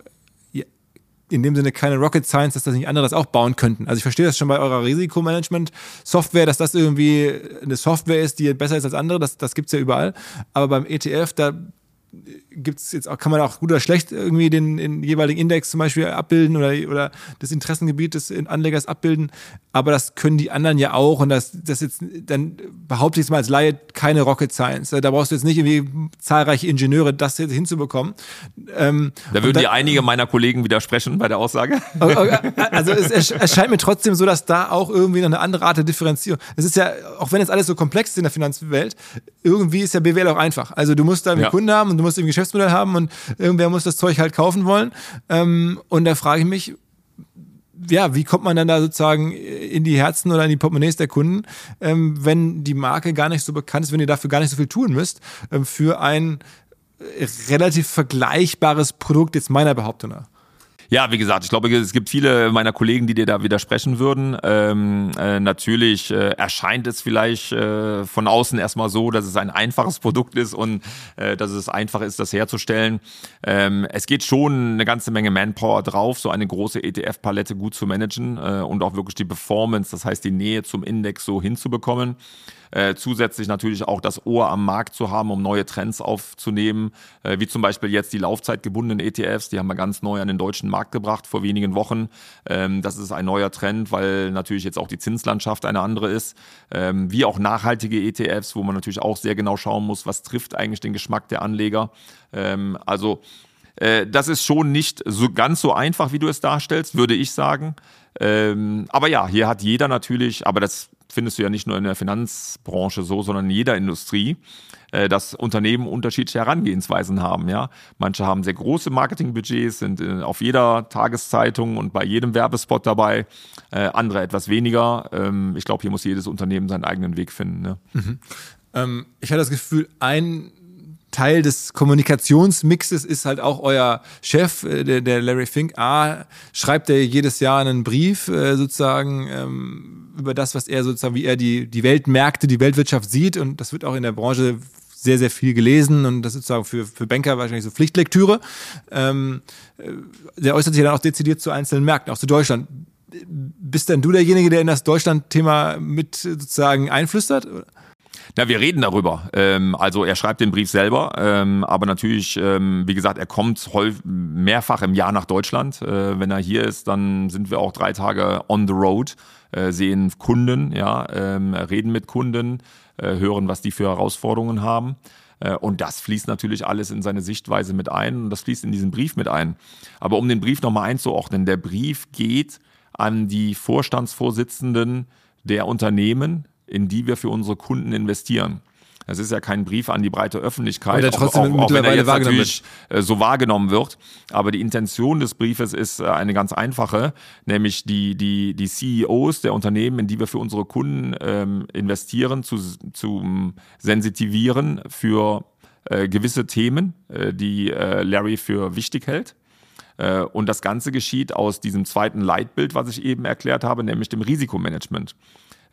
[SPEAKER 1] in dem Sinne keine Rocket Science, dass das nicht andere das auch bauen könnten. Also ich verstehe das schon bei eurer Risikomanagement-Software, dass das irgendwie eine Software ist, die besser ist als andere, das, das gibt es ja überall. Aber beim ETF, da gibt's jetzt auch, kann man auch gut oder schlecht irgendwie den, den jeweiligen Index zum Beispiel abbilden oder, oder das Interessengebiet des Anlegers abbilden. Aber das können die anderen ja auch und das, das jetzt, dann behaupte ich es mal als Laie, keine Rocket Science. Da brauchst du jetzt nicht irgendwie zahlreiche Ingenieure, das jetzt hinzubekommen.
[SPEAKER 2] Ähm, da würden dann, die einige meiner Kollegen widersprechen bei der Aussage.
[SPEAKER 1] Also es erscheint mir trotzdem so, dass da auch irgendwie noch eine andere Art der Differenzierung. Es ist ja, auch wenn jetzt alles so komplex ist in der Finanzwelt, irgendwie ist ja BWL auch einfach. Also du musst da einen ja. Kunden haben und du musst ein Geschäftsmodell haben und irgendwer muss das Zeug halt kaufen wollen. Ähm, und da frage ich mich, ja, wie kommt man dann da sozusagen in die Herzen oder in die Portemonnaies der Kunden, ähm, wenn die Marke gar nicht so bekannt ist, wenn ihr dafür gar nicht so viel tun müsst, ähm, für ein relativ vergleichbares Produkt jetzt meiner Behauptung nach?
[SPEAKER 2] Ja, wie gesagt, ich glaube, es gibt viele meiner Kollegen, die dir da widersprechen würden. Ähm, äh, natürlich äh, erscheint es vielleicht äh, von außen erstmal so, dass es ein einfaches Produkt ist und äh, dass es einfach ist, das herzustellen. Ähm, es geht schon eine ganze Menge Manpower drauf, so eine große ETF-Palette gut zu managen äh, und auch wirklich die Performance, das heißt die Nähe zum Index so hinzubekommen. Äh, zusätzlich natürlich auch das Ohr am Markt zu haben, um neue Trends aufzunehmen, äh, wie zum Beispiel jetzt die laufzeitgebundenen ETFs, die haben wir ganz neu an den deutschen Markt gebracht vor wenigen Wochen. Ähm, das ist ein neuer Trend, weil natürlich jetzt auch die Zinslandschaft eine andere ist, ähm, wie auch nachhaltige ETFs, wo man natürlich auch sehr genau schauen muss, was trifft eigentlich den Geschmack der Anleger. Ähm, also äh, das ist schon nicht so ganz so einfach, wie du es darstellst, würde ich sagen. Ähm, aber ja, hier hat jeder natürlich, aber das findest du ja nicht nur in der Finanzbranche so, sondern in jeder Industrie, äh, dass Unternehmen unterschiedliche Herangehensweisen haben. Ja, manche haben sehr große Marketingbudgets, sind äh, auf jeder Tageszeitung und bei jedem Werbespot dabei, äh, andere etwas weniger. Ähm, ich glaube, hier muss jedes Unternehmen seinen eigenen Weg finden. Ne?
[SPEAKER 1] Mhm. Ähm, ich hatte das Gefühl, ein Teil des Kommunikationsmixes ist halt auch euer Chef, äh, der, der Larry Fink. A, schreibt er jedes Jahr einen Brief äh, sozusagen ähm, über das, was er sozusagen, wie er die, die Weltmärkte, die Weltwirtschaft sieht. Und das wird auch in der Branche sehr, sehr viel gelesen und das ist sozusagen für, für Banker wahrscheinlich so Pflichtlektüre. Ähm, äh, der äußert sich dann auch dezidiert zu einzelnen Märkten, auch zu Deutschland. Bist denn du derjenige, der in das Deutschland-Thema mit sozusagen einflüstert?
[SPEAKER 2] Na, wir reden darüber. Ähm, also er schreibt den Brief selber, ähm, aber natürlich, ähm, wie gesagt, er kommt mehrfach im Jahr nach Deutschland. Äh, wenn er hier ist, dann sind wir auch drei Tage on the road, äh, sehen Kunden, ja, ähm, reden mit Kunden, äh, hören, was die für Herausforderungen haben. Äh, und das fließt natürlich alles in seine Sichtweise mit ein und das fließt in diesen Brief mit ein. Aber um den Brief nochmal einzuordnen, der Brief geht an die Vorstandsvorsitzenden der Unternehmen, in die wir für unsere Kunden investieren. Es ist ja kein Brief an die breite Öffentlichkeit,
[SPEAKER 1] der trotzdem
[SPEAKER 2] auch, auch, auch wenn er jetzt
[SPEAKER 1] wahrgenommen
[SPEAKER 2] natürlich wird. Äh, so wahrgenommen wird. Aber die Intention des Briefes ist äh, eine ganz einfache, nämlich die, die, die CEOs der Unternehmen, in die wir für unsere Kunden ähm, investieren, zu, zu sensitivieren für äh, gewisse Themen, äh, die äh, Larry für wichtig hält. Äh, und das Ganze geschieht aus diesem zweiten Leitbild, was ich eben erklärt habe, nämlich dem Risikomanagement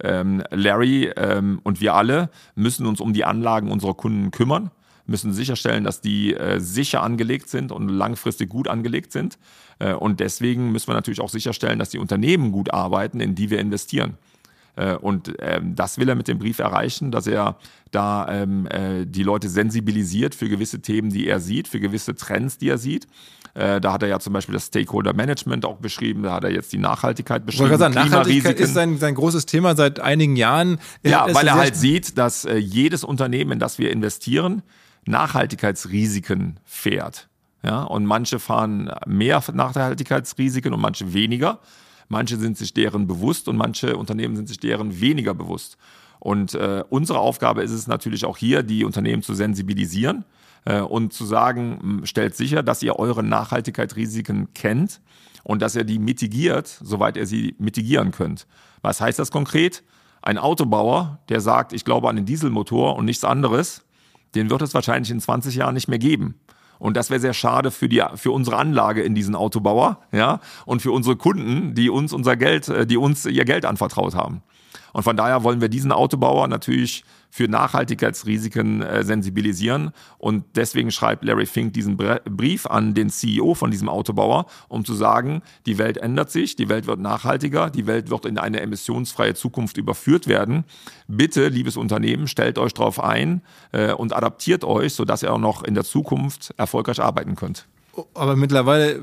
[SPEAKER 2] ähm, Larry ähm, und wir alle müssen uns um die Anlagen unserer Kunden kümmern, müssen sicherstellen, dass die äh, sicher angelegt sind und langfristig gut angelegt sind. Äh, und deswegen müssen wir natürlich auch sicherstellen, dass die Unternehmen gut arbeiten, in die wir investieren. Äh, und ähm, das will er mit dem Brief erreichen, dass er da ähm, äh, die Leute sensibilisiert für gewisse Themen, die er sieht, für gewisse Trends, die er sieht. Äh, da hat er ja zum Beispiel das Stakeholder Management auch beschrieben, da hat er jetzt die Nachhaltigkeit beschrieben.
[SPEAKER 1] Sagen, Nachhaltigkeit ist sein, sein großes Thema seit einigen Jahren.
[SPEAKER 2] Ja, weil er halt sieht, dass äh, jedes Unternehmen, in das wir investieren, Nachhaltigkeitsrisiken fährt. Ja, und manche fahren mehr Nachhaltigkeitsrisiken und manche weniger. Manche sind sich deren bewusst und manche Unternehmen sind sich deren weniger bewusst. Und äh, unsere Aufgabe ist es natürlich auch hier, die Unternehmen zu sensibilisieren und zu sagen, stellt sicher, dass ihr eure Nachhaltigkeitsrisiken kennt und dass ihr die mitigiert, soweit ihr sie mitigieren könnt. Was heißt das konkret? Ein Autobauer, der sagt, ich glaube an den Dieselmotor und nichts anderes, den wird es wahrscheinlich in 20 Jahren nicht mehr geben. Und das wäre sehr schade für die, für unsere Anlage in diesen Autobauer, ja, und für unsere Kunden, die uns unser Geld, äh, die uns ihr Geld anvertraut haben. Und von daher wollen wir diesen Autobauer natürlich für Nachhaltigkeitsrisiken äh, sensibilisieren. Und deswegen schreibt Larry Fink diesen Brief an den CEO von diesem Autobauer, um zu sagen, die Welt ändert sich, die Welt wird nachhaltiger, die Welt wird in eine emissionsfreie Zukunft überführt werden. Bitte, liebes Unternehmen, stellt euch darauf ein äh, und adaptiert euch, sodass ihr auch noch in der Zukunft erfolgreich arbeiten könnt.
[SPEAKER 1] Aber mittlerweile äh,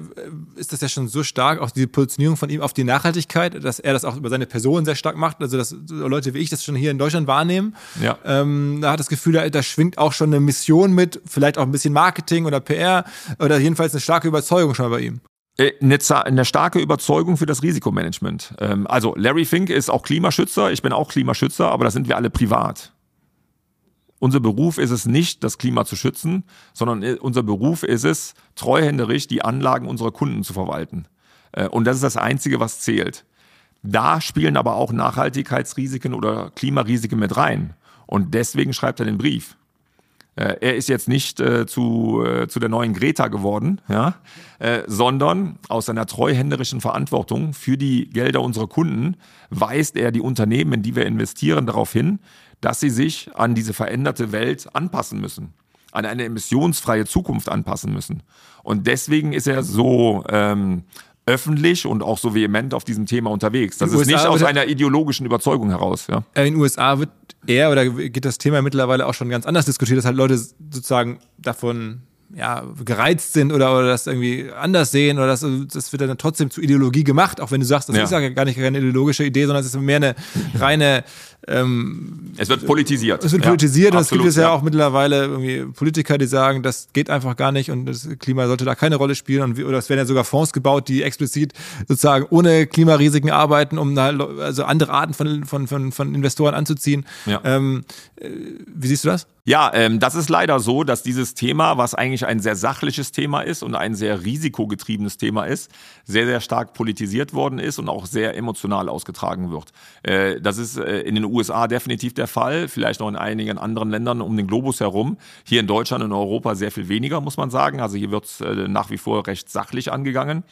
[SPEAKER 1] ist das ja schon so stark, auch die Positionierung von ihm auf die Nachhaltigkeit, dass er das auch über seine Person sehr stark macht. Also, dass Leute wie ich das schon hier in Deutschland wahrnehmen. Ja. Ähm, da hat das Gefühl, da, da schwingt auch schon eine Mission mit, vielleicht auch ein bisschen Marketing oder PR oder jedenfalls eine starke Überzeugung schon bei ihm.
[SPEAKER 2] Äh, eine, eine starke Überzeugung für das Risikomanagement. Ähm, also Larry Fink ist auch Klimaschützer, ich bin auch Klimaschützer, aber das sind wir alle privat. Unser Beruf ist es nicht, das Klima zu schützen, sondern unser Beruf ist es, treuhänderisch die Anlagen unserer Kunden zu verwalten. Äh, und das ist das Einzige, was zählt. Da spielen aber auch Nachhaltigkeitsrisiken oder Klimarisiken mit rein. Und deswegen schreibt er den Brief. Äh, er ist jetzt nicht äh, zu, zu der neuen Greta geworden, ja, sondern aus seiner treuhänderischen Verantwortung für die Gelder unserer Kunden weist er die Unternehmen, in die wir investieren, darauf hin, dass sie sich an diese veränderte Welt anpassen müssen, an eine emissionsfreie Zukunft anpassen müssen. Und deswegen ist er so ähm, öffentlich und auch so vehement auf diesem Thema unterwegs. Das in ist USA nicht aus einer ideologischen Überzeugung heraus. Ja.
[SPEAKER 1] In den USA wird eher oder geht das Thema mittlerweile auch schon ganz anders diskutiert, dass halt Leute sozusagen davon ja, gereizt sind oder, oder das irgendwie anders sehen oder das, das wird dann trotzdem zu Ideologie gemacht, auch wenn du sagst, das ja. ist ja gar nicht keine ideologische Idee, sondern es ist mehr eine reine
[SPEAKER 2] ähm, es wird politisiert.
[SPEAKER 1] Es wird ja, politisiert und es gibt es ja, ja, auch mittlerweile irgendwie Politiker, die sagen, das geht einfach gar nicht und das Klima sollte da keine Rolle spielen. Und, oder es werden ja sogar Fonds gebaut, die explizit sozusagen ohne Klimarisiken arbeiten, um also andere Arten von, von, von, von Investoren anzuziehen. Ja. Ähm, äh, wie siehst du das?
[SPEAKER 2] Ja, ähm, das ist leider so, dass dieses Thema, was eigentlich ein sehr sachliches Thema ist und ein sehr risikogetriebenes Thema ist, sehr, sehr stark politisiert worden ist und auch sehr emotional ausgetragen wird. Äh, das ist äh, in den USA definitiv der Fall, vielleicht noch in einigen anderen Ländern um den Globus herum. Hier in Deutschland und Europa sehr viel weniger, muss man sagen. Also hier wird es äh, nach wie vor recht sachlich angegangen.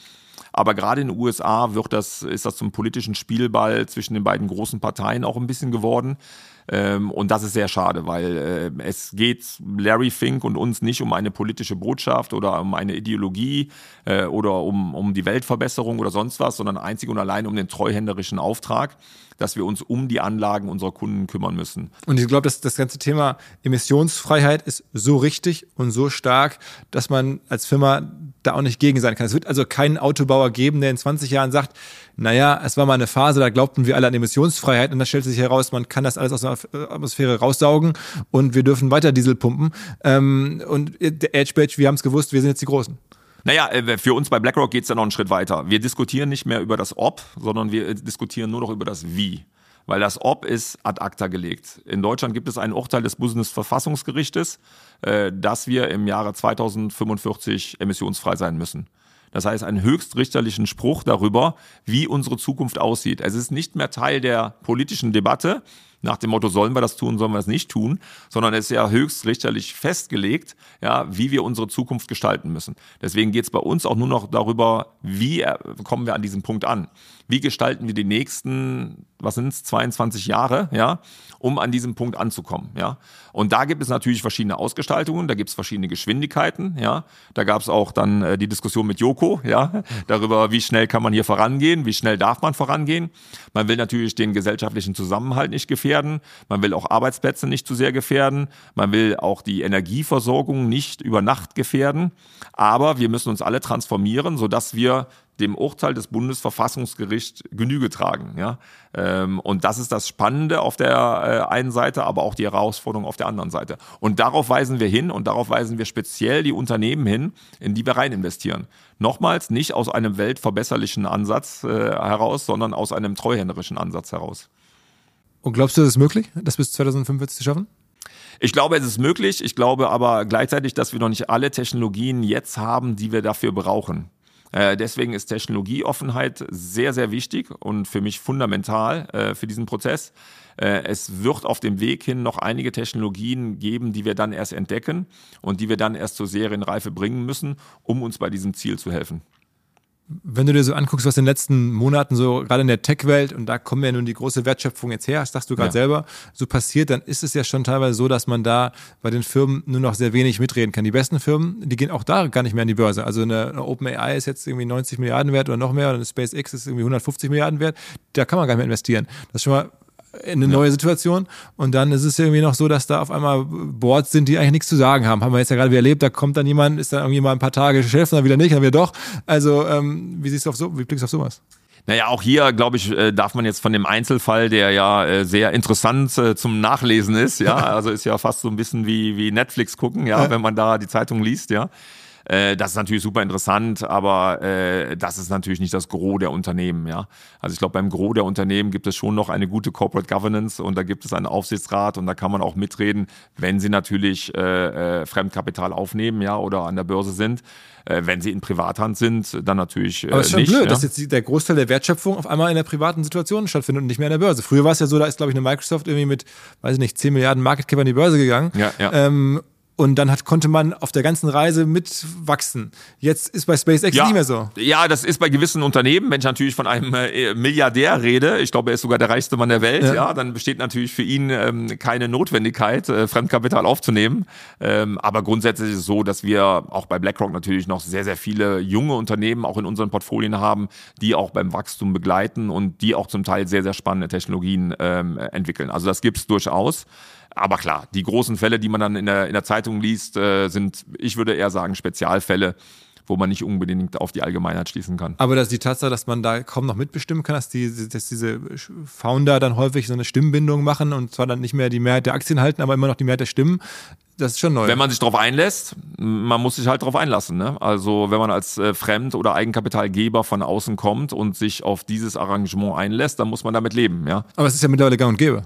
[SPEAKER 2] Aber gerade in den USA wird das, ist das zum politischen Spielball zwischen den beiden großen Parteien auch ein bisschen geworden. Ähm, und das ist sehr schade, weil äh, es geht Larry Fink und uns nicht um eine politische Botschaft oder um eine Ideologie äh, oder um, um die Weltverbesserung oder sonst was, sondern einzig und allein um den treuhänderischen Auftrag dass wir uns um die Anlagen unserer Kunden kümmern müssen.
[SPEAKER 1] Und ich glaube, dass das ganze Thema Emissionsfreiheit ist so richtig und so stark, dass man als Firma da auch nicht gegen sein kann. Es wird also keinen Autobauer geben, der in 20 Jahren sagt, naja, es war mal eine Phase, da glaubten wir alle an Emissionsfreiheit und da stellt sich heraus, man kann das alles aus der Atmosphäre raussaugen und wir dürfen weiter Diesel pumpen. Ähm, und der Edge Badge, wir haben es gewusst, wir sind jetzt die Großen.
[SPEAKER 2] Naja, äh, für uns bei BlackRock geht es ja noch einen Schritt weiter. Wir diskutieren nicht mehr über das Ob, sondern wir äh, diskutieren nur noch über das Wie. Weil das Ob ist ad acta gelegt. In Deutschland gibt es ein Urteil des Bundesverfassungsgerichtes, äh, dass wir im Jahre 2045 emissionsfrei sein müssen. Das heißt, einen höchstrichterlichen Spruch darüber, wie unsere Zukunft aussieht. Es ist nicht mehr Teil der politischen Debatte, nach dem Motto, sollen wir das tun, sollen wir das nicht tun, sondern es ist ja höchstrichterlich festgelegt, ja, wie wir unsere Zukunft gestalten müssen. Deswegen geht es bei uns auch nur noch darüber, wie kommen wir an diesem Punkt an. Wie gestalten wir die nächsten, was sind es, 22 Jahre, ja, um an diesem Punkt anzukommen, ja. Und da gibt es natürlich verschiedene Ausgestaltungen, da gibt es verschiedene Geschwindigkeiten, ja. Da gab es auch dann äh, die Diskussion mit Joko, ja, darüber, wie schnell kann man hier vorangehen, wie schnell darf man vorangehen. Man will natürlich den gesellschaftlichen Zusammenhalt nicht gefährden, man will auch Arbeitsplätze nicht zu sehr gefährden, man will auch die Energieversorgung nicht über Nacht gefährden, aber wir müssen uns alle transformieren, sodass wir dem Urteil des Bundesverfassungsgerichts Genüge tragen. Ja? Ähm, und das ist das Spannende auf der äh, einen Seite, aber auch die Herausforderung auf der anderen Seite. Und darauf weisen wir hin und darauf weisen wir speziell die Unternehmen hin, in die wir rein investieren. Nochmals nicht aus einem weltverbesserlichen Ansatz äh, heraus, sondern aus einem treuhänderischen Ansatz heraus.
[SPEAKER 1] Und glaubst du, das ist möglich, das bis 2045 zu schaffen?
[SPEAKER 2] Ich glaube, es ist möglich. Ich glaube aber gleichzeitig, dass wir noch nicht alle Technologien jetzt haben, die wir dafür brauchen. Äh, deswegen ist Technologieoffenheit sehr, sehr wichtig und für mich fundamental äh, für diesen Prozess. Äh, es wird auf dem Weg hin noch einige Technologien geben, die wir dann erst entdecken und die wir dann erst zur Serienreife bringen müssen, um uns bei diesem Ziel zu helfen.
[SPEAKER 1] Wenn du dir so anguckst, was in den letzten Monaten so gerade in der Tech-Welt, und da kommen ja nun die große Wertschöpfung jetzt her, das sagst du gerade ja. selber, so passiert, dann ist es ja schon teilweise so, dass man da bei den Firmen nur noch sehr wenig mitreden kann. Die besten Firmen, die gehen auch da gar nicht mehr an die Börse. Also eine, eine OpenAI ist jetzt irgendwie 90 Milliarden wert oder noch mehr, oder eine SpaceX ist irgendwie 150 Milliarden wert. Da kann man gar nicht mehr investieren. Das ist schon mal eine neue Situation. Und dann ist es irgendwie noch so, dass da auf einmal Boards sind, die eigentlich nichts zu sagen haben. Haben wir jetzt ja gerade wieder erlebt, da kommt dann jemand, ist dann irgendwie mal ein paar Tage Chef, dann wieder nicht, dann wieder doch. Also, ähm, wie siehst du auf so, wie blickst du auf sowas?
[SPEAKER 2] Naja, auch hier, glaube ich, äh, darf man jetzt von dem Einzelfall, der ja äh, sehr interessant äh, zum Nachlesen ist, ja, also ist ja fast so ein bisschen wie, wie Netflix gucken, ja, wenn man da die Zeitung liest, ja. Äh, das ist natürlich super interessant, aber äh, das ist natürlich nicht das Gros der Unternehmen. Ja, also ich glaube, beim Gros der Unternehmen gibt es schon noch eine gute Corporate Governance und da gibt es einen Aufsichtsrat und da kann man auch mitreden, wenn sie natürlich äh, äh, Fremdkapital aufnehmen, ja, oder an der Börse sind. Äh, wenn sie in Privathand sind, dann natürlich äh,
[SPEAKER 1] Aber es ist schon
[SPEAKER 2] nicht.
[SPEAKER 1] blöd,
[SPEAKER 2] ja.
[SPEAKER 1] dass jetzt der Großteil der Wertschöpfung auf einmal in der privaten Situation stattfindet und nicht mehr an der Börse. Früher war es ja so, da ist, glaube ich, eine Microsoft irgendwie mit, weiß ich nicht, 10 Milliarden Market Cap an die Börse gegangen.
[SPEAKER 2] Ja, ja.
[SPEAKER 1] Ähm, und dann hat, konnte man auf der ganzen Reise mitwachsen. Jetzt ist bei SpaceX nicht mehr so.
[SPEAKER 2] Ja, das ist bei gewissen Unternehmen, wenn ich natürlich von einem äh, Milliardär rede, ich glaube, er ist sogar der reichste Mann der Welt,
[SPEAKER 1] Ja.
[SPEAKER 2] ja, dann besteht natürlich für ihn ähm, keine Notwendigkeit, äh, Fremdkapital aufzunehmen. Ähm, aber grundsätzlich ist es so, dass wir auch bei BlackRock natürlich noch sehr, sehr viele junge Unternehmen auch in unseren Portfolien haben, die auch beim Wachstum begleiten und die auch zum Teil sehr, sehr spannende Technologien ähm, entwickeln. Also das gibt's durchaus. Aber klar, die großen Fälle, die man dann in der, in der Zeitung liest, äh, sind, ich würde eher sagen, Spezialfälle, wo man nicht unbedingt auf die Allgemeinheit schließen kann.
[SPEAKER 1] Aber dass die Tatsache, dass man da kaum noch mitbestimmen kann, dass, die, dass diese Founder dann häufig so eine Stimmbindung machen und zwar dann nicht mehr die Mehrheit der Aktien halten, aber immer noch die Mehrheit der Stimmen, das ist schon neu.
[SPEAKER 2] Wenn man sich darauf einlässt, man muss sich halt darauf einlassen. Ne? Also wenn man als äh, Fremd- oder Eigenkapitalgeber von außen kommt und sich auf dieses Arrangement einlässt, dann muss man damit leben. Ja?
[SPEAKER 1] aber es ist ja mittlerweile gang und gäbe.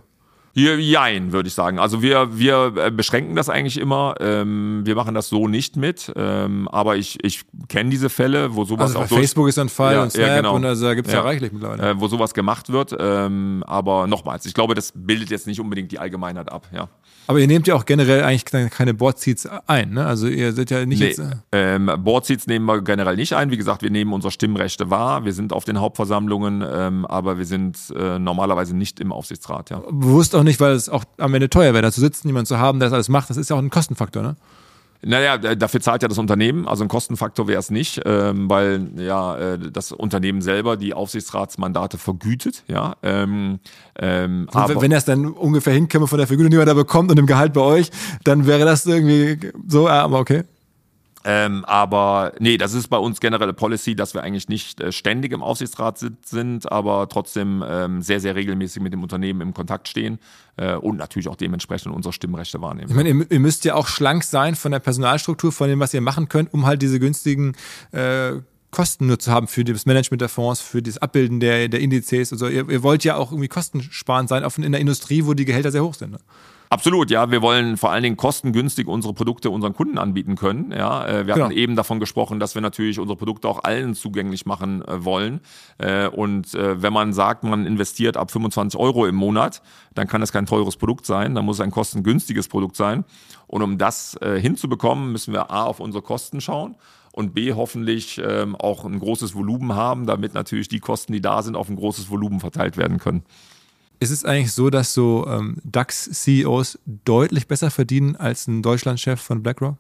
[SPEAKER 2] Hier, jein, würde ich sagen. Also wir, wir äh, beschränken das eigentlich immer. Ähm, wir machen das so nicht mit. Ähm, aber ich, ich kenne diese Fälle, wo sowas
[SPEAKER 1] Also
[SPEAKER 2] auch durch,
[SPEAKER 1] Facebook ist ein Fall
[SPEAKER 2] Ja,
[SPEAKER 1] und Snap
[SPEAKER 2] ja, genau.
[SPEAKER 1] und also da gibt es ja.
[SPEAKER 2] Ja.
[SPEAKER 1] reichlich mittlerweile.
[SPEAKER 2] äh, wo sowas gemacht wird. Ähm, aber nochmals, ich glaube, das bildet jetzt nicht unbedingt die Allgemeinheit ab. Ja.
[SPEAKER 1] Aber ihr nehmt ja auch generell eigentlich keine- keine Board-Seats ein, ne? Also ihr seid ja nicht
[SPEAKER 2] Nee,
[SPEAKER 1] jetzt... äh,
[SPEAKER 2] ähm, Boardseats nehmen wir generell nicht ein. Wie gesagt, wir nehmen unsere Stimmrechte wahr. Wir sind auf den Hauptversammlungen, ähm, aber wir sind äh, normalerweise nicht im Aufsichtsrat. Ja.
[SPEAKER 1] Bewusst auch nicht, weil es auch am Ende teuer wäre, da zu sitzen, jemanden zu haben, der das alles macht. Das ist ja auch ein Kostenfaktor, ne?
[SPEAKER 2] Naja, dafür zahlt ja das Unternehmen, also ein Kostenfaktor wäre es nicht, ähm, weil ja äh, das Unternehmen selber die Aufsichtsratsmandate vergütet, ja. Ähm, ähm, aber,
[SPEAKER 1] wenn das dann ungefähr hinkäme von der Vergütung, die man da bekommt und dem Gehalt bei euch, dann wäre das irgendwie so, ah, aber okay.
[SPEAKER 2] Ähm, aber nee, das ist bei uns generelle Policy, dass wir eigentlich nicht äh, ständig im Aufsichtsrat sit- sind, aber trotzdem ähm, sehr, sehr regelmäßig mit dem Unternehmen im Kontakt stehen äh, und natürlich auch dementsprechend unsere Stimmrechte wahrnehmen.
[SPEAKER 1] Ich meine, ihr, ihr müsst ja auch schlank sein von der Personalstruktur, von dem, was ihr machen könnt, um halt diese günstigen äh, Kosten nur zu haben für das Management der Fonds, für das Abbilden der, der Indizes. Also ihr, ihr wollt ja auch irgendwie kostensparend sein, auch in der Industrie, wo die Gehälter sehr hoch sind. Ne?
[SPEAKER 2] Absolut, ja. Wir wollen vor allen Dingen kostengünstig unsere Produkte unseren Kunden anbieten können. Ja, äh, wir
[SPEAKER 1] Genau.
[SPEAKER 2] hatten eben davon gesprochen, dass wir natürlich unsere Produkte auch allen zugänglich machen äh, wollen. Äh, und wenn man sagt, man investiert ab 25 Euro im Monat, dann kann das kein teures Produkt sein, dann muss es ein kostengünstiges Produkt sein. Und um das hinzubekommen, müssen wir A auf unsere Kosten schauen und B hoffentlich ähm, auch ein großes Volumen haben, damit natürlich die Kosten, die da sind, auf ein großes Volumen verteilt werden können.
[SPEAKER 1] Ist es eigentlich so, dass so ähm, DAX-CEOs deutlich besser verdienen als ein Deutschlandchef von BlackRock?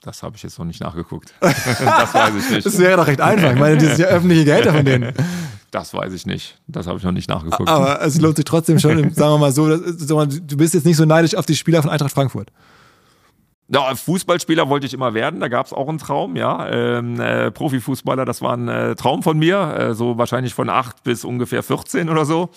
[SPEAKER 2] Das habe ich jetzt noch nicht nachgeguckt. das weiß ich nicht.
[SPEAKER 1] Das wäre doch recht einfach. Ich meine, das sind ja öffentliche Gehälter von denen.
[SPEAKER 2] Das weiß ich nicht. Das habe ich noch nicht nachgeguckt.
[SPEAKER 1] Aber es lohnt sich trotzdem schon, sagen wir mal so, du bist jetzt nicht so neidisch auf die Spieler von Eintracht Frankfurt.
[SPEAKER 2] Ja, Fußballspieler wollte ich immer werden, da gab es auch einen Traum, ja. Ähm, äh, Profifußballer, das war ein äh, Traum von mir, äh, so wahrscheinlich von acht bis ungefähr 14 oder so.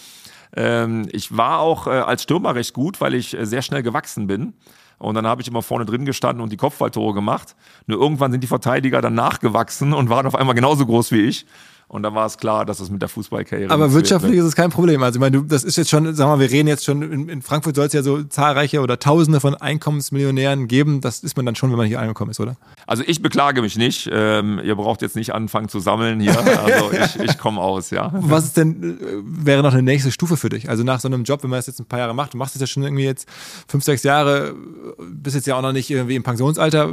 [SPEAKER 2] Ähm, ich war auch äh, als Stürmer recht gut, weil ich äh, sehr schnell gewachsen bin. Und dann habe ich immer vorne drin gestanden und die Kopfballtore gemacht. Nur irgendwann sind die Verteidiger dann nachgewachsen und waren auf einmal genauso groß wie ich. Und dann war es klar, dass es mit der Fußballkarriere.
[SPEAKER 1] Aber
[SPEAKER 2] nichts wird,
[SPEAKER 1] wirtschaftlich
[SPEAKER 2] ne?
[SPEAKER 1] ist es kein Problem. Also ich meine, das ist jetzt schon, sagen wir mal, wir reden jetzt schon, in, in Frankfurt soll es ja so zahlreiche oder Tausende von Einkommensmillionären geben. Das ist man dann schon, wenn man hier angekommen ist, oder?
[SPEAKER 2] Also ich beklage mich nicht. Ähm, ihr braucht jetzt nicht anfangen zu sammeln hier. Also ich, ich komme aus, ja.
[SPEAKER 1] Was ist denn, äh, wäre noch eine nächste Stufe für dich? Also nach so einem Job, wenn man das jetzt ein paar Jahre macht, du machst das ja schon irgendwie jetzt fünf, sechs Jahre, bist jetzt ja auch noch nicht irgendwie im Pensionsalter.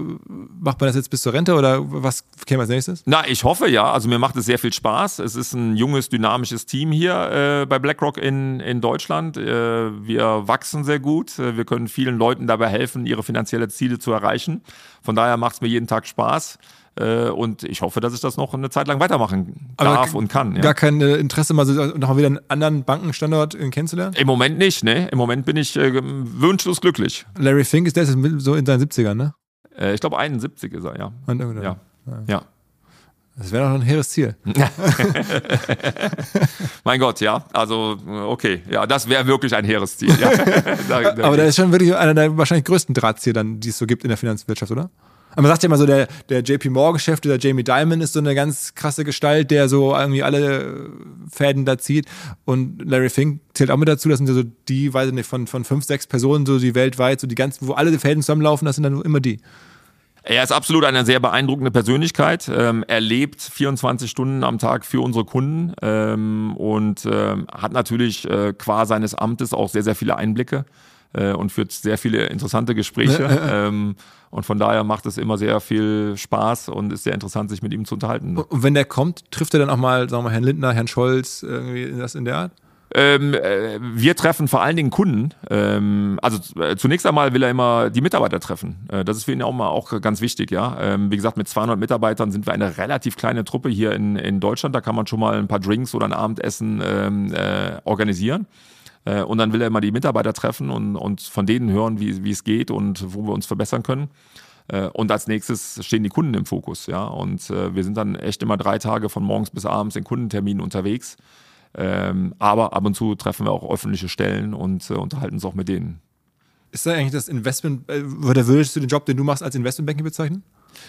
[SPEAKER 1] Macht man das jetzt bis zur Rente oder was käme als nächstes?
[SPEAKER 2] Na, ich hoffe ja. Also mir macht es sehr viel Spaß. Es ist ein junges, dynamisches Team hier äh, bei BlackRock in, in Deutschland. Äh, wir wachsen sehr gut. Äh, Wir können vielen Leuten dabei helfen, ihre finanzielle Ziele zu erreichen. Von daher macht es mir jeden Tag Spaß. Äh, und ich hoffe, dass ich das noch eine Zeit lang weitermachen
[SPEAKER 1] Aber
[SPEAKER 2] darf
[SPEAKER 1] g-
[SPEAKER 2] und kann. Ja.
[SPEAKER 1] Gar kein äh, Interesse, mal so wieder einen anderen Bankenstandort kennenzulernen?
[SPEAKER 2] Im Moment nicht, ne? Im Moment bin ich äh, wünschlos glücklich.
[SPEAKER 1] Larry Fink ist der ist so in seinen 70ern, ne?
[SPEAKER 2] Ich glaube 71 ist er, ja.
[SPEAKER 1] Und, äh,
[SPEAKER 2] Ja. Ja.
[SPEAKER 1] Das wäre doch ein hehres Ziel.
[SPEAKER 2] Mein Gott, ja. Also, okay. Ja, das wäre wirklich ein hehres Ziel. Ja. Da- da-
[SPEAKER 1] Aber der ist schon wirklich einer der wahrscheinlich größten Drahtzieher, dann, die es so gibt in der Finanzwirtschaft, oder? Aber man sagt ja immer so, der, der JP Morgan-Chef, der Jamie Dimon ist so eine ganz krasse Gestalt, der so irgendwie alle Fäden da zieht. Und Larry Fink zählt auch mit dazu, das sind ja so die, weiß ich nicht, von, von fünf, sechs Personen, so die weltweit, so die ganzen, wo alle Fäden zusammenlaufen, das sind dann immer die.
[SPEAKER 2] Er ist absolut eine sehr beeindruckende Persönlichkeit. Ähm, er lebt 24 Stunden am Tag für unsere Kunden ähm, und ähm, hat natürlich äh, qua seines Amtes auch sehr, sehr viele Einblicke äh, und führt sehr viele interessante Gespräche. ähm, und von daher macht es immer sehr viel Spaß und ist sehr interessant, sich mit ihm zu unterhalten.
[SPEAKER 1] Und wenn der kommt, trifft er dann auch mal, sagen wir mal, Herrn Lindner, Herrn Scholz, irgendwie das in der Art?
[SPEAKER 2] Ähm, äh, wir treffen vor allen Dingen Kunden. Ähm, also äh, zunächst einmal will er immer die Mitarbeiter treffen. Äh, das ist für ihn auch mal auch ganz wichtig. Ja, ähm, wie gesagt, mit 200 Mitarbeitern sind wir eine relativ kleine Truppe hier in, in Deutschland. Da kann man schon mal ein paar Drinks oder ein Abendessen ähm, äh, organisieren. Äh, und dann will er immer die Mitarbeiter treffen und, und von denen hören, wie, wie es geht und wo wir uns verbessern können. Äh, und als nächstes stehen die Kunden im Fokus, ja. Und äh, wir sind dann echt immer drei Tage von morgens bis abends in Kundenterminen unterwegs. Ähm, aber ab und zu treffen wir auch öffentliche Stellen und äh, unterhalten uns auch mit denen.
[SPEAKER 1] Ist da eigentlich das Investment, äh, oder würdest du den Job, den du machst, als Investmentbanking bezeichnen?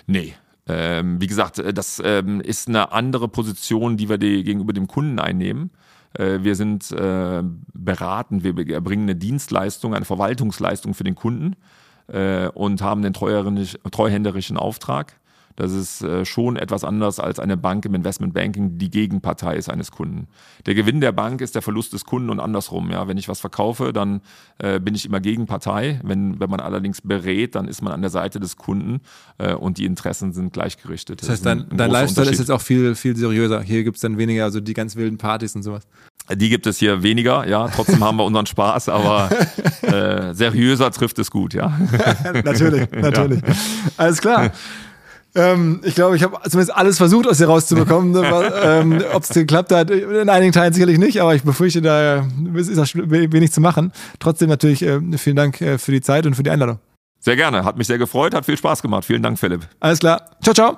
[SPEAKER 2] Nee. Ähm, wie gesagt, äh, das ähm, ist eine andere Position, die wir die gegenüber dem Kunden einnehmen. Äh, wir sind äh, beraten, wir erbringen eine Dienstleistung, eine Verwaltungsleistung für den Kunden äh, und haben den treuhänderischen Auftrag. Das ist äh, schon etwas anders als eine Bank im Investmentbanking, die Gegenpartei ist eines Kunden. Der Gewinn der Bank ist der Verlust des Kunden und andersrum. Ja, wenn ich was verkaufe, dann äh, bin ich immer Gegenpartei. Wenn, wenn man allerdings berät, dann ist man an der Seite des Kunden äh, und die Interessen sind gleichgerichtet.
[SPEAKER 1] Das heißt, dein, dein Lifestyle ist jetzt auch viel, viel seriöser. Hier gibt's dann weniger also die ganz wilden Partys und sowas.
[SPEAKER 2] Die gibt es hier weniger, ja. Trotzdem haben wir unseren Spaß, aber äh, seriöser trifft es gut, ja.
[SPEAKER 1] natürlich, natürlich. Ja. Alles klar. Ähm, ich glaube, ich habe zumindest alles versucht, aus dir rauszubekommen. ähm, Ob es geklappt hat, in einigen Teilen sicherlich nicht, aber ich befürchte, da ist das wenig zu machen. Trotzdem natürlich äh, vielen Dank äh, für die Zeit und für die Einladung.
[SPEAKER 2] Sehr gerne, hat mich sehr gefreut, hat viel Spaß gemacht. Vielen Dank, Philipp.
[SPEAKER 1] Alles klar. Ciao, ciao.